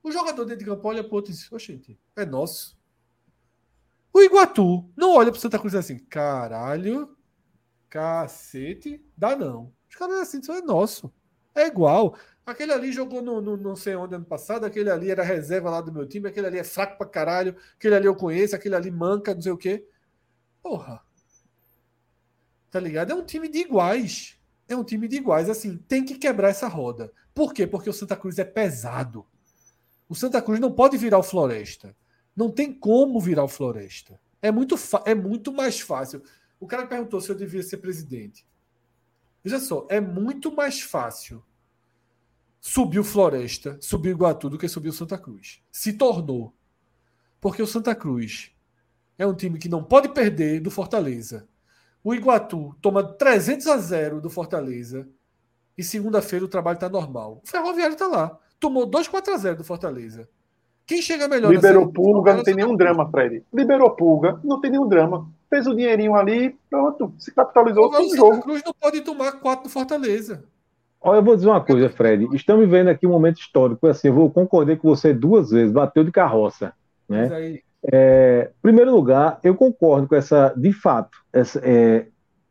[SPEAKER 5] o jogador dentro de campo olha para o outro e diz: Oxente, é nosso. O Iguatu não olha para o Santa Cruz assim: caralho, cacete, dá não. Os caras assim, é nosso. É igual. Aquele ali jogou no, no, não sei onde ano passado, aquele ali era reserva lá do meu time, aquele ali é fraco pra caralho, aquele ali eu conheço, aquele ali manca, não sei o quê. Porra. Tá ligado? É um time de iguais. É um time de iguais. Assim, tem que quebrar essa roda. Por quê? Porque o Santa Cruz é pesado. O Santa Cruz não pode virar o Floresta. Não tem como virar o Floresta. É muito, é muito mais fácil. O cara perguntou se eu devia ser presidente. Veja só, é muito mais fácil subir o Floresta, subir o Iguatu do que subir o Santa Cruz. Se tornou. Porque o Santa Cruz é um time que não pode perder do Fortaleza. O Iguatu toma 300 a 0 do Fortaleza. E segunda-feira o trabalho está normal. O Ferroviário está lá. Tomou 2 4 a 0 do Fortaleza. Quem chega melhor
[SPEAKER 2] Liberou Pulga, não tem nenhum drama, Fred. Liberou Pulga, não tem nenhum drama. fez o dinheirinho ali, pronto, se capitalizou
[SPEAKER 5] o jogo. Cruz não pode tomar quatro do Fortaleza.
[SPEAKER 6] Olha, eu vou dizer uma coisa, Fred. Estamos vivendo aqui um momento histórico. Assim, eu vou concordar com você duas vezes. Bateu de carroça, né? É, em primeiro lugar, eu concordo com essa, de fato, essa, é,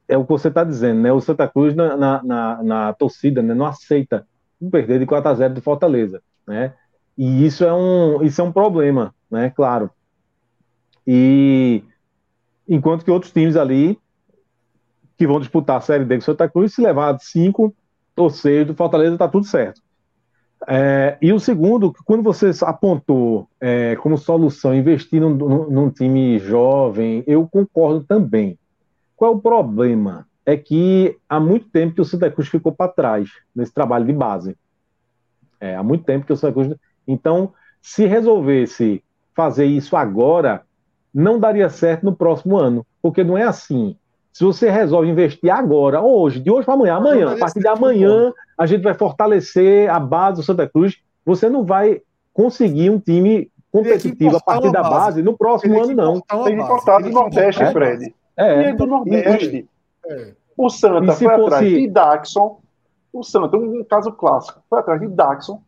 [SPEAKER 6] é o que você está dizendo, né? O Santa Cruz na, na, na, na torcida né? não aceita perder de 4 a 0 do Fortaleza, né? E isso é um, isso é um problema, né? Claro. E enquanto que outros times ali que vão disputar a Série D com Santa Cruz, se levar cinco ou seis do Fortaleza, está tudo certo. É, e o segundo, quando você apontou é, como solução investir num, num, time jovem, eu concordo também. Qual é o problema? É que há muito tempo que o Santa Cruz ficou para trás nesse trabalho de base. É, há muito tempo que o Santa Cruz. Então, se resolvesse fazer isso agora, não daria certo no próximo ano, porque não é assim. Se você resolve investir agora, hoje, de hoje para amanhã, amanhã, a partir de amanhã, a gente vai fortalecer a base do Santa Cruz, você não vai conseguir um time competitivo a partir da base, base no próximo ano, não.
[SPEAKER 2] Tem que importar do Nordeste, Fred. É, e do Nordeste. É. O Santa foi fosse... atrás de Daxon. O Santa, um caso clássico, foi atrás de Daxon,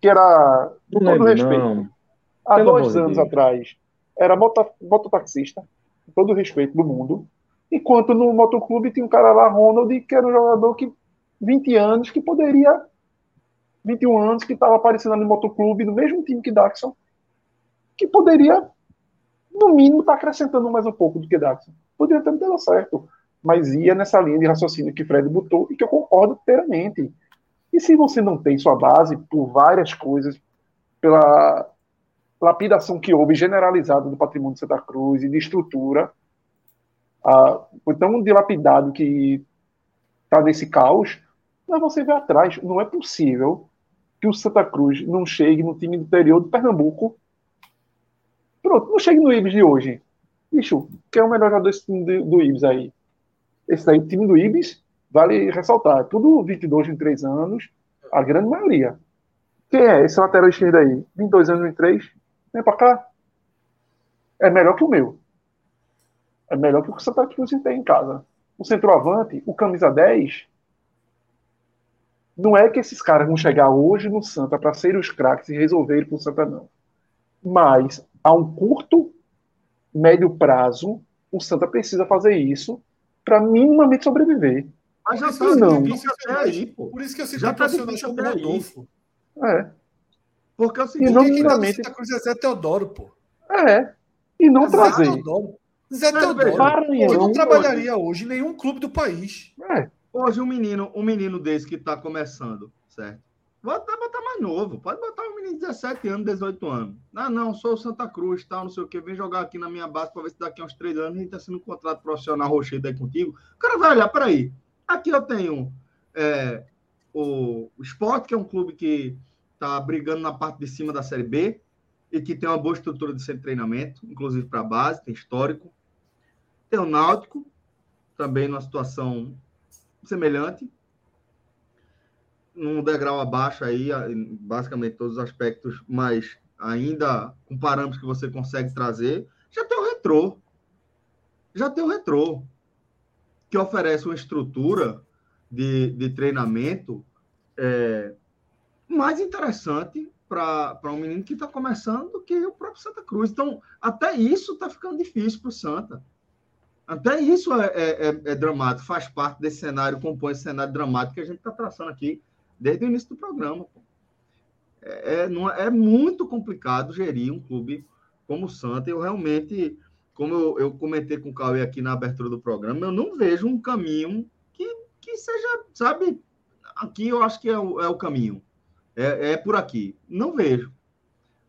[SPEAKER 2] que era, com todo respeito, não. há Pelo dois anos Deus. atrás, era mototaxista, com todo o respeito do mundo. Enquanto no motoclube tinha um cara lá, Ronald, que era um jogador que 20 anos, que poderia 21 anos, que estava aparecendo no motoclube, no mesmo time que Daxon, que poderia no mínimo, está acrescentando mais um pouco do que Daxon. Poderia ter dado certo, mas ia nessa linha de raciocínio que Fred botou e que eu concordo inteiramente. E se você não tem sua base por várias coisas, pela lapidação que houve generalizada do patrimônio de Santa Cruz e de estrutura, ah, foi tão dilapidado que está nesse caos, mas você vê atrás, não é possível que o Santa Cruz não chegue no time do interior do Pernambuco Pronto, não chegue no Ibis de hoje. Bicho, quem é o melhor jogador desse time do, do Ibis aí? Esse time do Ibis, vale ressaltar, tudo 22, 23 anos, a grande maioria. Quem é esse lateral esquerdo aí? 22 anos, 23? Vem pra cá. É melhor que o meu. É melhor que o que o Santa Cruz tem em casa. O centroavante, o camisa 10, não é que esses caras vão chegar hoje no Santa para ser os craques e resolver pro Santa, não. Mas a um curto, médio prazo, o Santa precisa fazer isso para minimamente sobreviver.
[SPEAKER 5] Mas já está não. difícil até aí, pô. Por isso que eu citei já tá difícil até Rodolfo.
[SPEAKER 2] É.
[SPEAKER 5] Porque é o seguinte, e não minimamente... Santa Cruz é Zé Teodoro, pô.
[SPEAKER 2] É. E não Zé trazer. Teodoro.
[SPEAKER 5] Zé Teodoro. Não trabalharia hoje em nenhum clube do país.
[SPEAKER 1] É. Hoje um menino, um menino desse que está começando, certo? Pode botar mais novo, pode botar um menino de 17 anos, 18 anos. Ah, não, sou Santa Cruz, tal, não sei o que, vem jogar aqui na minha base para ver se daqui a uns três anos a gente tá sendo um contrato profissional rochedo aí contigo. O cara vai olhar, peraí, aqui eu tenho é, o, o Sport, que é um clube que tá brigando na parte de cima da Série B e que tem uma boa estrutura de centro de treinamento, inclusive para base, tem histórico. Tem o Náutico, também numa situação semelhante num degrau abaixo aí, basicamente todos os aspectos, mas ainda com parâmetros que você consegue trazer, já tem o retrô. Já tem o retrô, que oferece uma estrutura de, de treinamento é, mais interessante para um menino que está começando do que o próprio Santa Cruz. Então, até isso está ficando difícil para o Santa. Até isso é, é, é, é, dramático, faz parte desse cenário, compõe esse cenário dramático que a gente está traçando aqui desde o início do programa. É, é, não, é, é muito complicado gerir um clube como o Santa. Eu realmente, como eu, eu, comentei com o Cauê aqui na abertura do programa, eu não vejo um caminho que, que seja, sabe, aqui eu acho que é o, o caminho. É, é por aqui. Não vejo.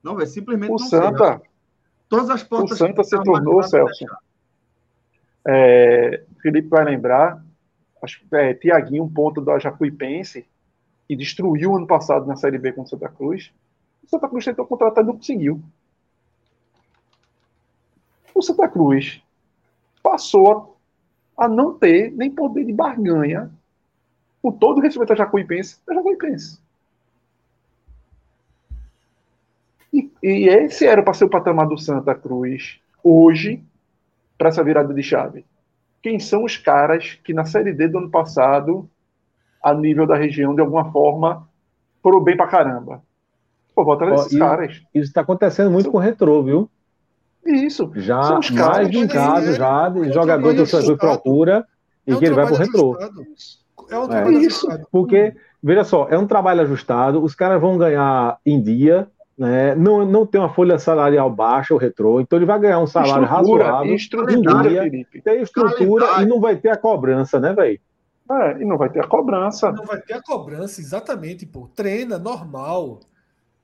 [SPEAKER 1] Não vejo, simplesmente
[SPEAKER 2] o
[SPEAKER 1] não
[SPEAKER 2] Santa,
[SPEAKER 1] vejo. Todas as portas.
[SPEAKER 2] O Santa se tornou, Celso. É, Felipe vai lembrar, acho que é, Tiaguinho, um ponto da Jacuipense, e destruiu ano passado na Série B com Santa Cruz, o Santa Cruz tentou contratar e não conseguiu. O Santa Cruz passou a, não ter nem poder de barganha com todo o respeito a Jacuipense, a Jacuipense. E, e esse era para ser o patamar do Santa Cruz hoje, para essa virada de chave? Quem são os caras que na Série D do ano passado, a nível da região, de alguma forma, foram bem pra caramba? Pô, bota nesses caras.
[SPEAKER 6] Isso está acontecendo muito com o retrô, viu?
[SPEAKER 2] Isso.
[SPEAKER 6] Já mais de um caso já de jogador do torcedor procura e é um que ele vai pro retrô. É um é. Isso. Porque, veja só, é um trabalho ajustado, os caras vão ganhar em dia, né? não, não tem uma folha salarial baixa, o retrô, então ele vai ganhar um salário
[SPEAKER 2] estrutura,
[SPEAKER 6] razoável
[SPEAKER 2] estrutura, em dia,
[SPEAKER 6] Felipe. tem estrutura e não vai ter a cobrança, né, velho?
[SPEAKER 2] É, e não vai ter a cobrança.
[SPEAKER 5] Não vai ter a cobrança, exatamente, pô. Treina, normal.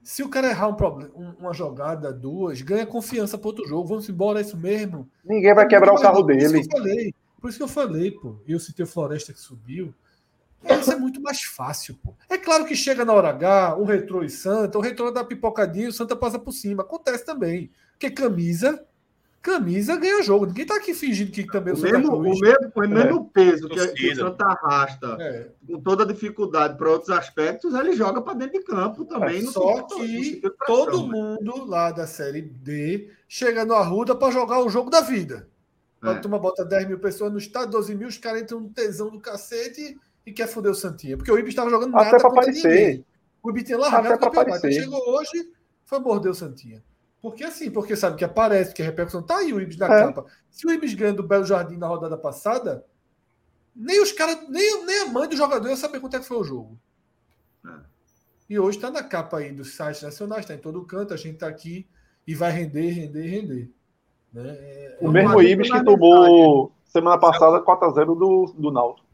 [SPEAKER 5] Se o cara errar um problema, uma jogada, duas, ganha confiança para outro jogo. Vamos embora, é isso mesmo.
[SPEAKER 2] Ninguém vai quebrar o carro dele. Por isso
[SPEAKER 5] que eu falei, por isso que eu falei pô. Eu citei o Floresta que subiu. Isso é muito mais fácil, pô. É claro que chega na hora H, o retrô e Santa, o retrô dá pipocadinho, o Santa passa por cima. Acontece também. Porque camisa camisa ganha jogo. Ninguém tá aqui fingindo que também
[SPEAKER 1] o, o mesmo, Cruz, o mesmo, o mesmo é. peso que, que, o Santa arrasta, é. com toda a dificuldade para outros aspectos, ele joga para dentro de campo também. É,
[SPEAKER 5] só que todo né? mundo lá da Série D chega no Arruda para jogar o jogo da vida. É. A turma bota 10 mil pessoas no estádio, 12 mil, os caras entram no tesão do cacete e quer foder o Santinha. Porque o Ibis estava jogando
[SPEAKER 2] nada para aparecer. Ninguém.
[SPEAKER 5] O Ibis tinha largado o campeonato. Chegou hoje, foi morder o Santinha. Porque assim, porque sabe que aparece, que a repercussão tá aí o Ibis na é. capa. Se o Ibis ganha do Belo Jardim na rodada passada, nem os caras, nem, nem a mãe do jogador ia saber quanto é que foi o jogo. É. E hoje está na capa aí dos sites nacionais, está em todo canto, a gente está aqui e vai render, render, render. Né?
[SPEAKER 2] É, o é mesmo Ibis que tomou semana passada 4x0 do, do Náutico.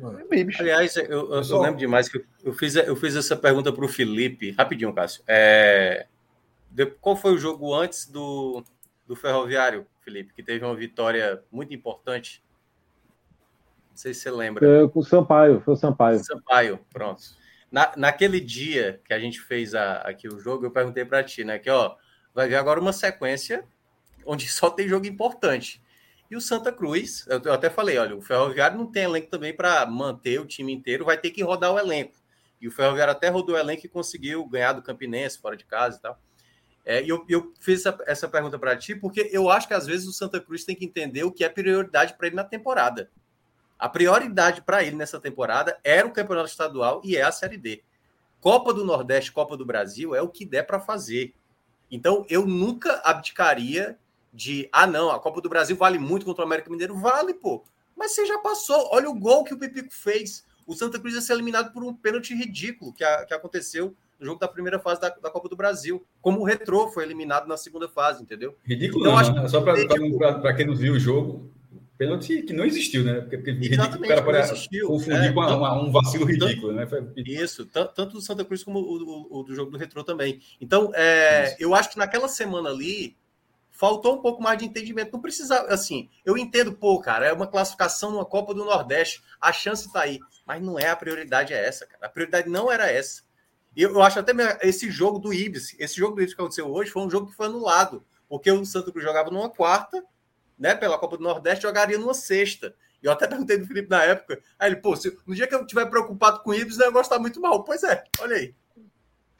[SPEAKER 4] É. Aliás, eu, eu, eu, lembro demais que eu, fiz, eu fiz essa pergunta para o Felipe, rapidinho, Cássio. É, qual foi o jogo antes do, do Ferroviário, Felipe, que teve uma vitória muito importante? Não sei se você lembra.
[SPEAKER 6] Foi com o Sampaio, foi o Sampaio.
[SPEAKER 4] Sampaio, pronto. Na, naquele dia que a gente fez a, aqui o jogo, eu perguntei para ti, né? Que ó, vai ver agora uma sequência onde <laughs> só tem jogo importante. E o Santa Cruz, eu, até falei, olha, o Ferroviário não tem elenco também para manter o time inteiro, vai ter que rodar o elenco. E o Ferroviário até rodou o elenco e conseguiu ganhar do Campinense fora de casa e tal. É, eu, eu fiz essa, essa pergunta para ti porque eu acho que às vezes o Santa Cruz tem que entender o que é prioridade para ele na temporada. A prioridade para ele nessa temporada era o campeonato estadual e é a Série D. Copa do Nordeste, Copa do Brasil é o que der para fazer. Então eu nunca abdicaria de ah não, a Copa do Brasil vale muito contra o América Mineiro, vale pô. Mas você já passou. Olha o gol que o Pipico fez. O Santa Cruz ia ser eliminado por um pênalti ridículo que, a, que aconteceu no jogo da primeira fase da, da, Copa do Brasil. Como o Retrô foi eliminado na segunda fase, entendeu?
[SPEAKER 3] Ridículo, então, não, acho né? Só para quem não viu o jogo, pênalti que não existiu, né? Porque, porque ridículo, o cara pode confundir é, com uma, um vacilo ridículo, né?
[SPEAKER 4] Isso, tanto do Santa Cruz como o, o, o do jogo do Retrô também. Então, é, eu acho que naquela semana ali faltou um pouco mais de entendimento. Não precisa, assim, eu entendo, pô, cara, é uma classificação numa Copa do Nordeste, a chance tá aí, mas não é a prioridade é essa, cara. A prioridade não era essa. Eu, eu acho até esse jogo do Ibis, esse jogo do Ibis que aconteceu hoje, foi um jogo que foi anulado, porque o Santos Cruz jogava numa quarta, né, pela Copa do Nordeste, jogaria numa sexta. E eu até perguntei do Felipe na época. Aí ele, pô, se, no dia que eu estiver preocupado com o Ibis, o negócio tá muito mal. Pois é, olha aí.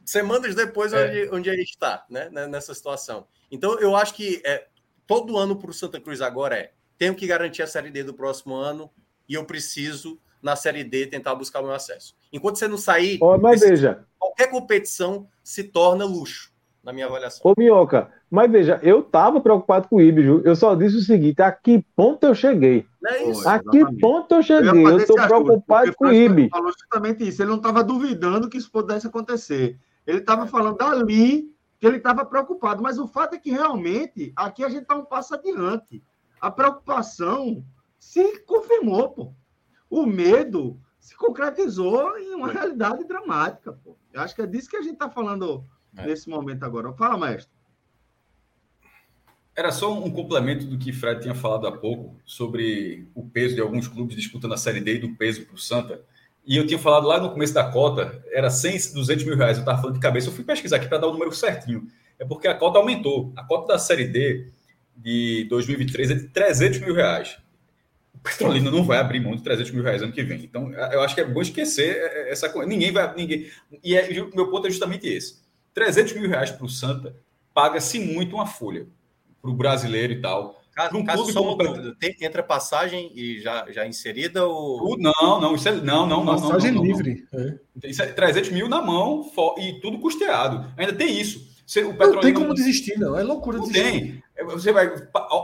[SPEAKER 4] Semanas depois, é. onde, onde gente está, né, nessa situação. Então, eu acho que é, todo ano para o Santa Cruz agora é: tenho que garantir a Série D do próximo ano e eu preciso na Série D tentar buscar o meu acesso. Enquanto você não sair,
[SPEAKER 6] oh, mas veja.
[SPEAKER 4] qualquer competição se torna luxo, na minha avaliação.
[SPEAKER 6] Ô, Minhoca, mas veja, eu estava preocupado com o Ibis, eu só disse o seguinte: a que ponto eu cheguei? É isso, a que ponto eu cheguei? Eu estou preocupado com o Ibis.
[SPEAKER 1] falou justamente isso, ele não estava duvidando que isso pudesse acontecer. Ele estava falando ali que ele estava preocupado, mas o fato é que realmente aqui a gente está um passo adiante. A preocupação se confirmou, pô o medo se concretizou em uma realidade dramática. Pô. Eu acho que é disso que a gente está falando é. nesse momento agora. Fala, mestre.
[SPEAKER 3] Era só um complemento do que Fred tinha falado há pouco sobre o peso de alguns clubes disputando a Série D e do peso para o Santa. E eu tinha falado lá no começo da cota, era 100, 200 mil reais. Eu estava falando de cabeça. Eu fui pesquisar aqui para dar o número certinho. É porque a cota aumentou. A cota da Série D de 2023 é de 300 mil reais. Petrolina não vai abrir mão de 300 mil reais ano que vem. Então, eu acho que é bom esquecer essa coisa. Ninguém vai. Ninguém, e é, o meu ponto é justamente esse: 300 mil reais para o Santa paga-se muito uma folha para o brasileiro e tal.
[SPEAKER 4] Caso, um caso só uma dúvida, tem, entra passagem e já, já inserida ou...
[SPEAKER 3] Não, não, isso é, não, não, não.
[SPEAKER 5] Passagem
[SPEAKER 3] não,
[SPEAKER 5] não, livre.
[SPEAKER 3] É. Isso é 300 mil na mão e tudo custeado. Ainda tem isso.
[SPEAKER 5] Você, o não tem como desistir, não. É loucura
[SPEAKER 3] não desistir. tem. É, você vai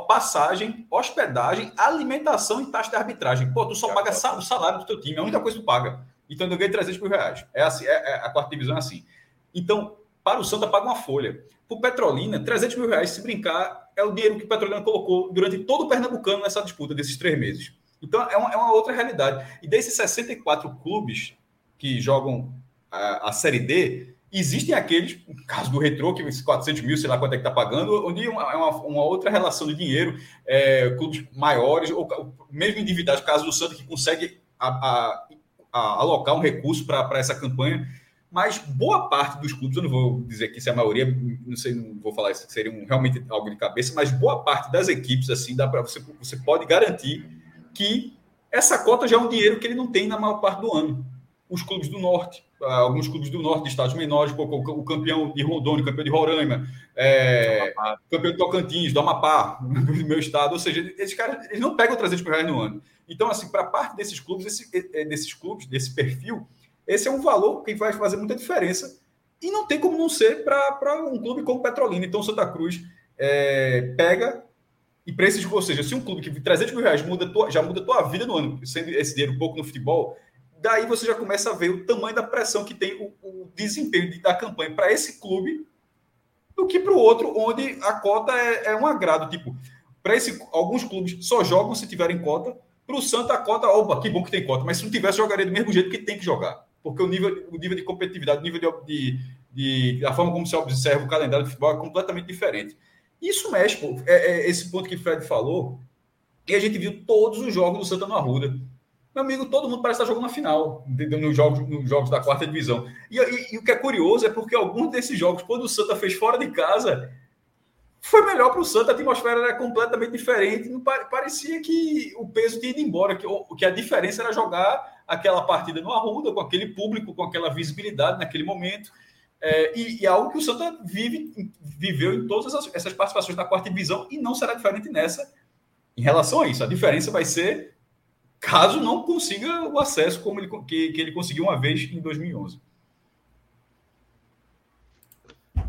[SPEAKER 3] passagem, hospedagem, alimentação e taxa de arbitragem. Pô, tu só paga o salário do teu time, é a única coisa que tu paga. Então eu ganhei 300 mil reais. É assim, é, é, a quarta divisão é assim. Então, para o Santa paga uma folha. Para o Petrolina, 300 mil reais, se brincar, é o dinheiro que o Petrolina colocou durante todo o Pernambucano nessa disputa desses três meses. Então, é uma, é uma outra realidade. E desses 64 clubes que jogam a, a Série D, existem aqueles, no caso do Retro, que esses 400 mil, sei lá quanto é que está pagando, onde é uma, uma, uma, outra relação de dinheiro, é, clubes maiores, ou mesmo endividados, caso do Santa, que consegue a, a, a, alocar um recurso para essa campanha mas boa parte dos clubes, eu não vou dizer que se é a maioria, não sei, não vou falar isso, seria um, realmente algo de cabeça, mas boa parte das equipes, assim, dá para você, você pode garantir que essa cota já é um dinheiro que ele não tem na maior parte do ano. Os clubes do norte, ah, alguns clubes do norte, de estados menores, o campeão de Rondônia, o campeão de Roraima, é, campeão de Tocantins, do Amapá, <laughs> do meu estado, ou seja, esses caras eles não pegam 300 mil reais no ano. Então, assim, para parte desses clubes, esse, é, desses clubes, desse perfil, esse é um valor que vai fazer muita diferença e não tem como não ser para um clube como Petrolina. Então, Santa Cruz é, pega e esses, ou seja, se um clube que 300 mil reais muda tua, já muda a tua vida no ano, sendo esse dinheiro pouco no futebol, daí você já começa a ver o tamanho da pressão que tem o, o desempenho da campanha para esse clube do que para o outro, onde a cota é, é um agrado. Tipo, para esse alguns clubes só jogam se tiverem cota. Para o Santa, a cota, opa, que bom que tem cota, mas se não tivesse, jogaria do mesmo jeito que tem que jogar porque o nível, o nível de competitividade, o nível de, de, de, a forma como se observa o calendário de futebol é completamente diferente. Isso mexe, pô, é, é esse ponto que o Fred falou, e a gente viu todos os jogos do Santa no Arruda. Meu amigo, todo mundo parece estar jogando na final, nos jogos, nos jogos da quarta divisão. E, e, e, o que é curioso é porque alguns desses jogos, quando o Santa fez fora de casa, foi melhor para o Santa, a atmosfera era completamente diferente. Não parecia que o peso tinha ido embora, que, que a diferença era jogar aquela partida no Arruda, com aquele público, com aquela visibilidade naquele momento. É, e, e, é algo que o Santa vive, viveu em todas essas, essas participações da quarta divisão e não será diferente nessa em relação a isso. A diferença vai ser caso não consiga o acesso como ele, que, que ele conseguiu uma vez em 2011.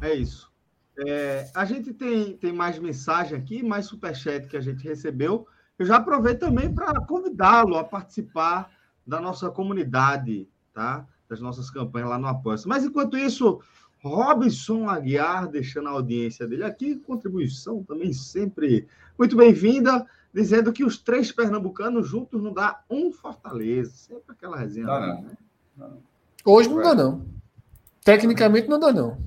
[SPEAKER 1] É isso. É, a gente tem, tem mais mensagem aqui, mais superchat que a gente recebeu. Eu já aproveito também para convidá-lo a participar da nossa comunidade, tá? Das nossas campanhas lá no apoia Mas enquanto isso, Robson Aguiar deixando a audiência dele aqui, contribuição também sempre muito bem-vinda, dizendo que os três pernambucanos juntos não dá um Fortaleza. Sempre aquela resenha. Dá,
[SPEAKER 5] não. Né? não. Hoje não dá, não. Tecnicamente não dá, não.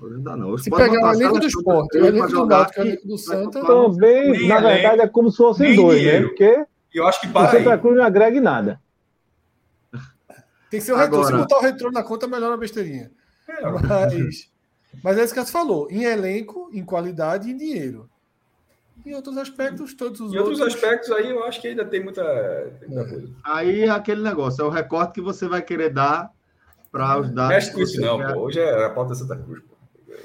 [SPEAKER 1] Não não.
[SPEAKER 5] Se pegar o elenco do esporte, o elenco do Náutico e o elenco do Santa...
[SPEAKER 6] Também, na verdade, é como se fossem dois, né? Porque
[SPEAKER 3] e eu acho que para
[SPEAKER 6] o Santa Cruz não agrega em nada.
[SPEAKER 5] Tem que ser o retorno. Se botar o retorno na conta, melhora a besteirinha. É, mas, mas é isso que você falou. Em elenco, em qualidade e em dinheiro. Em outros aspectos, todos os
[SPEAKER 3] em outros. Em outros aspectos, aí eu acho que ainda tem muita, tem muita
[SPEAKER 1] é. coisa. Aí é aquele negócio, é o recorte que você vai querer dar para os dados.
[SPEAKER 3] Mexe com isso, não, pô. Hoje é a pauta Santa Cruz, pô.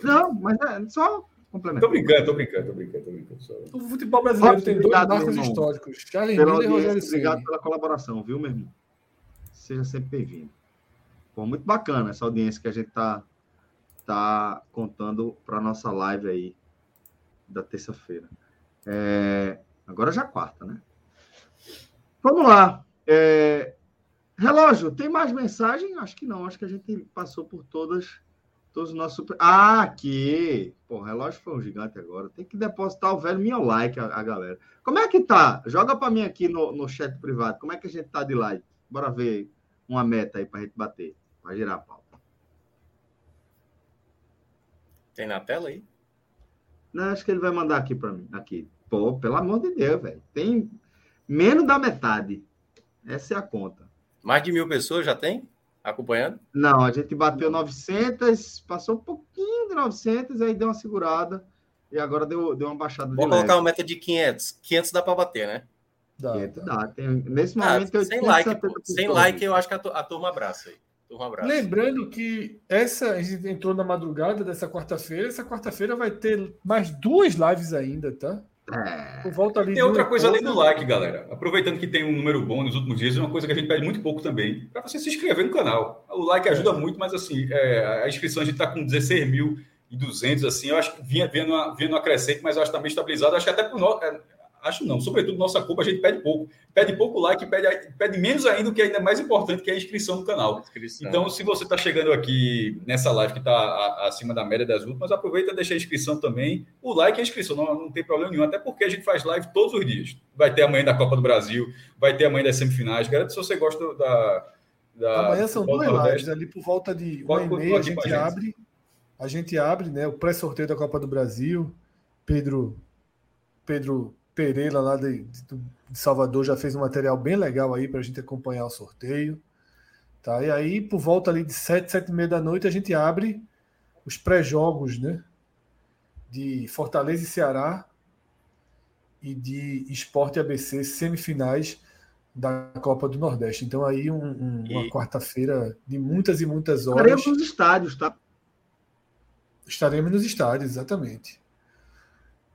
[SPEAKER 1] Não, mas é só
[SPEAKER 3] Complemento. Tô brincando, tô brincando, tô brincando, tô brincando. Só... O
[SPEAKER 5] futebol brasileiro tem dois marcos históricos. Charles Miller e Rogério
[SPEAKER 1] Obrigado pela colaboração, viu, meu irmão? Seja sempre bem-vindo. Foi muito bacana essa audiência que a gente tá, tá contando para nossa live aí da terça-feira. É... Agora já é quarta, né? Vamos lá. É... Relógio, tem mais mensagem? Acho que não. Acho que a gente passou por todas Todos os nossos. Ah, aqui! Pô, o relógio foi um gigante agora. Tem que depositar o velho meu like, a, a galera. Como é que tá? Joga para mim aqui no, no chat privado. Como é que a gente tá de like? Bora ver uma meta aí pra gente bater. Pra girar a pau.
[SPEAKER 4] Tem na tela aí?
[SPEAKER 1] Não, acho que ele vai mandar aqui para mim. Aqui. Pô, pelo amor de Deus, velho. Tem menos da metade. Essa é a conta.
[SPEAKER 4] Mais de mil pessoas já tem? Acompanhando?
[SPEAKER 1] Não, a gente bateu 900, passou um pouquinho de 900, aí deu uma segurada e agora deu, deu uma baixada
[SPEAKER 4] Vou colocar uma meta de 500. 500 dá para bater, né?
[SPEAKER 1] Dá, 500 dá. Tem, nesse momento ah,
[SPEAKER 4] sem like, sem like eu acho que a, a turma abraça aí.
[SPEAKER 5] Lembrando que essa a gente entrou na madrugada dessa quarta-feira. Essa quarta-feira vai ter mais duas lives ainda, tá?
[SPEAKER 3] É. Volta ali tem outra coisa além do like, galera. Aproveitando que tem um número bom nos últimos dias, uma coisa que a gente pede muito pouco também, para você se inscrever no canal. O like ajuda muito, mas assim, é, a inscrição a gente está com 16.200, assim, eu acho que vinha, vinha, numa, vinha numa crescente, mas eu acho que está bem estabilizado. Acho que até por nós, é, Acho não. Sobretudo, nossa culpa, a gente pede pouco. Pede pouco like, pede, pede menos ainda, o que é ainda mais importante, que é a inscrição no canal. Inscrição. Então, se você está chegando aqui nessa live que está acima da média das últimas, aproveita e deixa a inscrição também. O like e a inscrição, não, não tem problema nenhum, até porque a gente faz live todos os dias. Vai ter amanhã da Copa do Brasil, vai ter amanhã das semifinais. Garanto se você gosta da. da
[SPEAKER 5] amanhã são duas lives, ali por volta de uma e meia, a gente abre. A gente abre, né? O pré-sorteio da Copa do Brasil. Pedro. Pedro Pereira, lá de, de, Salvador, já fez um material bem legal aí para a gente acompanhar o sorteio. Tá? E aí, por volta ali de 7, 7 e meia da noite, a gente abre os pré-jogos né? de Fortaleza e Ceará e de Esporte ABC, semifinais da Copa do Nordeste. Então, aí, um, um, uma quarta-feira de muitas e muitas horas.
[SPEAKER 1] Estaremos nos estádios, tá?
[SPEAKER 5] Estaremos nos estádios, exatamente.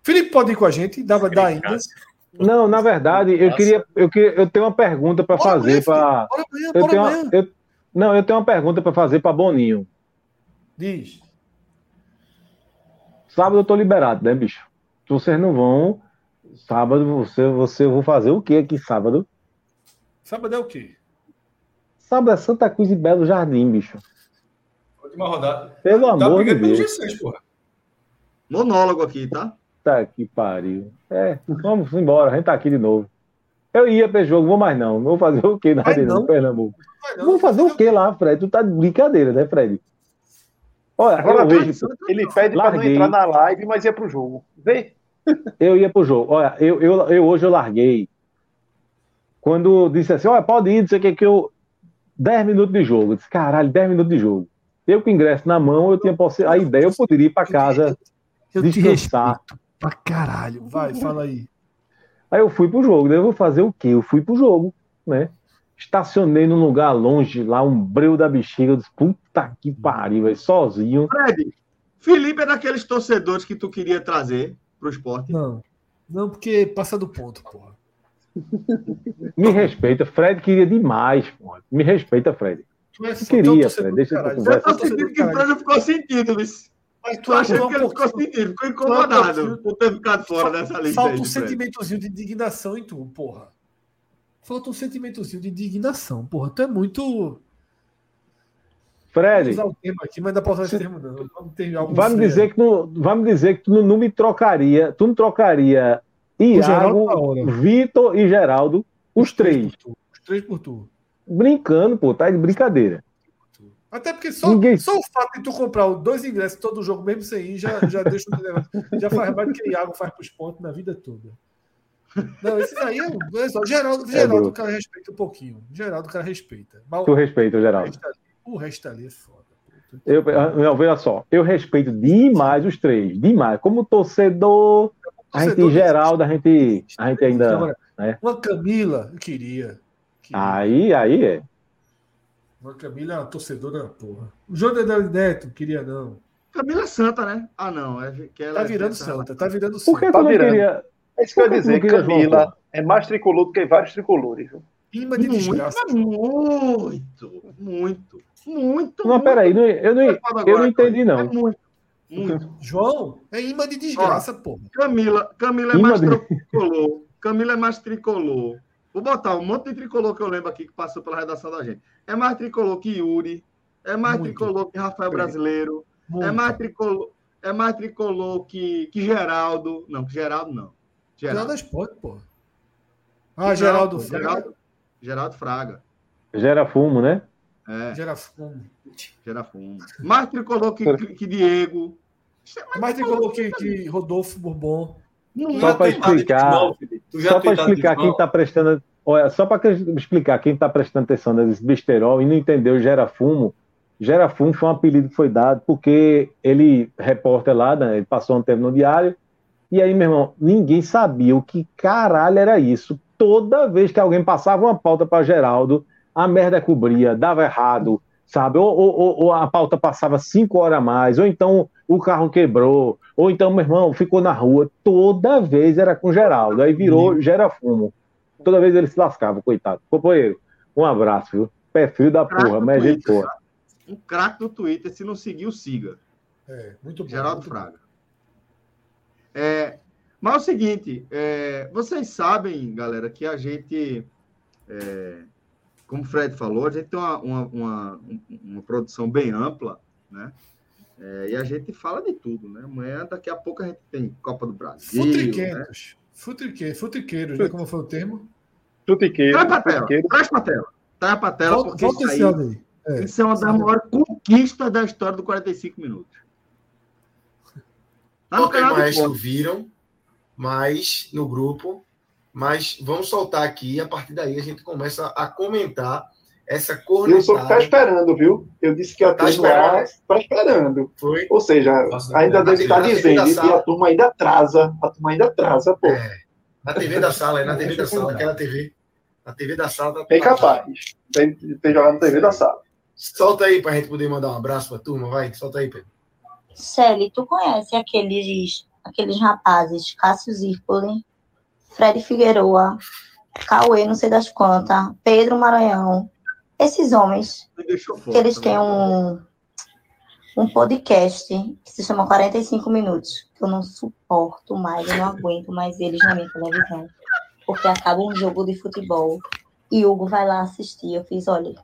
[SPEAKER 5] Felipe pode ir com a gente, dá, dá ainda.
[SPEAKER 6] Não, na verdade, eu queria, eu queria, eu tenho uma pergunta para fazer para. Eu tenho uma, eu, não, eu tenho uma pergunta para fazer para Boninho.
[SPEAKER 5] Diz.
[SPEAKER 6] Sábado eu tô liberado, né, bicho? Se vocês não vão, sábado você, você vou fazer o que aqui sábado?
[SPEAKER 5] Sábado é o quê?
[SPEAKER 6] Sábado é Santa Cruz e Belo Jardim, bicho.
[SPEAKER 3] Última rodada.
[SPEAKER 6] Pelo tá amor de Deus. G6,
[SPEAKER 1] Monólogo aqui, tá?
[SPEAKER 6] Puta que pariu. É, vamos embora, a gente tá aqui de novo. Eu ia para jogo, vou mais não. Vou fazer o quê na Arena do Pernambuco? Não, vou fazer o quê lá, Fred? Tu tá de brincadeira, né, Fred?
[SPEAKER 2] Olha, Agora, vejo, ele pede para não entrar na live, mas ia pro jogo. Vê?
[SPEAKER 6] Eu ia pro jogo. Olha, eu, eu, eu hoje eu larguei. Quando disse assim, olha, pode ir, não sei o que, que eu. 10 minutos de jogo. Eu disse, caralho, 10 minutos de jogo. Eu com ingresso na mão, eu tinha a ideia, eu poderia ir para casa
[SPEAKER 5] eu descansar pra caralho. Vai, fala aí.
[SPEAKER 6] Aí eu fui pro jogo, daí eu vou fazer o quê? Eu fui pro jogo, né? Estacionei num lugar longe, lá, um breu da bexiga. Eu disse, puta que pariu, aí, sozinho.
[SPEAKER 1] Fred, Felipe é daqueles torcedores que tu queria trazer pro esporte?
[SPEAKER 5] Não. Não, porque passa do ponto, porra.
[SPEAKER 6] Me respeita, Fred queria demais, porra. Me respeita, Fred. Tu é queria, Fred. Deixa eu conversar. Eu tô
[SPEAKER 1] sentindo que o Fred ficou sentido, viu? Mas tu acha que ele ficou sentido, ficou incomodado por ter ficado fora dessa lista.
[SPEAKER 5] Falta um sentimentozinho de indignação em tu, porra. Falta um sentimentozinho de indignação, porra. Tu é muito.
[SPEAKER 6] Fred.
[SPEAKER 5] Vou usar o termo aqui, mas ainda posso usar esse termo, não.
[SPEAKER 6] vai me dizer que não, vai me dizer que tu não me trocaria, tu não trocaria Iago, Vitor e Geraldo, os, os três.
[SPEAKER 5] três os três por tu.
[SPEAKER 6] Brincando, pô, tá de brincadeira.
[SPEAKER 5] Até porque só, Ninguém... só o fato de tu comprar dois ingressos todo jogo, mesmo sem ir, já, já deixa o Já faz mais do que Iago faz pros pontos na vida toda. Não, esses aí é, é só. Geraldo, é Geraldo o cara respeita um pouquinho. Geraldo o cara respeita.
[SPEAKER 6] Mas, tu respeita o Geraldo.
[SPEAKER 5] O resto ali é foda.
[SPEAKER 6] Eu, não, veja só, eu respeito demais os três, demais. Como torcedor, a gente, Geraldo, a gente, a gente ainda.
[SPEAKER 5] Né? Uma Camila, eu queria,
[SPEAKER 6] queria. Aí, aí é.
[SPEAKER 5] A Camila é uma torcedora, porra. O Jordan Neto, queria não.
[SPEAKER 1] Camila é santa, né? Ah, não. É que ela
[SPEAKER 5] tá
[SPEAKER 1] é
[SPEAKER 5] virando santa, tá virando santa.
[SPEAKER 6] Por que tá virando? Queria...
[SPEAKER 2] É isso que eu ia dizer, Camila é mais tricolor do que vários tricolores.
[SPEAKER 1] Imã de desgraça. Muito, muito, muito.
[SPEAKER 6] Não, peraí, não, eu, não, eu não entendi, não. É muito.
[SPEAKER 5] Muito. João, é imã de desgraça, Ó, porra.
[SPEAKER 1] Camila, Camila é mais de... tricolor. Camila é mais tricolor Vou botar um monte de tricolor que eu lembro aqui que passou pela redação da gente. É mais tricolor que Yuri, é mais Muito. tricolor que Rafael Brasileiro, Muito. é mais tricolor, é mais tricolor que, que Geraldo. Não, que Geraldo não.
[SPEAKER 5] Geraldo, Geraldo é esporte, pô. Ah, não, Geraldo Fraga. Geraldo,
[SPEAKER 1] Geraldo Fraga.
[SPEAKER 6] Gera fumo, né?
[SPEAKER 5] É. Gera fumo.
[SPEAKER 1] Gera fumo. Mais tricolor que, que Diego.
[SPEAKER 5] É mais tricolor que, que Rodolfo Bourbon.
[SPEAKER 6] Não só para explicar, só para explicar quem está prestando, olha, só para explicar quem está prestando atenção nesse besterol e não entendeu gera fumo. Gera fumo foi um apelido que foi dado porque ele repórter lá, né, ele passou um tempo no diário e aí, meu irmão, ninguém sabia o que caralho era isso. Toda vez que alguém passava uma pauta para Geraldo, a merda cobria, dava errado, sabe? Ou, ou, ou, a pauta passava cinco horas a mais, ou então o carro quebrou, ou então meu irmão ficou na rua. Toda vez era com Geraldo, aí virou gera fumo. Toda vez ele se lascava, coitado. Companheiro, um abraço, viu? Pé frio da porra, mas gente porra.
[SPEAKER 1] Um craque do Twitter, se não seguiu, siga.
[SPEAKER 5] É, muito bom.
[SPEAKER 1] Geraldo
[SPEAKER 5] muito
[SPEAKER 1] Fraga. É, mas é o seguinte, é, vocês sabem, galera, que a gente, é, como o Fred falou, a gente tem uma, uma, uma, uma produção bem ampla, né? É, e a gente fala de tudo, né? Amanhã, daqui a pouco, a gente tem Copa do Brasil.
[SPEAKER 5] Futriqueiros. Né? Futrique, futriqueiros, né? Como foi o termo?
[SPEAKER 1] Futriqueiro. Traz pra tela. Traz pra tela. Traz pra tela, volta, porque volta isso, aí, é, isso é uma das maiores conquistas da história do 45 minutos.
[SPEAKER 7] Tá no canal mais viram, mas no grupo. Mas vamos soltar aqui, a partir daí a gente começa a comentar essa cornetada.
[SPEAKER 2] Eu sou que tá esperando, viu? Eu disse que ia tá esperando. Está esperando. Foi. Ou seja, Nossa, ainda deve estar dizendo, e a turma ainda atrasa. A turma ainda atrasa, pô. É,
[SPEAKER 7] na TV da sala, é na TV da sala, aquela TV. Na TV da sala. Tá
[SPEAKER 2] Bem capaz. Tem, tem jogado na TV da sala.
[SPEAKER 7] Solta aí para a gente poder mandar um abraço para a turma, vai. Solta aí, Pedro.
[SPEAKER 8] Shelly, tu conhece aqueles, aqueles rapazes, Cássio Zirpoli, Fred Figueroa, Cauê, não sei das quantas, Pedro Maranhão, esses homens, que eles têm um, um podcast que se chama 45 Minutos, que eu não suporto mais, eu não aguento mais eles na minha televisão, porque acaba um jogo de futebol e Hugo vai lá assistir. Eu fiz, olha,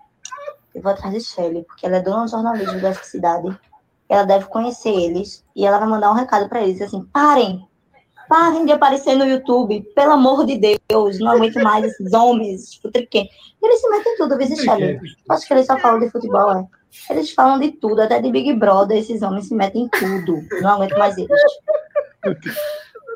[SPEAKER 8] eu vou atrás de Shelly, porque ela é dona do jornalismo dessa cidade ela deve conhecer eles e ela vai mandar um recado para eles assim: parem, parem de aparecer no YouTube, pelo amor de Deus, não aguento mais esses homens, futriquê. Eles se metem em tudo, Vicente. Acho que eles só falam de futebol, é. Eles falam de tudo, até de Big Brother, esses homens se metem em tudo. Não aguento mais eles.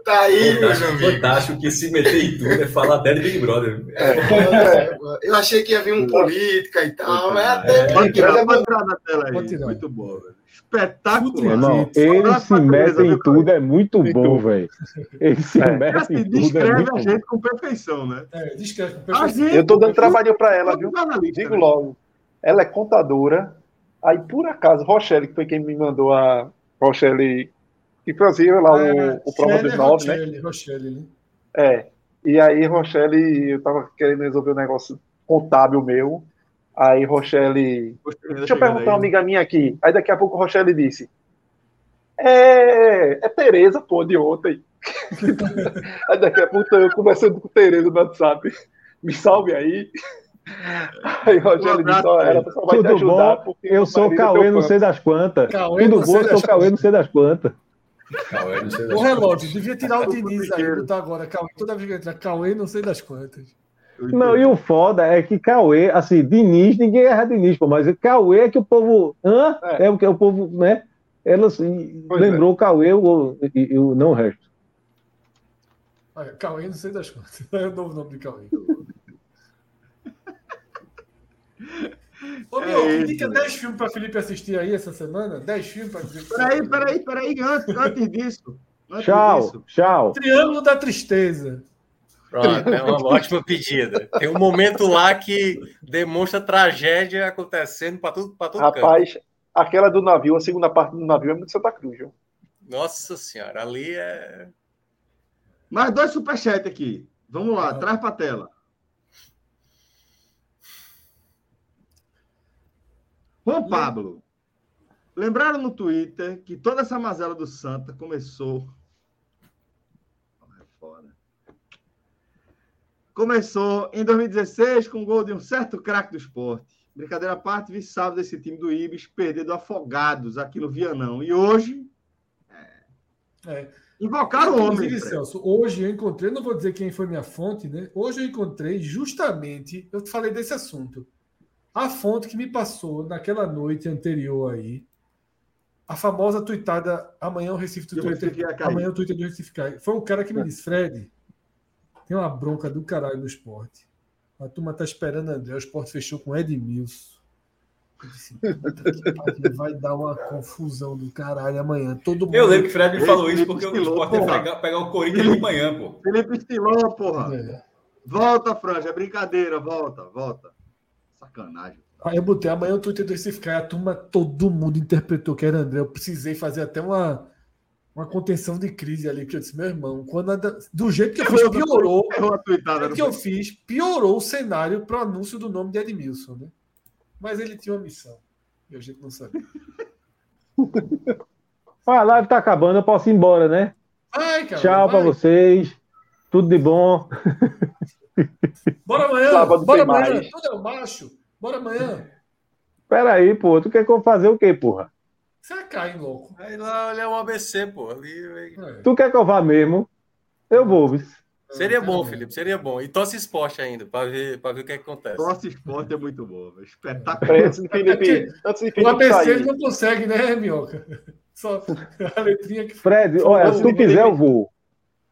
[SPEAKER 3] Tá aí, meu amigo. Fantástico que se meter em tudo é falar até de Big Brother. É,
[SPEAKER 7] é, eu achei que ia vir um política e tal, mas até. É,
[SPEAKER 1] tela aí. Muito bom, velho espetacular.
[SPEAKER 6] Irmão, ele se mete em tudo, é muito bom, velho. Ele se
[SPEAKER 1] é. mete em tudo. Descreve é a gente com perfeição, né?
[SPEAKER 2] É, descreve com perfeição. eu tô dando trabalho para ela, viu? Digo né? logo. Ela é contadora. Aí, por acaso, Rochelle, que foi quem me mandou a Rochelle, que fazia lá é, o, o prova dos nove, né? Rochelle, né? É. E aí, Rochelle, eu tava querendo resolver um negócio contábil meu. Aí Rochelle. Deixa eu perguntar uma amiga minha aqui. Aí daqui a pouco Rochelle disse: É, é Tereza, pô, de ontem. <laughs> aí daqui a pouco eu conversando com Tereza no WhatsApp. Me salve aí. Aí Rochelle disse: Ó, ela só vai
[SPEAKER 6] Tudo te ajudar. Bom? Eu sou o Cauê, não sei das quantas. Cauê, Tudo bom, eu sou o Cauê, não sei das quantas.
[SPEAKER 5] O relógio, devia tirar o Diniz aí, botar agora. Cauê, toda vez que entra Cauê, não sei das quantas.
[SPEAKER 6] Não, e o foda é que Cauê, assim, Diniz, ninguém erra Diniz, pô, mas Cauê é que o povo. Hã? É, é o que o povo, né? Ela assim, lembrou o Cauê o, e, o, não o resto.
[SPEAKER 5] Olha, Cauê, não sei das contas. <laughs> É o novo nome de Cauê. Ô, meu, é indica 10 filmes para Felipe assistir aí essa semana? 10 filmes para
[SPEAKER 1] Peraí, peraí, peraí, antes, antes disso.
[SPEAKER 6] Antes tchau, disso. tchau.
[SPEAKER 5] Triângulo da Tristeza.
[SPEAKER 4] Pronto, é uma <laughs> ótima pedida. Tem um momento lá que demonstra tragédia acontecendo para tudo, para todo
[SPEAKER 2] Rapaz, canto. aquela do navio, a segunda parte do navio é muito Santa Cruz, viu?
[SPEAKER 4] Nossa senhora, ali é.
[SPEAKER 1] Mais dois superchats aqui. Vamos lá, ah. traz para a tela. Juan Pablo. Lembraram no Twitter que toda essa mazela do Santa começou Começou em 2016 com o gol de um certo craque do esporte. Brincadeira à parte, vi sábado esse time do Ibis perder do Afogados aqui no Vianão. E hoje. É, é. Invocaram o homem.
[SPEAKER 5] Celso, hoje eu encontrei, não vou dizer quem foi minha fonte, né? Hoje eu encontrei justamente, eu falei desse assunto. A fonte que me passou naquela noite anterior aí, a famosa tuitada amanhã o Recife Twitter, amanhã o Twitter do Recife cai. Foi um cara que me disse, Fred, tem uma bronca do caralho no esporte. A turma tá esperando André, o esporte fechou com Edmilson. Eu disse, vai dar uma confusão do caralho amanhã. Todo mundo...
[SPEAKER 3] Eu lembro que o Fred me falou isso porque o esporte ia pegar, pegar o Corinthians de manhã, pô.
[SPEAKER 1] Felipe estilou, porra. É. Volta, Franja, é brincadeira, volta, volta. Sacanagem.
[SPEAKER 5] Aí eu botei amanhã o Twitter do Recife a turma, todo mundo interpretou que era André. Eu precisei fazer até uma, uma contenção de crise ali, porque eu disse, meu irmão, quando do jeito que eu fiz, piorou. <laughs> O que eu fiz, piorou o cenário para o anúncio do nome de Edmilson, né? Mas ele tinha uma missão. E a gente não sabia. <laughs>
[SPEAKER 6] a live tá acabando, eu posso ir embora, né?
[SPEAKER 5] Ai, cara,
[SPEAKER 6] Tchau para vocês. Tudo de bom. <laughs>
[SPEAKER 5] Bora amanhã. Bora amanhã. Tudo é um macho. Bora amanhã.
[SPEAKER 6] Peraí, pô. Tu quer fazer o quê, porra?
[SPEAKER 5] Você cai, louco.
[SPEAKER 4] Aí lá olhar um ABC, pô. Ali,
[SPEAKER 6] é. Tu quer que eu vá mesmo? Eu vou, viu?
[SPEAKER 4] Seria bom, Felipe, seria bom. E tosse esporte ainda, para ver, pra ver o que, é que acontece.
[SPEAKER 1] Tosse esporte é muito bom, espetáculo. Antes
[SPEAKER 5] Felipe, antes de Felipe o ABC não consegue, né, Minhoca? <laughs> Só a letrinha que.
[SPEAKER 6] Fred, olha, se tu quiser, eu vou.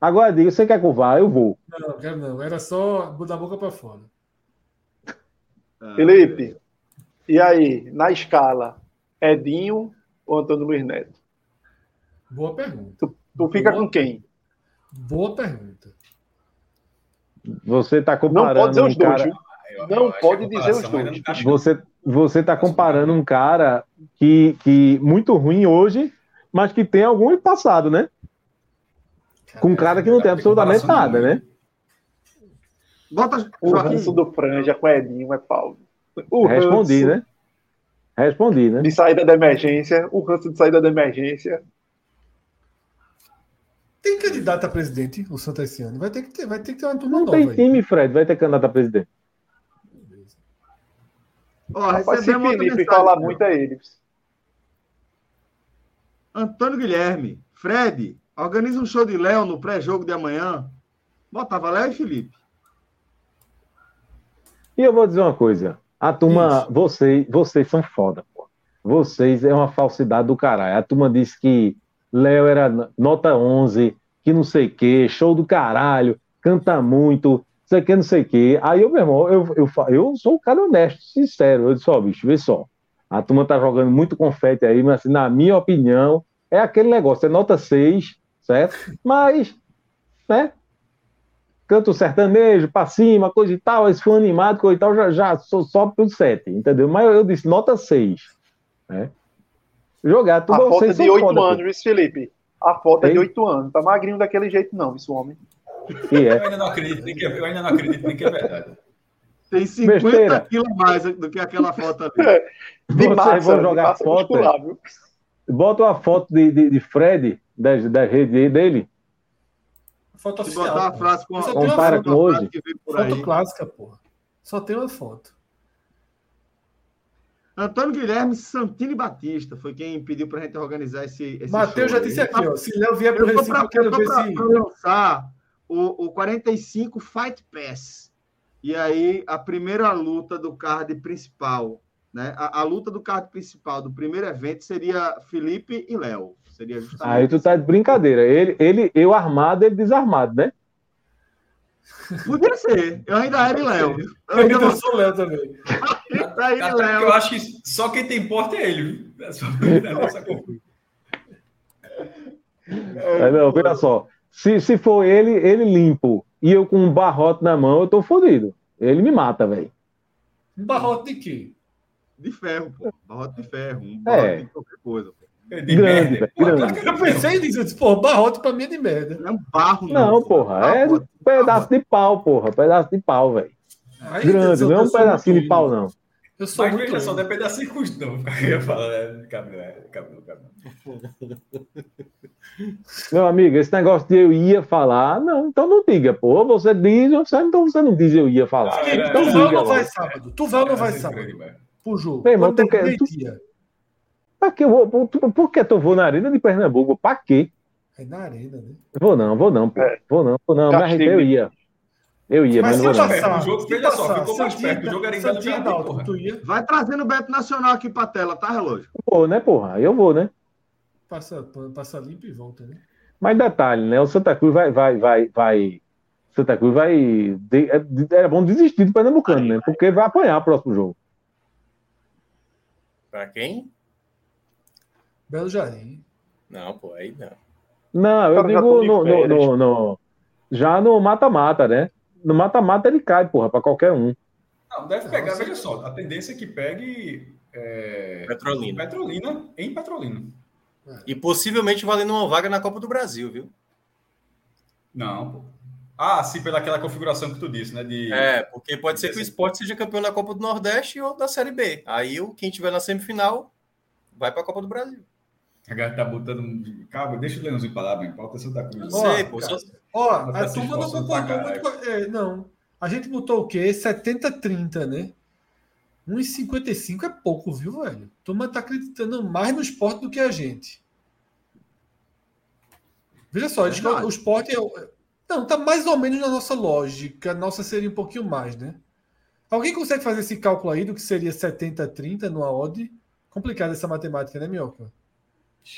[SPEAKER 6] Agora diga, você quer que eu vá? Eu vou.
[SPEAKER 5] Não, quero não. Era só da boca para fora.
[SPEAKER 2] Ah, Felipe, e aí, na escala, Edinho ou Antônio Luiz Neto?
[SPEAKER 5] Boa pergunta.
[SPEAKER 2] Tu, tu fica
[SPEAKER 5] Boa,
[SPEAKER 2] com quem?
[SPEAKER 5] Boa pergunta.
[SPEAKER 6] Você está comparando. Não pode dizer
[SPEAKER 2] os dois. Cara... Não pode dizer os dois.
[SPEAKER 6] Você você está comparando um cara que, que muito ruim hoje, mas que tem algum passado, né? Com um cara que não tem absolutamente nada, né?
[SPEAKER 2] Bota o ranço do Franja com Edinho é Paulo.
[SPEAKER 6] O Respondi, ranço... né? Respondi, né?
[SPEAKER 2] De saída da emergência, o ranço de saída da emergência.
[SPEAKER 5] Tem candidato a presidente o Santa esse ano? Vai ter que ter, vai ter que ter uma turma
[SPEAKER 6] não
[SPEAKER 5] nova.
[SPEAKER 6] Não tem time, aí. Fred, vai ter candidato a presidente.
[SPEAKER 2] Ó, Rapaz, se Felipe falar muito é eles.
[SPEAKER 1] Antônio Guilherme, Fred, organiza um show de Léo no pré-jogo de amanhã. Botava Léo e Felipe.
[SPEAKER 6] E eu vou dizer uma coisa. A turma, vocês, vocês são foda, pô. Vocês é uma falsidade do caralho. A turma disse que Léo era nota 11, que não sei o quê, show do caralho, canta muito, sei que, não sei o quê. Aí eu, meu irmão, eu, eu, eu sou um cara honesto, sincero. Eu disse, ó, bicho, vê só. A turma tá jogando muito confete aí, mas assim, na minha opinião, é aquele negócio, é nota 6, certo? Mas, né? Canto sertanejo, pra cima, coisa e tal, esse foi animado, coisa e tal, já, já sobe pro 7, entendeu? Mas eu disse nota 6, né? Jogar tudo
[SPEAKER 2] A foto é de 8 foda, anos, pô. Felipe. A foto Ei? é de 8 anos. Tá magrinho daquele jeito, não, esse homem.
[SPEAKER 3] E é. Eu ainda não acredito, nem que, é, eu ainda não acredito nem que é verdade.
[SPEAKER 1] Tem 50 Besteira. quilos mais do que aquela foto ali.
[SPEAKER 6] É, <laughs> de Vocês massa, vão jogar foto. Bota uma foto de, de, de Fred, da, da rede dele.
[SPEAKER 5] Foto oficial. Botar
[SPEAKER 1] a frase com,
[SPEAKER 6] Compara com hoje.
[SPEAKER 5] Foto clássica, porra. Só tem uma foto.
[SPEAKER 1] Antônio Guilherme Santini Batista foi quem pediu para a gente organizar esse. esse
[SPEAKER 5] Matheus já disse aqui, ó. Se Léo vier para o Recife, eu quero ver se.
[SPEAKER 1] lançar o, o 45 Fight Pass. E aí, a primeira luta do card principal, né? A, a, luta do card principal do primeiro evento seria Felipe e Léo. Seria
[SPEAKER 6] justamente. Aí tu tá de brincadeira. Ele, ele, eu armado, ele desarmado, né?
[SPEAKER 1] Podia ser. Eu ainda era Léo.
[SPEAKER 5] Eu ainda não sou Léo também.
[SPEAKER 3] tá Léo. Eu acho que só quem tem porta é ele. É só...
[SPEAKER 6] é, não, olha só. Se, se for ele, ele limpo, e eu com um barrote na mão, eu tô fodido. Ele me mata, velho.
[SPEAKER 5] Um barrote de quê?
[SPEAKER 1] De ferro, pô. Barrote de ferro. Um barrote
[SPEAKER 6] é.
[SPEAKER 1] de qualquer coisa, pô.
[SPEAKER 5] É de grande, merda. grande. Eu pensei nisso, eu disse, pô, barrote pra mim é de merda.
[SPEAKER 1] Não é um barro,
[SPEAKER 6] não. Não, porra. É um pedaço de pau, porra. Pedaço de pau, velho. Grande, não é um pedacinho de pau, não.
[SPEAKER 3] Eu sou Mas muito veja só, depende da circunstância. Eu ia falar, né? Cabelo, cabelo, cabelo.
[SPEAKER 6] Meu amigo, esse negócio de eu ia falar, não, então não diga, pô. Você diz, você, então você não diz eu ia falar.
[SPEAKER 5] Ah, é, então, tu vai ou não vai sábado? Tu vai ou não vai sábado? Pro jogo.
[SPEAKER 6] Meu irmão, tu quer, tu, pra que eu vou? Por, por que tu vou na Arena de Pernambuco? Pra quê?
[SPEAKER 5] É na Arena, né?
[SPEAKER 6] Vou não, vou não, pô. É. Vou não, vou não. Mas eu ia. Eu ia, mas, mas não vou não.
[SPEAKER 3] O jogo, veja só, ficou mais perto. O jogo era em Jardim,
[SPEAKER 1] Vai trazendo o Beto Nacional aqui pra tela, tá, relógio?
[SPEAKER 6] Vou, né, porra? Eu vou, né?
[SPEAKER 5] Passa, passa limpo e volta, né?
[SPEAKER 6] Mas detalhe, né? O Santa Cruz vai, vai, vai, vai. Santa Cruz vai. Era bom desistir do Pernambucano, né? Porque vai apanhar o próximo jogo.
[SPEAKER 4] Pra quem?
[SPEAKER 5] Belo Jardim.
[SPEAKER 4] Não, pô, aí não.
[SPEAKER 6] Não, eu digo no, no, no, já no mata-mata, né? No mata-mata ele cai, porra, pra qualquer um.
[SPEAKER 3] Não, deve pegar, veja só, a tendência é que pegue é,
[SPEAKER 4] Petrolina.
[SPEAKER 3] Petrolina em Petrolina.
[SPEAKER 4] É. E possivelmente valendo uma vaga na Copa do Brasil, viu?
[SPEAKER 3] Não, pô. Ah, sim, pelaquela configuração que tu disse, né? De...
[SPEAKER 4] É, porque pode ser que o esporte seja campeão da Copa do Nordeste ou da Série B. Aí o quem tiver na semifinal vai para a Copa do Brasil.
[SPEAKER 3] A galera tá botando. Calma, deixa o Leãozinho falar, bem. Pauta Santa
[SPEAKER 5] Cruz. Não sei, pô. Ó, a turma não concordou muito. É, não. A gente botou o quê? 70-30, né? 1,55 é pouco, viu, velho? A turma tá acreditando mais no esporte do que a gente. Veja só, é o esporte é. Não, tá mais ou menos na nossa lógica. A nossa seria um pouquinho mais, né? Alguém consegue fazer esse cálculo aí do que seria 70-30 no odd? Complicada essa matemática, né, Mioca?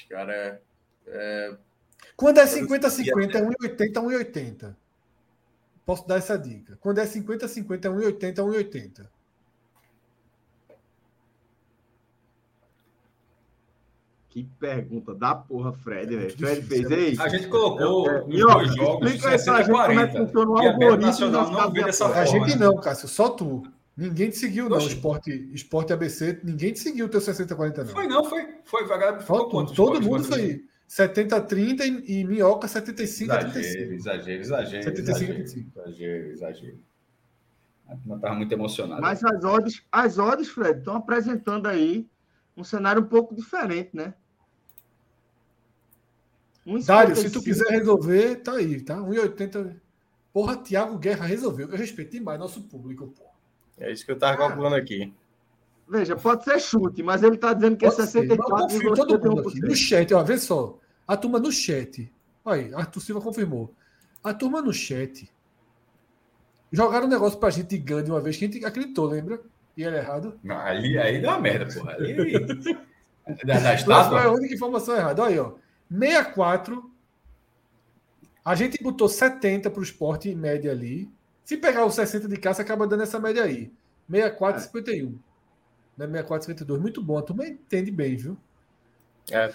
[SPEAKER 4] Cara, é, é...
[SPEAKER 5] Quando é 50-50, é 1,80 1,80. Posso dar essa dica. Quando é 50-50, é 1,80 1,80.
[SPEAKER 1] Que pergunta da porra, Fred, velho. Fred fez isso.
[SPEAKER 3] A gente colocou é, nos dois jogos 60 40. Como é que funciona o algoritmo
[SPEAKER 5] não vê dessa forma. A gente não, Cássio, só tu. Ninguém te seguiu, não. Esporte, esporte ABC, ninguém te seguiu o teu 60-40, não.
[SPEAKER 3] Foi, não, foi. Foi,
[SPEAKER 5] vagabundo. Ficou quanto? Todo mundo foi 70-30 e, e Minhoca 75
[SPEAKER 3] exagero, 35. Exagero, exagero. 75 exagero, 35. Exagero. Não estava muito emocionado.
[SPEAKER 1] Mas as odds, as odds, Fred, estão apresentando aí um cenário um pouco diferente, né?
[SPEAKER 5] Dário, se tu quiser resolver, tá aí, tá? 1,80. Porra, Thiago Guerra resolveu. Eu respeito demais nosso público, pô.
[SPEAKER 4] É isso que eu tava calculando aqui.
[SPEAKER 1] Veja, pode ser chute, mas ele está dizendo que é 64.
[SPEAKER 5] todo mundo aqui. No chat, ó, vê só. A turma no chat. Aí, Arthur Silva confirmou. A turma no chat jogaram um negócio pra gente de Gandhi uma vez que a gente acreditou, lembra? E era errado.
[SPEAKER 3] Não, ali aí deu uma merda, porra. Ali. <laughs>
[SPEAKER 5] da, da estátua. Foi a única informação errada. Olha aí, ó. 64. A gente botou 70 para o esporte em média ali. Se pegar os 60 de casa, acaba dando essa média aí. 64 e é. 51. Né? 64 52. Muito bom. A turma entende bem, viu?
[SPEAKER 4] É.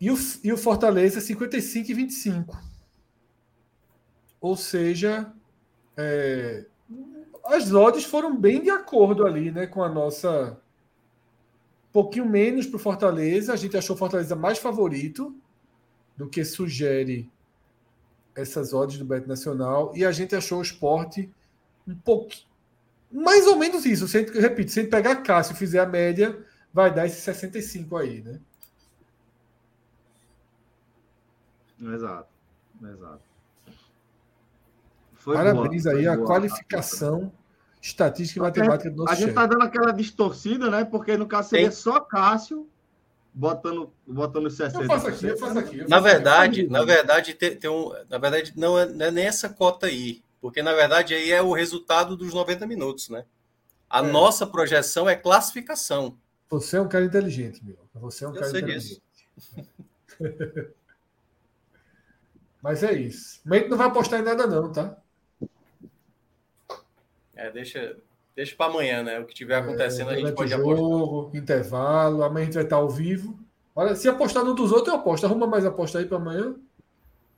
[SPEAKER 5] E o, e o Fortaleza 55 e 25. Ou seja, é, as odds foram bem de acordo ali, né? Com a nossa. Um pouquinho menos para o Fortaleza. A gente achou o Fortaleza mais favorito do que sugere essas odds do Bet Nacional. E a gente achou o esporte um pouquinho. Mais ou menos isso. Se gente, repito, se a gente pegar Cássio e fizer a média, vai dar esse 65 aí, né?
[SPEAKER 1] Exato. Exato.
[SPEAKER 5] Foi Parabéns boa, aí a boa. qualificação estatística e matemática do nosso
[SPEAKER 1] A gente está dando aquela distorcida, né? Porque no caso seria Tem... só Cássio botando, botando 60. Eu faço
[SPEAKER 4] aqui, eu faço aqui. Eu faço na verdade, aqui. na verdade, tem, tem, um, na verdade não é, não é nem essa cota aí, porque na verdade aí é o resultado dos 90 minutos, né? A é. nossa projeção é classificação.
[SPEAKER 5] Você é um cara inteligente, meu. Você é um eu cara inteligente. <laughs> Mas é isso. Mas não vai apostar em nada não, tá?
[SPEAKER 4] É, deixa, Deixa para amanhã, né? O que tiver acontecendo, é, a gente pode
[SPEAKER 5] jogo, apostar. intervalo, amanhã a gente vai estar ao vivo. Olha, se apostar no dos outros, eu aposto. Arruma mais aposta aí para amanhã,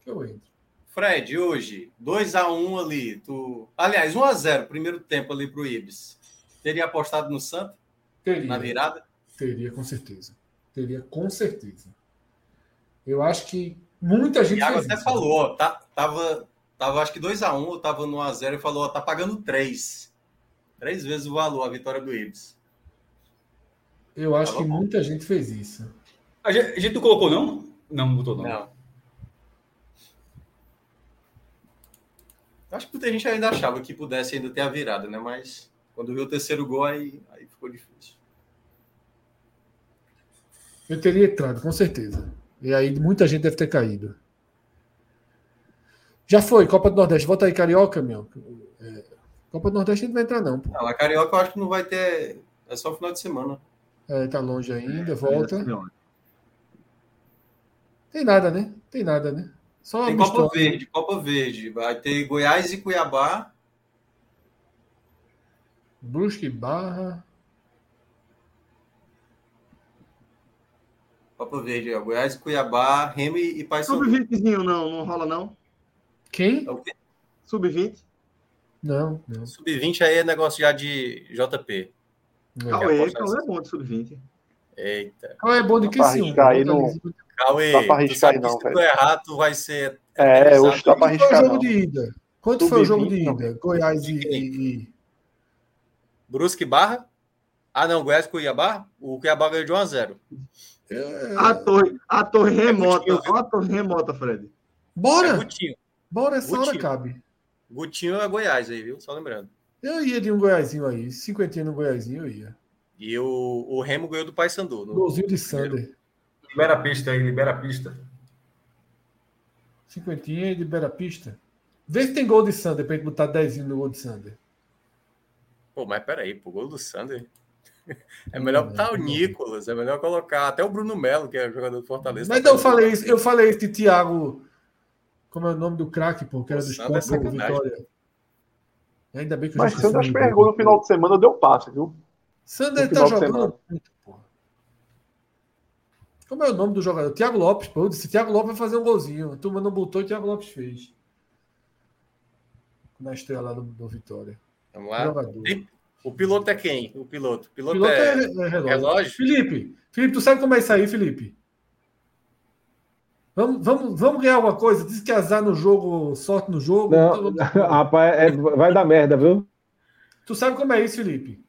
[SPEAKER 5] que eu entro.
[SPEAKER 4] Fred, hoje, 2x1 um ali. Tu... Aliás, 1x0, primeiro tempo ali para o Ibis. Teria apostado no Santos?
[SPEAKER 5] Teria.
[SPEAKER 4] Na virada?
[SPEAKER 5] Teria, com certeza. Teria, com certeza. Eu acho que muita gente. O
[SPEAKER 4] Thiago até isso, falou, ó, tá, tava, tava acho que 2x1, um, eu tava no 1x0 e falou, ó, tá pagando 3. Três vezes o valor, a vitória do Ibis.
[SPEAKER 5] Eu acho Tava que bom. muita gente fez isso.
[SPEAKER 3] A gente, a gente não colocou, não? Não, botou, não. Não.
[SPEAKER 4] Acho que muita gente ainda achava que pudesse ainda ter a virada, né? Mas quando viu o terceiro gol, aí, aí ficou difícil.
[SPEAKER 5] Eu teria entrado, com certeza. E aí muita gente deve ter caído. Já foi, Copa do Nordeste. Volta aí, Carioca, meu. É, Copa do Nordeste não vai entrar, não. Pô.
[SPEAKER 4] Não, a Carioca eu acho que não vai ter. É só o final de semana.
[SPEAKER 5] É, tá longe ainda, volta. É, Tem nada, né? Tem nada, né?
[SPEAKER 4] Só Tem Copa Verde, Copa Verde. Vai ter Goiás e Cuiabá.
[SPEAKER 5] Brusque Barra.
[SPEAKER 4] Copa Verde, ó. Goiás e Cuiabá, Remy e Paysandu.
[SPEAKER 1] Sub-20zinho não, não rola não.
[SPEAKER 5] Quem? É
[SPEAKER 1] Sub-20.
[SPEAKER 5] Não, não.
[SPEAKER 4] Sub-20 aí é negócio já de JP.
[SPEAKER 1] Cauê, Cauê é bom de sub-20.
[SPEAKER 4] Eita.
[SPEAKER 5] Cauê é bom de que sim.
[SPEAKER 2] Aí no...
[SPEAKER 4] Cauê,
[SPEAKER 2] dá pra arriscar aí, não,
[SPEAKER 4] se tu errar, tu vai ser.
[SPEAKER 2] É, hoje dá pra arriscar.
[SPEAKER 5] Quanto foi o jogo
[SPEAKER 2] não.
[SPEAKER 5] de ida? Quanto foi o jogo de ida? Goiás e. e, e...
[SPEAKER 4] Brusque Barra? Ah, não, Goiás o Cuiabá? O Cuiabá ganhou de 1 a 0
[SPEAKER 1] A torre, a torre remota. Olha a torre remota, Fred.
[SPEAKER 5] Bora!
[SPEAKER 4] É.
[SPEAKER 5] Bora, essa hora cabe.
[SPEAKER 4] Gutinho é Goiás aí, viu? Só lembrando.
[SPEAKER 5] Eu ia de um Goiásinho aí. Cinquentinha no Goiásinho eu ia.
[SPEAKER 4] E o, o Remo ganhou do Paysandu. No...
[SPEAKER 5] Golzinho de Sander.
[SPEAKER 3] Libera a pista aí, libera a pista.
[SPEAKER 5] Cinquentinha e libera a pista. Vê se tem gol de Sander pra gente botar 10 no gol de Sander.
[SPEAKER 4] Pô, mas peraí, pô, gol do Sander. <laughs> É melhor botar o Nicolas, é melhor colocar até o Bruno Melo, que é jogador do Fortaleza.
[SPEAKER 5] Mas eu falei isso, eu falei isso de Thiago. Como é o nome do craque, pô? Que era do
[SPEAKER 4] Sander é.
[SPEAKER 5] Vitória. Ainda bem que
[SPEAKER 2] Mas Sanders
[SPEAKER 5] o
[SPEAKER 2] pegou no final de semana, deu passe, viu?
[SPEAKER 5] Sander
[SPEAKER 2] no
[SPEAKER 5] tá
[SPEAKER 2] final de
[SPEAKER 5] jogando
[SPEAKER 2] semana.
[SPEAKER 5] muito, porra. Como é o nome do jogador? Thiago Lopes, pô. Eu disse, Thiago Lopes vai fazer um golzinho. A turma não botou e Thiago Lopes fez. Na estreia lá do, do Vitória.
[SPEAKER 4] Vamos lá.
[SPEAKER 5] Jogador.
[SPEAKER 4] O piloto é quem? O piloto. O
[SPEAKER 5] O
[SPEAKER 4] piloto,
[SPEAKER 5] piloto é,
[SPEAKER 4] é...
[SPEAKER 5] é relógio.
[SPEAKER 4] relógio?
[SPEAKER 5] Felipe, Felipe, tu sabe como é isso aí, Felipe? Vamos, vamos, vamos ganhar alguma coisa? Diz que azar no jogo, sorte no jogo. Então
[SPEAKER 6] Não,
[SPEAKER 5] vamos- <laughs>
[SPEAKER 6] rapaz, é- vai dar merda, viu?
[SPEAKER 5] Tu sabe como é isso, Felipe?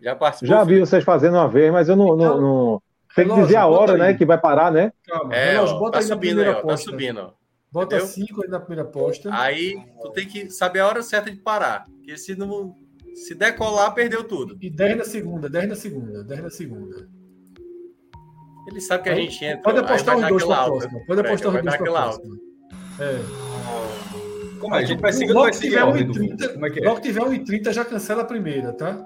[SPEAKER 4] Já participou?
[SPEAKER 6] Já vi
[SPEAKER 4] Felipe?
[SPEAKER 6] vocês fazendo uma vez, mas eu não. não, não- Tem que
[SPEAKER 5] Relógio,
[SPEAKER 6] dizer a hora,
[SPEAKER 5] aí.
[SPEAKER 6] né? Que vai parar, né?
[SPEAKER 5] Calma,
[SPEAKER 4] É,
[SPEAKER 5] relógio,
[SPEAKER 4] ó,
[SPEAKER 5] bota
[SPEAKER 4] tá
[SPEAKER 5] aí na
[SPEAKER 4] subindo aí,
[SPEAKER 5] primeira
[SPEAKER 4] ó. Tá
[SPEAKER 5] aposta.
[SPEAKER 4] subindo, ó.
[SPEAKER 5] Bota
[SPEAKER 4] Entendeu?
[SPEAKER 5] 5 aí na primeira aposta.
[SPEAKER 4] Aí tu tem que saber a hora certa de parar. Porque se não. Se decolar, perdeu tudo.
[SPEAKER 5] E 10 na segunda, 10 na segunda, 10 na segunda.
[SPEAKER 4] Ele sabe que a gente entra.
[SPEAKER 5] Pode apostar
[SPEAKER 4] vai
[SPEAKER 5] os dois próxima. Pode apostar
[SPEAKER 4] vai
[SPEAKER 5] os dois próxima. É.
[SPEAKER 3] Como é? A gente vai
[SPEAKER 5] Logo
[SPEAKER 3] seguindo, vai
[SPEAKER 5] que
[SPEAKER 3] seguir
[SPEAKER 5] tiver
[SPEAKER 3] a ordem do
[SPEAKER 5] 1,30,
[SPEAKER 3] Como é que é?
[SPEAKER 5] Logo que tiver 1,30 já cancela a primeira, tá?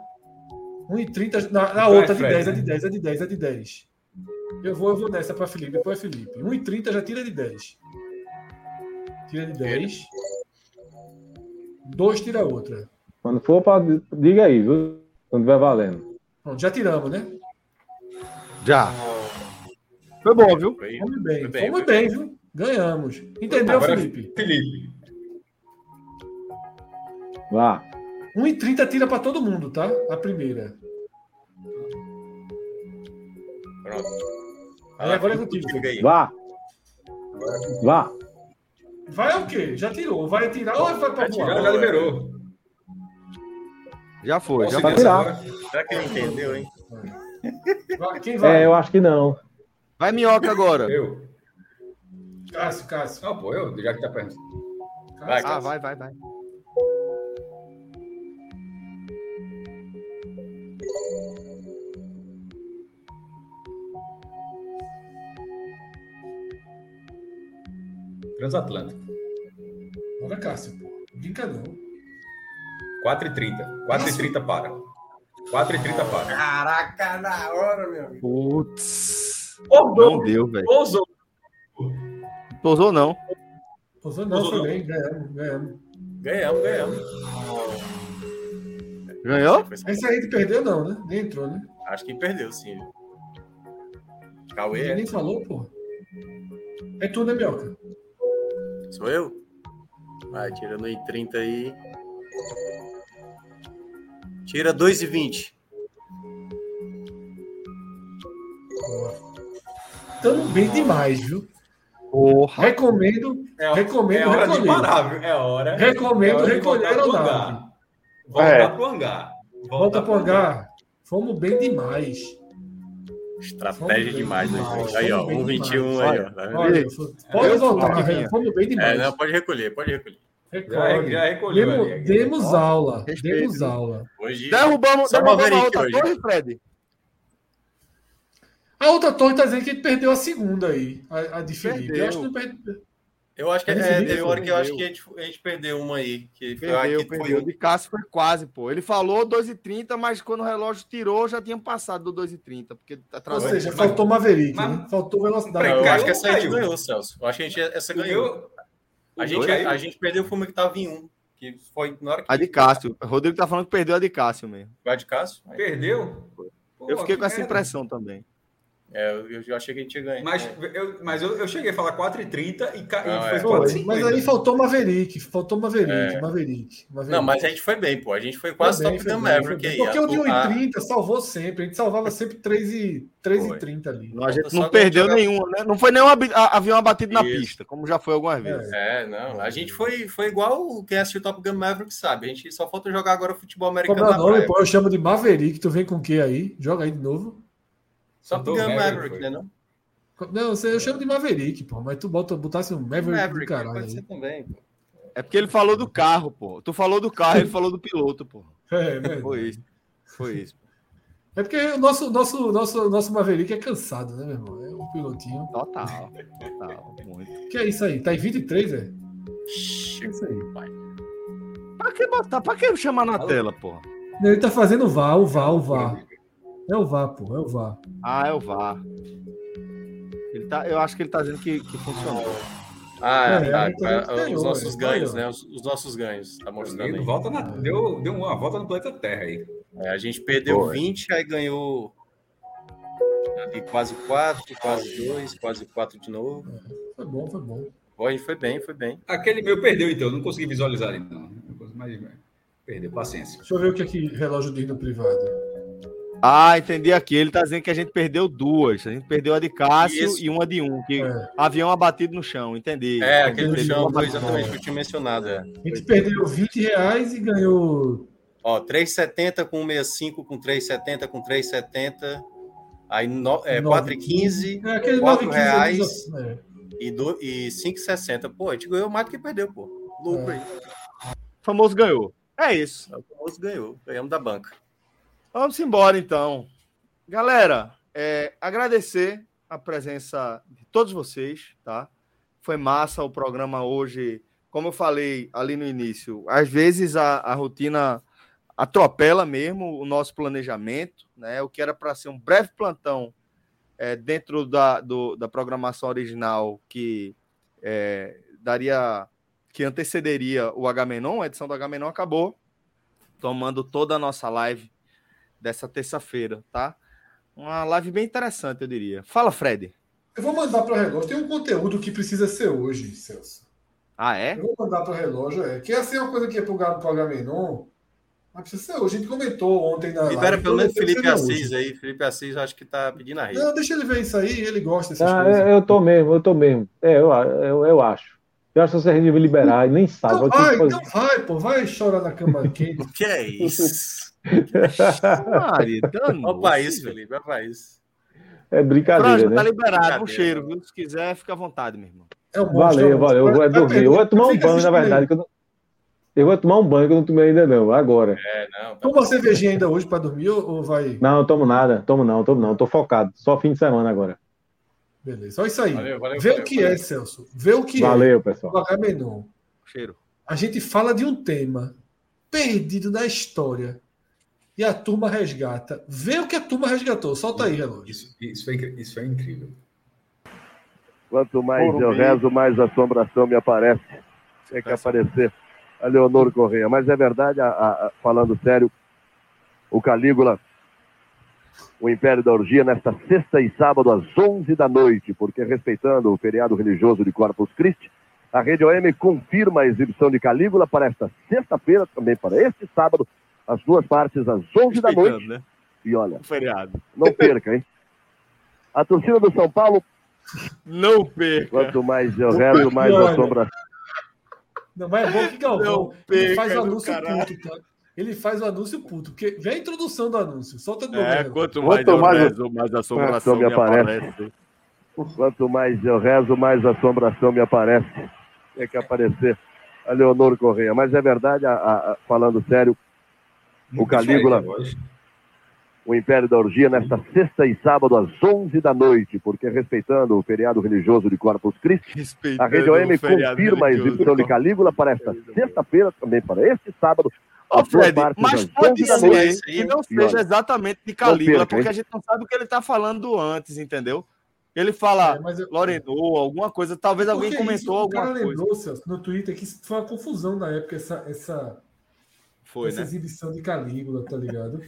[SPEAKER 5] 1,30 na, na
[SPEAKER 3] Então
[SPEAKER 5] outra
[SPEAKER 3] é
[SPEAKER 5] de
[SPEAKER 3] Fred,
[SPEAKER 5] 10, é de 10, é de 10, é de 10. Eu vou, eu vou nessa para Felipe, depois é Felipe. 1,30 já tira de 10. Tira de 10. 2 tira outra.
[SPEAKER 6] Quando for, pra, diga aí, viu? Quando estiver valendo.
[SPEAKER 5] Pronto, já tiramos, né?
[SPEAKER 1] Já. Foi bom, viu?
[SPEAKER 4] Foi-
[SPEAKER 5] Fomos bem,
[SPEAKER 4] Foi bem,
[SPEAKER 5] fomos
[SPEAKER 4] foi
[SPEAKER 5] bem, viu? Ganhamos. Entendeu,
[SPEAKER 3] Agora-
[SPEAKER 5] Felipe?
[SPEAKER 3] Felipe.
[SPEAKER 6] Vá.
[SPEAKER 5] 1,30 tira para todo mundo, tá? A primeira.
[SPEAKER 4] Pronto.
[SPEAKER 5] Aí agora é contigo.
[SPEAKER 4] Diga aí.
[SPEAKER 6] Vá. Vá.
[SPEAKER 5] Vai o quê? Já tirou. Vai tirar ou vai para
[SPEAKER 4] Já
[SPEAKER 5] voar?
[SPEAKER 3] Já, liberou.
[SPEAKER 1] Já foi. Já
[SPEAKER 6] Vai tirar.
[SPEAKER 4] Será que ele entendeu, hein?
[SPEAKER 5] Vai, Quem vai?
[SPEAKER 6] É, eu acho que não.
[SPEAKER 1] Vai minhoca agora.
[SPEAKER 3] Eu.
[SPEAKER 5] Cássio, Cássio.
[SPEAKER 3] Não, pô, eu, já que tá perto.
[SPEAKER 4] Vai,
[SPEAKER 1] Ah, vai, vai, vai.
[SPEAKER 3] Transatlântico.
[SPEAKER 5] Bora, Cássio, pô. Brinca não.
[SPEAKER 3] 4h30. 4h30 para. 4h30 para.
[SPEAKER 4] Caraca, na hora, meu amigo.
[SPEAKER 1] Putz. Não deu, velho.
[SPEAKER 2] ousou.
[SPEAKER 1] Pousou não.
[SPEAKER 5] Pousou não,
[SPEAKER 4] Pousou
[SPEAKER 5] foi
[SPEAKER 4] não.
[SPEAKER 5] bem. Ganhamos, ganhamos.
[SPEAKER 4] Ganhamos, ganhamos.
[SPEAKER 1] Ganhou?
[SPEAKER 5] Esse aí perdeu não, né? Nem entrou, né?
[SPEAKER 4] Acho que perdeu, sim.
[SPEAKER 5] Ele
[SPEAKER 4] Cauê, é.
[SPEAKER 5] nem falou, pô. É tu, né, Mioca?
[SPEAKER 4] sou eu? Vai, tirando aí 30 aí. Tira 2,20.
[SPEAKER 5] Tamo bem demais, viu?
[SPEAKER 1] Porra.
[SPEAKER 5] Recomendo,
[SPEAKER 3] É,
[SPEAKER 5] recomendo
[SPEAKER 3] é hora de
[SPEAKER 5] recolher.
[SPEAKER 3] parar, viu? É hora. é
[SPEAKER 5] Recomendo
[SPEAKER 3] hora de
[SPEAKER 5] recolher o
[SPEAKER 3] hangar.
[SPEAKER 5] nave.
[SPEAKER 3] Voltar
[SPEAKER 2] É.
[SPEAKER 3] pro hangar.
[SPEAKER 5] Volta pro hangar. Fomos bem demais.
[SPEAKER 4] Estratégia demais, né? Aí, ó,
[SPEAKER 5] fomos bem
[SPEAKER 4] 1,21 aí, ó. Tá?
[SPEAKER 5] Olha, pode voltar, velho. Fomos bem
[SPEAKER 4] É,
[SPEAKER 5] demais.
[SPEAKER 4] não, pode recolher, pode recolher.
[SPEAKER 3] Já,
[SPEAKER 5] Recolhe.
[SPEAKER 3] já recolheu
[SPEAKER 5] Demos, aula.
[SPEAKER 1] Respeito,
[SPEAKER 5] Demos aula.
[SPEAKER 4] Hoje.
[SPEAKER 1] Derrubamos, derrubamos a outra
[SPEAKER 4] hoje.
[SPEAKER 1] torre, Fred.
[SPEAKER 5] A outra torre tá dizendo que ele perdeu a segunda aí, a, a de Felipe.
[SPEAKER 1] Perdeu.
[SPEAKER 5] Eu acho que não perdeu.
[SPEAKER 4] Eu acho que é, teve hora que eu acho que a gente, a gente perdeu uma aí. Que foi a
[SPEAKER 1] Perdeu,
[SPEAKER 4] que foi
[SPEAKER 1] perdeu.
[SPEAKER 4] um-
[SPEAKER 1] De Cássio foi quase, pô. Ele falou 2h30, mas quando o relógio tirou, já tinha passado do 2h30, porque
[SPEAKER 5] Ou seja,
[SPEAKER 3] mas-
[SPEAKER 5] faltou Maverick,
[SPEAKER 3] mas-
[SPEAKER 5] né? Faltou velocidade.
[SPEAKER 4] Eu acho que essa aí a gente ganhou, Celso. Eu acho que a gente essa ganhou.
[SPEAKER 3] Ganhou.
[SPEAKER 4] A gente, a gente perdeu o filme que tava em um. Que foi na hora que
[SPEAKER 1] A de Cássio. O Rodrigo tá falando que perdeu a de Cássio mesmo.
[SPEAKER 4] vai de Cássio.
[SPEAKER 3] Perdeu? Pô,
[SPEAKER 1] Eu fiquei
[SPEAKER 3] que
[SPEAKER 1] com essa impressão também.
[SPEAKER 4] É, eu, eu achei que a gente ia ganhar.
[SPEAKER 3] Mas, eu, mas eu, eu cheguei a falar 4,30 e, ca...
[SPEAKER 5] e foi 4,50. Mas aí faltou Maverick, faltou Maverick, é. Maverick,
[SPEAKER 4] Maverick, Não, mas a gente foi bem, pô. A gente foi quase foi bem, top da Maverick aí.
[SPEAKER 5] Porque o de 1,30 salvou sempre. A gente salvava sempre 3,30 ali.
[SPEAKER 1] Não, a gente não perdeu jogar... nenhuma, né? Não foi nenhum avião abatido na pista, como já foi algumas vezes.
[SPEAKER 4] É, é não. A gente foi, foi igual quem assistiu Top Gun Maverick sabe. A gente só falta jogar agora futebol americano. Como é
[SPEAKER 5] o nome, pô? Eu chamo de Maverick. Tu vem com o que aí? Joga aí de novo.
[SPEAKER 4] Top Gun Maverick, né? Não?
[SPEAKER 5] Não, eu chamo de Maverick, pô, mas tu bota, botasse um Maverick, Maverick do caralho.
[SPEAKER 4] Pode ser também, pô.
[SPEAKER 1] É porque ele falou do carro, pô. Tu falou do carro, ele falou do piloto, pô.
[SPEAKER 5] É, é
[SPEAKER 1] Foi isso. Foi isso.
[SPEAKER 5] É porque o nosso, nosso, nosso, nosso Maverick é cansado, né, meu irmão? É um pilotinho.
[SPEAKER 1] Total. Total.
[SPEAKER 5] Muito. Que é isso aí? Tá em 23, é? É isso aí. Pai.
[SPEAKER 1] Pra que botar? Pra que chamar na Alô? tela, pô?
[SPEAKER 5] Ele tá fazendo o VAR, o VAR, o VAR. É o VAR, pô, é o VAR.
[SPEAKER 1] Ah, é o VAR. Ele tá, eu acho que ele tá dizendo que, que funcionou.
[SPEAKER 4] Ah, é, tá, é, os nossos ganhos, né? Os, os, nossos ganhos. Tá mostrando aí.
[SPEAKER 3] Volta na, deu, deu uma volta no planeta Terra aí.
[SPEAKER 4] É, a gente perdeu Pô, 20, aí ganhou ali quase 4, quase 2, quase 4 de novo.
[SPEAKER 5] Foi bom, foi bom.
[SPEAKER 4] Foi, foi bem, foi bem.
[SPEAKER 3] Aquele meu perdeu, então. Não consegui visualizar ele, não. Mas perdeu, paciência.
[SPEAKER 5] Deixa eu ver o que aqui relógio diz no privado.
[SPEAKER 1] Ah, entendi aqui. Ele tá dizendo que a gente perdeu duas. A gente perdeu a de Cássio Isso. e uma de um, que é. avião abatido no chão, entendi.
[SPEAKER 4] É, aquele no chão foi exatamente o que eu tinha mencionado. É.
[SPEAKER 5] A gente perdeu 20 reais e ganhou.
[SPEAKER 4] Ó, 3,70 com 65, com 3,70, com 3,70. Aí no, é, 4,15, é, aquele 4 reais é. e, do, e 5,60. Pô, a gente ganhou mais do que perdeu, pô. Lucro é. aí.
[SPEAKER 1] O famoso ganhou. É isso.
[SPEAKER 4] O famoso ganhou. Ganhamos da banca.
[SPEAKER 1] Vamos embora, então. Galera, é, agradecer a presença de todos vocês, tá? Foi massa o programa hoje. Como eu falei ali no início, às vezes a, a rotina atropela mesmo o nosso planejamento, né? O que era para ser um breve plantão é, dentro da, do, da programação original que é, daria, que antecederia o H-Menon, a edição do H-Menon acabou tomando toda a nossa live dessa terça-feira, tá? Uma live bem interessante, eu diria. Fala, Fred.
[SPEAKER 5] Eu vou mandar para o relógio. Tem um conteúdo que precisa ser hoje, Celso.
[SPEAKER 1] Ah, é?
[SPEAKER 5] Eu vou mandar para o relógio, é. Que assim é uma coisa que é para o H-Menon. Mas precisa ser hoje. A gente comentou ontem na
[SPEAKER 4] Libera pelo menos Felipe Assis aí. Felipe Assis, acho que tá pedindo a rede.
[SPEAKER 5] Não, deixa ele ver isso aí. Ele gosta
[SPEAKER 6] dessas ah, coisas. Eu tô mesmo, eu tô mesmo. É, eu, eu, eu acho. Eu acho que você devia liberar e nem sabe.
[SPEAKER 5] Então vai, então vai, pô. Vai chorar na cama quente.
[SPEAKER 4] O <laughs> que é isso? <laughs>
[SPEAKER 1] Mari,
[SPEAKER 4] Olha o país, Felipe, é o país.
[SPEAKER 6] É brincadeira, Franja,
[SPEAKER 1] né? Tá liberado, um cheiro, viu? Se quiser, fica à vontade, meu irmão.
[SPEAKER 6] É um valeu, valeu. Eu vou dormir. Eu vou tomar um banho, na verdade. Eu, eu vou tomar um banho que eu não tomei ainda, não. Agora.
[SPEAKER 5] É, não. Tá Toma uma cervejinha ainda hoje para dormir ou vai.
[SPEAKER 6] Não, eu tomo nada. Tomo não, tomo não. Tô focado. Só fim de semana agora.
[SPEAKER 5] Beleza. Só isso aí. Valeu, valeu, Vê valeu, o que é, Celso. Vê o que
[SPEAKER 6] valeu, é. Valeu, pessoal.
[SPEAKER 5] O Cheiro. A gente fala de um tema perdido na história e a turma resgata. Vê o que a turma resgatou. Solta aí, relógio.
[SPEAKER 3] Isso, isso, foi, isso foi incrível.
[SPEAKER 9] Quanto mais eu rezo, mais assombração me aparece. Tem que aparecer a Leonor Correia. Mas é verdade, a, a, falando sério, o Calígula, o Império da Orgia, nesta sexta e sábado às 11 da noite, porque respeitando o feriado religioso de Corpus Christi, a Rede OM confirma a exibição de Calígula para esta sexta-feira, também para este sábado, as duas partes às 11 da noite. Né? E olha,
[SPEAKER 1] feriado.
[SPEAKER 9] não perca, hein? A torcida do São Paulo.
[SPEAKER 1] Não perca.
[SPEAKER 9] Quanto mais eu rezo, mais a sombra.
[SPEAKER 5] Não, mas é bom que Galvão ele faz o anúncio puto, tá? Ele faz o anúncio puto, porque vem a introdução do anúncio. Solta
[SPEAKER 1] novo. É, quanto mais quanto eu mais rezo, mais a assombração me aparece. aparece.
[SPEAKER 9] Quanto mais eu rezo, mais a assombração me aparece. Tem que aparecer a Leonor Correia. Mas é verdade, a, a, falando sério, o Calígula, o Império da Orgia, nesta sexta e sábado às 11 da noite, porque respeitando o feriado religioso de Corpus Christi, a Rede OM confirma a exibição de Calígula para esta sexta-feira, também para este sábado,
[SPEAKER 1] Oh, Fred, mas pode ser que não seja exatamente de Calígula, porque a gente não sabe o que ele está falando antes, entendeu? Ele fala é, eu... Lorenou, alguma coisa, talvez alguém comentou isso, alguma coisa. O cara lembrou,
[SPEAKER 5] Celso, no Twitter que foi uma confusão na época essa, essa
[SPEAKER 1] foi,
[SPEAKER 5] essa
[SPEAKER 1] né?
[SPEAKER 5] exibição de Calígula, tá ligado?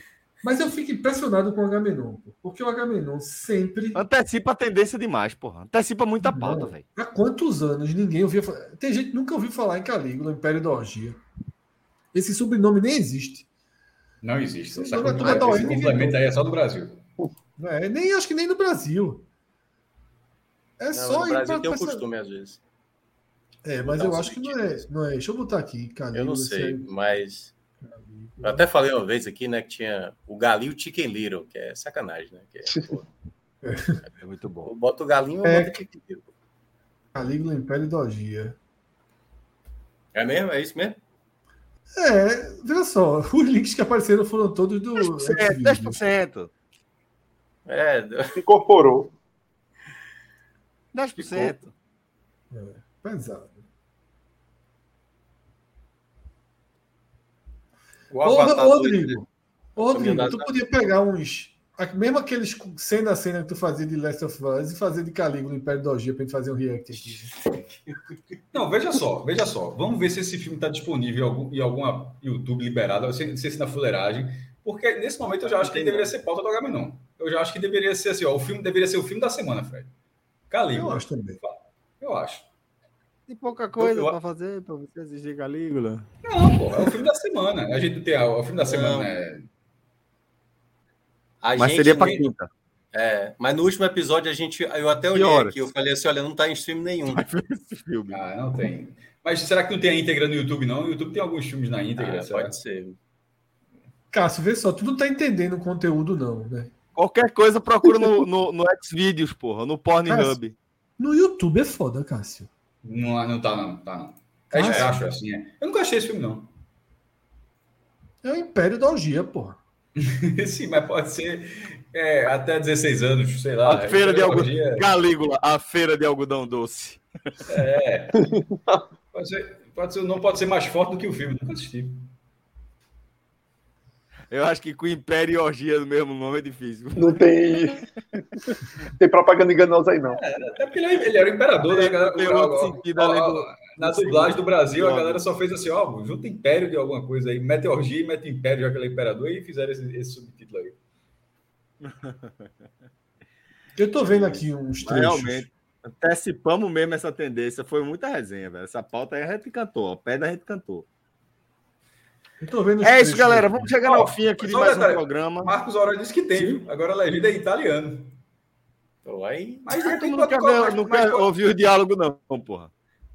[SPEAKER 5] Mas eu fico impressionado com o Agamenon, porque o Agamenon sempre.
[SPEAKER 1] Antecipa a tendência demais, porra. Antecipa muita pauta, velho.
[SPEAKER 5] Há quantos anos ninguém ouvia falar. Tem gente que nunca ouviu falar em Calígula, Império da Orgia. Esse sobrenome nem existe.
[SPEAKER 3] Não existe. Essa é esse complemento aí é só do Brasil.
[SPEAKER 5] É, nem, acho que nem no Brasil. É não, só
[SPEAKER 4] no Brasil tem um costume, às vezes.
[SPEAKER 5] É, mas eu acho que não é, não é. Deixa eu botar aqui,
[SPEAKER 4] Calígula. Eu não sei, mas eu até falei uma vez aqui, né, que tinha o galinho Chicken Little, que é sacanagem, né? Que é, <laughs> é muito bom. Bota o galinho é... ou bota o Chicken Little.
[SPEAKER 5] Calígula Império Dogia.
[SPEAKER 4] É mesmo? É isso mesmo?
[SPEAKER 5] É, veja só, <laughs> os links que apareceram foram todos do. 10%.
[SPEAKER 1] 10%.
[SPEAKER 2] É, <laughs> incorporou.
[SPEAKER 1] 10%.
[SPEAKER 5] É, pesado. O ô, Rodrigo, ô, Rodrigo tu podia pegar uns. Mesmo aqueles cena a cena que tu fazia de Last of Us e fazer de Calígula no Império da Orgia pra gente fazer um react aqui. <laughs>
[SPEAKER 3] Não, veja só, veja só. Vamos ver se esse filme está disponível em, algum, em alguma YouTube liberada, não sei se na fuleiragem. Porque nesse momento eu já acho que ele deveria ser pauta do Agamenon. Eu já acho que deveria ser assim, ó, o filme deveria ser o filme da semana, Fred. Calígula.
[SPEAKER 5] Eu acho também.
[SPEAKER 3] Eu acho.
[SPEAKER 1] Tem pouca coisa para fazer para você assistir Calígula.
[SPEAKER 3] Não, pô, é o filme da semana. A gente tem o filme da semana. É...
[SPEAKER 4] A
[SPEAKER 1] mas seria para quinta.
[SPEAKER 4] É, mas no último episódio a gente, eu até olhei aqui, eu falei assim, olha, não tá em stream nenhum.
[SPEAKER 3] filme. Ah, não tem. Mas será que não tem a íntegra no YouTube não? O YouTube tem alguns filmes na íntegra,
[SPEAKER 4] ah, pode ser.
[SPEAKER 5] Cássio, vê só, tu não tá entendendo o conteúdo não, né?
[SPEAKER 1] Qualquer coisa procura no, no, no Xvideos, porra, no Pornhub.
[SPEAKER 5] No YouTube é foda, Cássio.
[SPEAKER 3] Não, não tá, não. Tá, não. É, assim, é. Eu nunca achei esse filme, não.
[SPEAKER 5] É o Império da Orgia, porra. <laughs>
[SPEAKER 3] Sim, mas pode ser é, até 16 anos, sei lá.
[SPEAKER 1] A feira de algodão. Calígula, a feira de algodão doce.
[SPEAKER 3] É. pode ser, pode ser, não pode ser mais forte do que o filme, nunca assisti.
[SPEAKER 1] Eu acho que com Império e Orgia no mesmo nome é difícil.
[SPEAKER 2] Não tem. tem propaganda enganosa aí, não.
[SPEAKER 3] É, até porque ele, é, era o imperador, né? Galera, tem outro sentido além do. Na dublagem do Brasil, a galera só fez assim, ó, junta Império de alguma coisa aí, mete Orgia e mete Império, já que ele é imperador, e fizeram esse, esse subtítulo aí. <laughs>
[SPEAKER 5] Eu tô vendo aqui uns trechos. Realmente,
[SPEAKER 1] antecipamos mesmo essa tendência. Foi muita resenha, velho. Essa pauta aí a gente cantou, a pé da gente cantou é isso, galera. Vamos chegar ao fim aqui de mais um programa.
[SPEAKER 3] Marcos Aurélio disse que tem, viu? Agora a legenda é italiano.
[SPEAKER 1] Então, aí... Mas não, tem nunca, ver, nunca ouviu o diálogo, não, porra.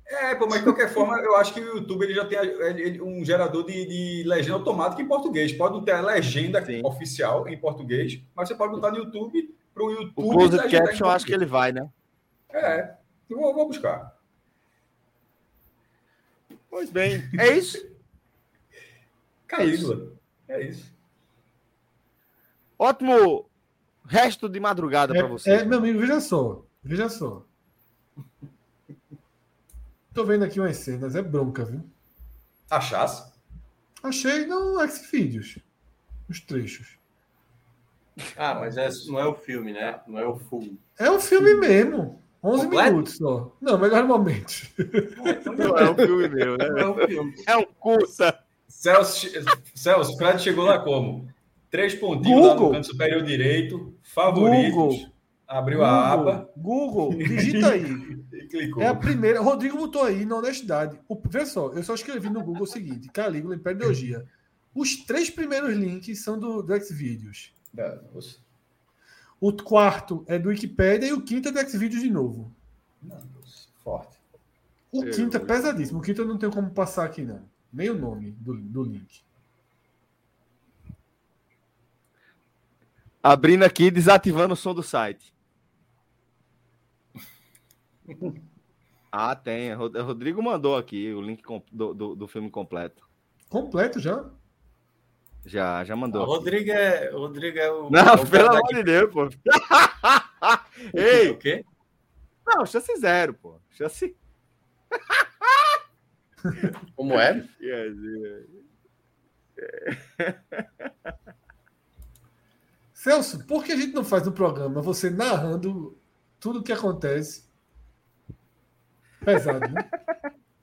[SPEAKER 3] É, pô, mas de qualquer forma, eu acho que o YouTube ele já tem um gerador de, de legenda automática em português. Pode não ter a legenda Sim. oficial em português, mas você pode botar no YouTube para o YouTube. O
[SPEAKER 1] closed caption, eu acho que ele vai, né?
[SPEAKER 3] É, eu vou, vou buscar.
[SPEAKER 1] Pois bem, é isso.
[SPEAKER 3] Calígula. É, é isso.
[SPEAKER 1] Ótimo resto de madrugada
[SPEAKER 5] é,
[SPEAKER 1] para você.
[SPEAKER 5] É, meu amigo, veja só. Veja só. Tô vendo aqui umas cenas, é bronca, viu?
[SPEAKER 3] Achasse?
[SPEAKER 5] Achei no Xvideos. Os trechos.
[SPEAKER 4] Ah, mas é, não é o filme, né? Não é o full.
[SPEAKER 5] É o filme mesmo. 11 Completo? minutos só. Não, melhor momento.
[SPEAKER 1] Não é o filme mesmo, né? É um filme. É um curta.
[SPEAKER 3] Celso, Celso, Fred chegou lá como? Três pontinhos Google. lá no canto superior direito, favoritos. Google. Abriu
[SPEAKER 5] Google.
[SPEAKER 3] a aba.
[SPEAKER 5] Google, digita aí. <laughs> é a primeira. Rodrigo botou aí na honestidade. O, vê só, eu só escrevi no Google o seguinte: Calígula, Imperiologia. Os três primeiros links são do, do Xvideos. O quarto é do Wikipedia e o quinto é do Xvideos de novo.
[SPEAKER 3] Não, forte.
[SPEAKER 5] O quinto é pesadíssimo. O quinto eu não tenho como passar aqui, não nem o nome do, do link.
[SPEAKER 1] Abrindo aqui, desativando o som do site. <laughs> Ah, tem. Rodrigo mandou aqui o link do, do, do filme completo.
[SPEAKER 5] Completo já?
[SPEAKER 1] Já, já mandou. O
[SPEAKER 4] Rodrigo é, o Rodrigo é o.
[SPEAKER 1] Não, é o pelo amor de Deus, pô. Ei! <laughs>
[SPEAKER 4] O quê?
[SPEAKER 1] Não, chance zero, pô. Chance. <laughs>
[SPEAKER 4] Como <laughs> é?
[SPEAKER 5] Celso, por que a gente não faz no programa você narrando tudo o que acontece? Pesado, né?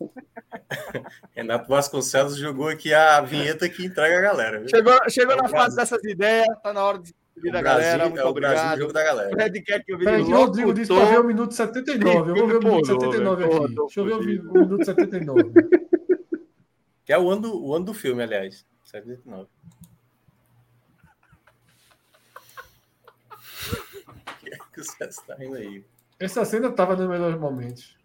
[SPEAKER 5] <laughs>
[SPEAKER 4] Renato Vasconcelos jogou aqui a vinheta que entrega a galera. Viu?
[SPEAKER 1] Chegou, chegou é na fase dessas ideias, tá na hora de despedir da galera. Muito é o obrigado. Brasil,
[SPEAKER 4] jogo da galera.
[SPEAKER 1] Red quer que eu
[SPEAKER 5] que o Rodrigo disse para ver o minuto 79. Eu vou ver o minuto 79 aqui. Deixa eu ver o minuto 79. <laughs>
[SPEAKER 4] Que é o ano, do, o ano do filme, aliás. 79. O <laughs> que é que você está indo aí?
[SPEAKER 5] Essa cena estava nos melhores momentos.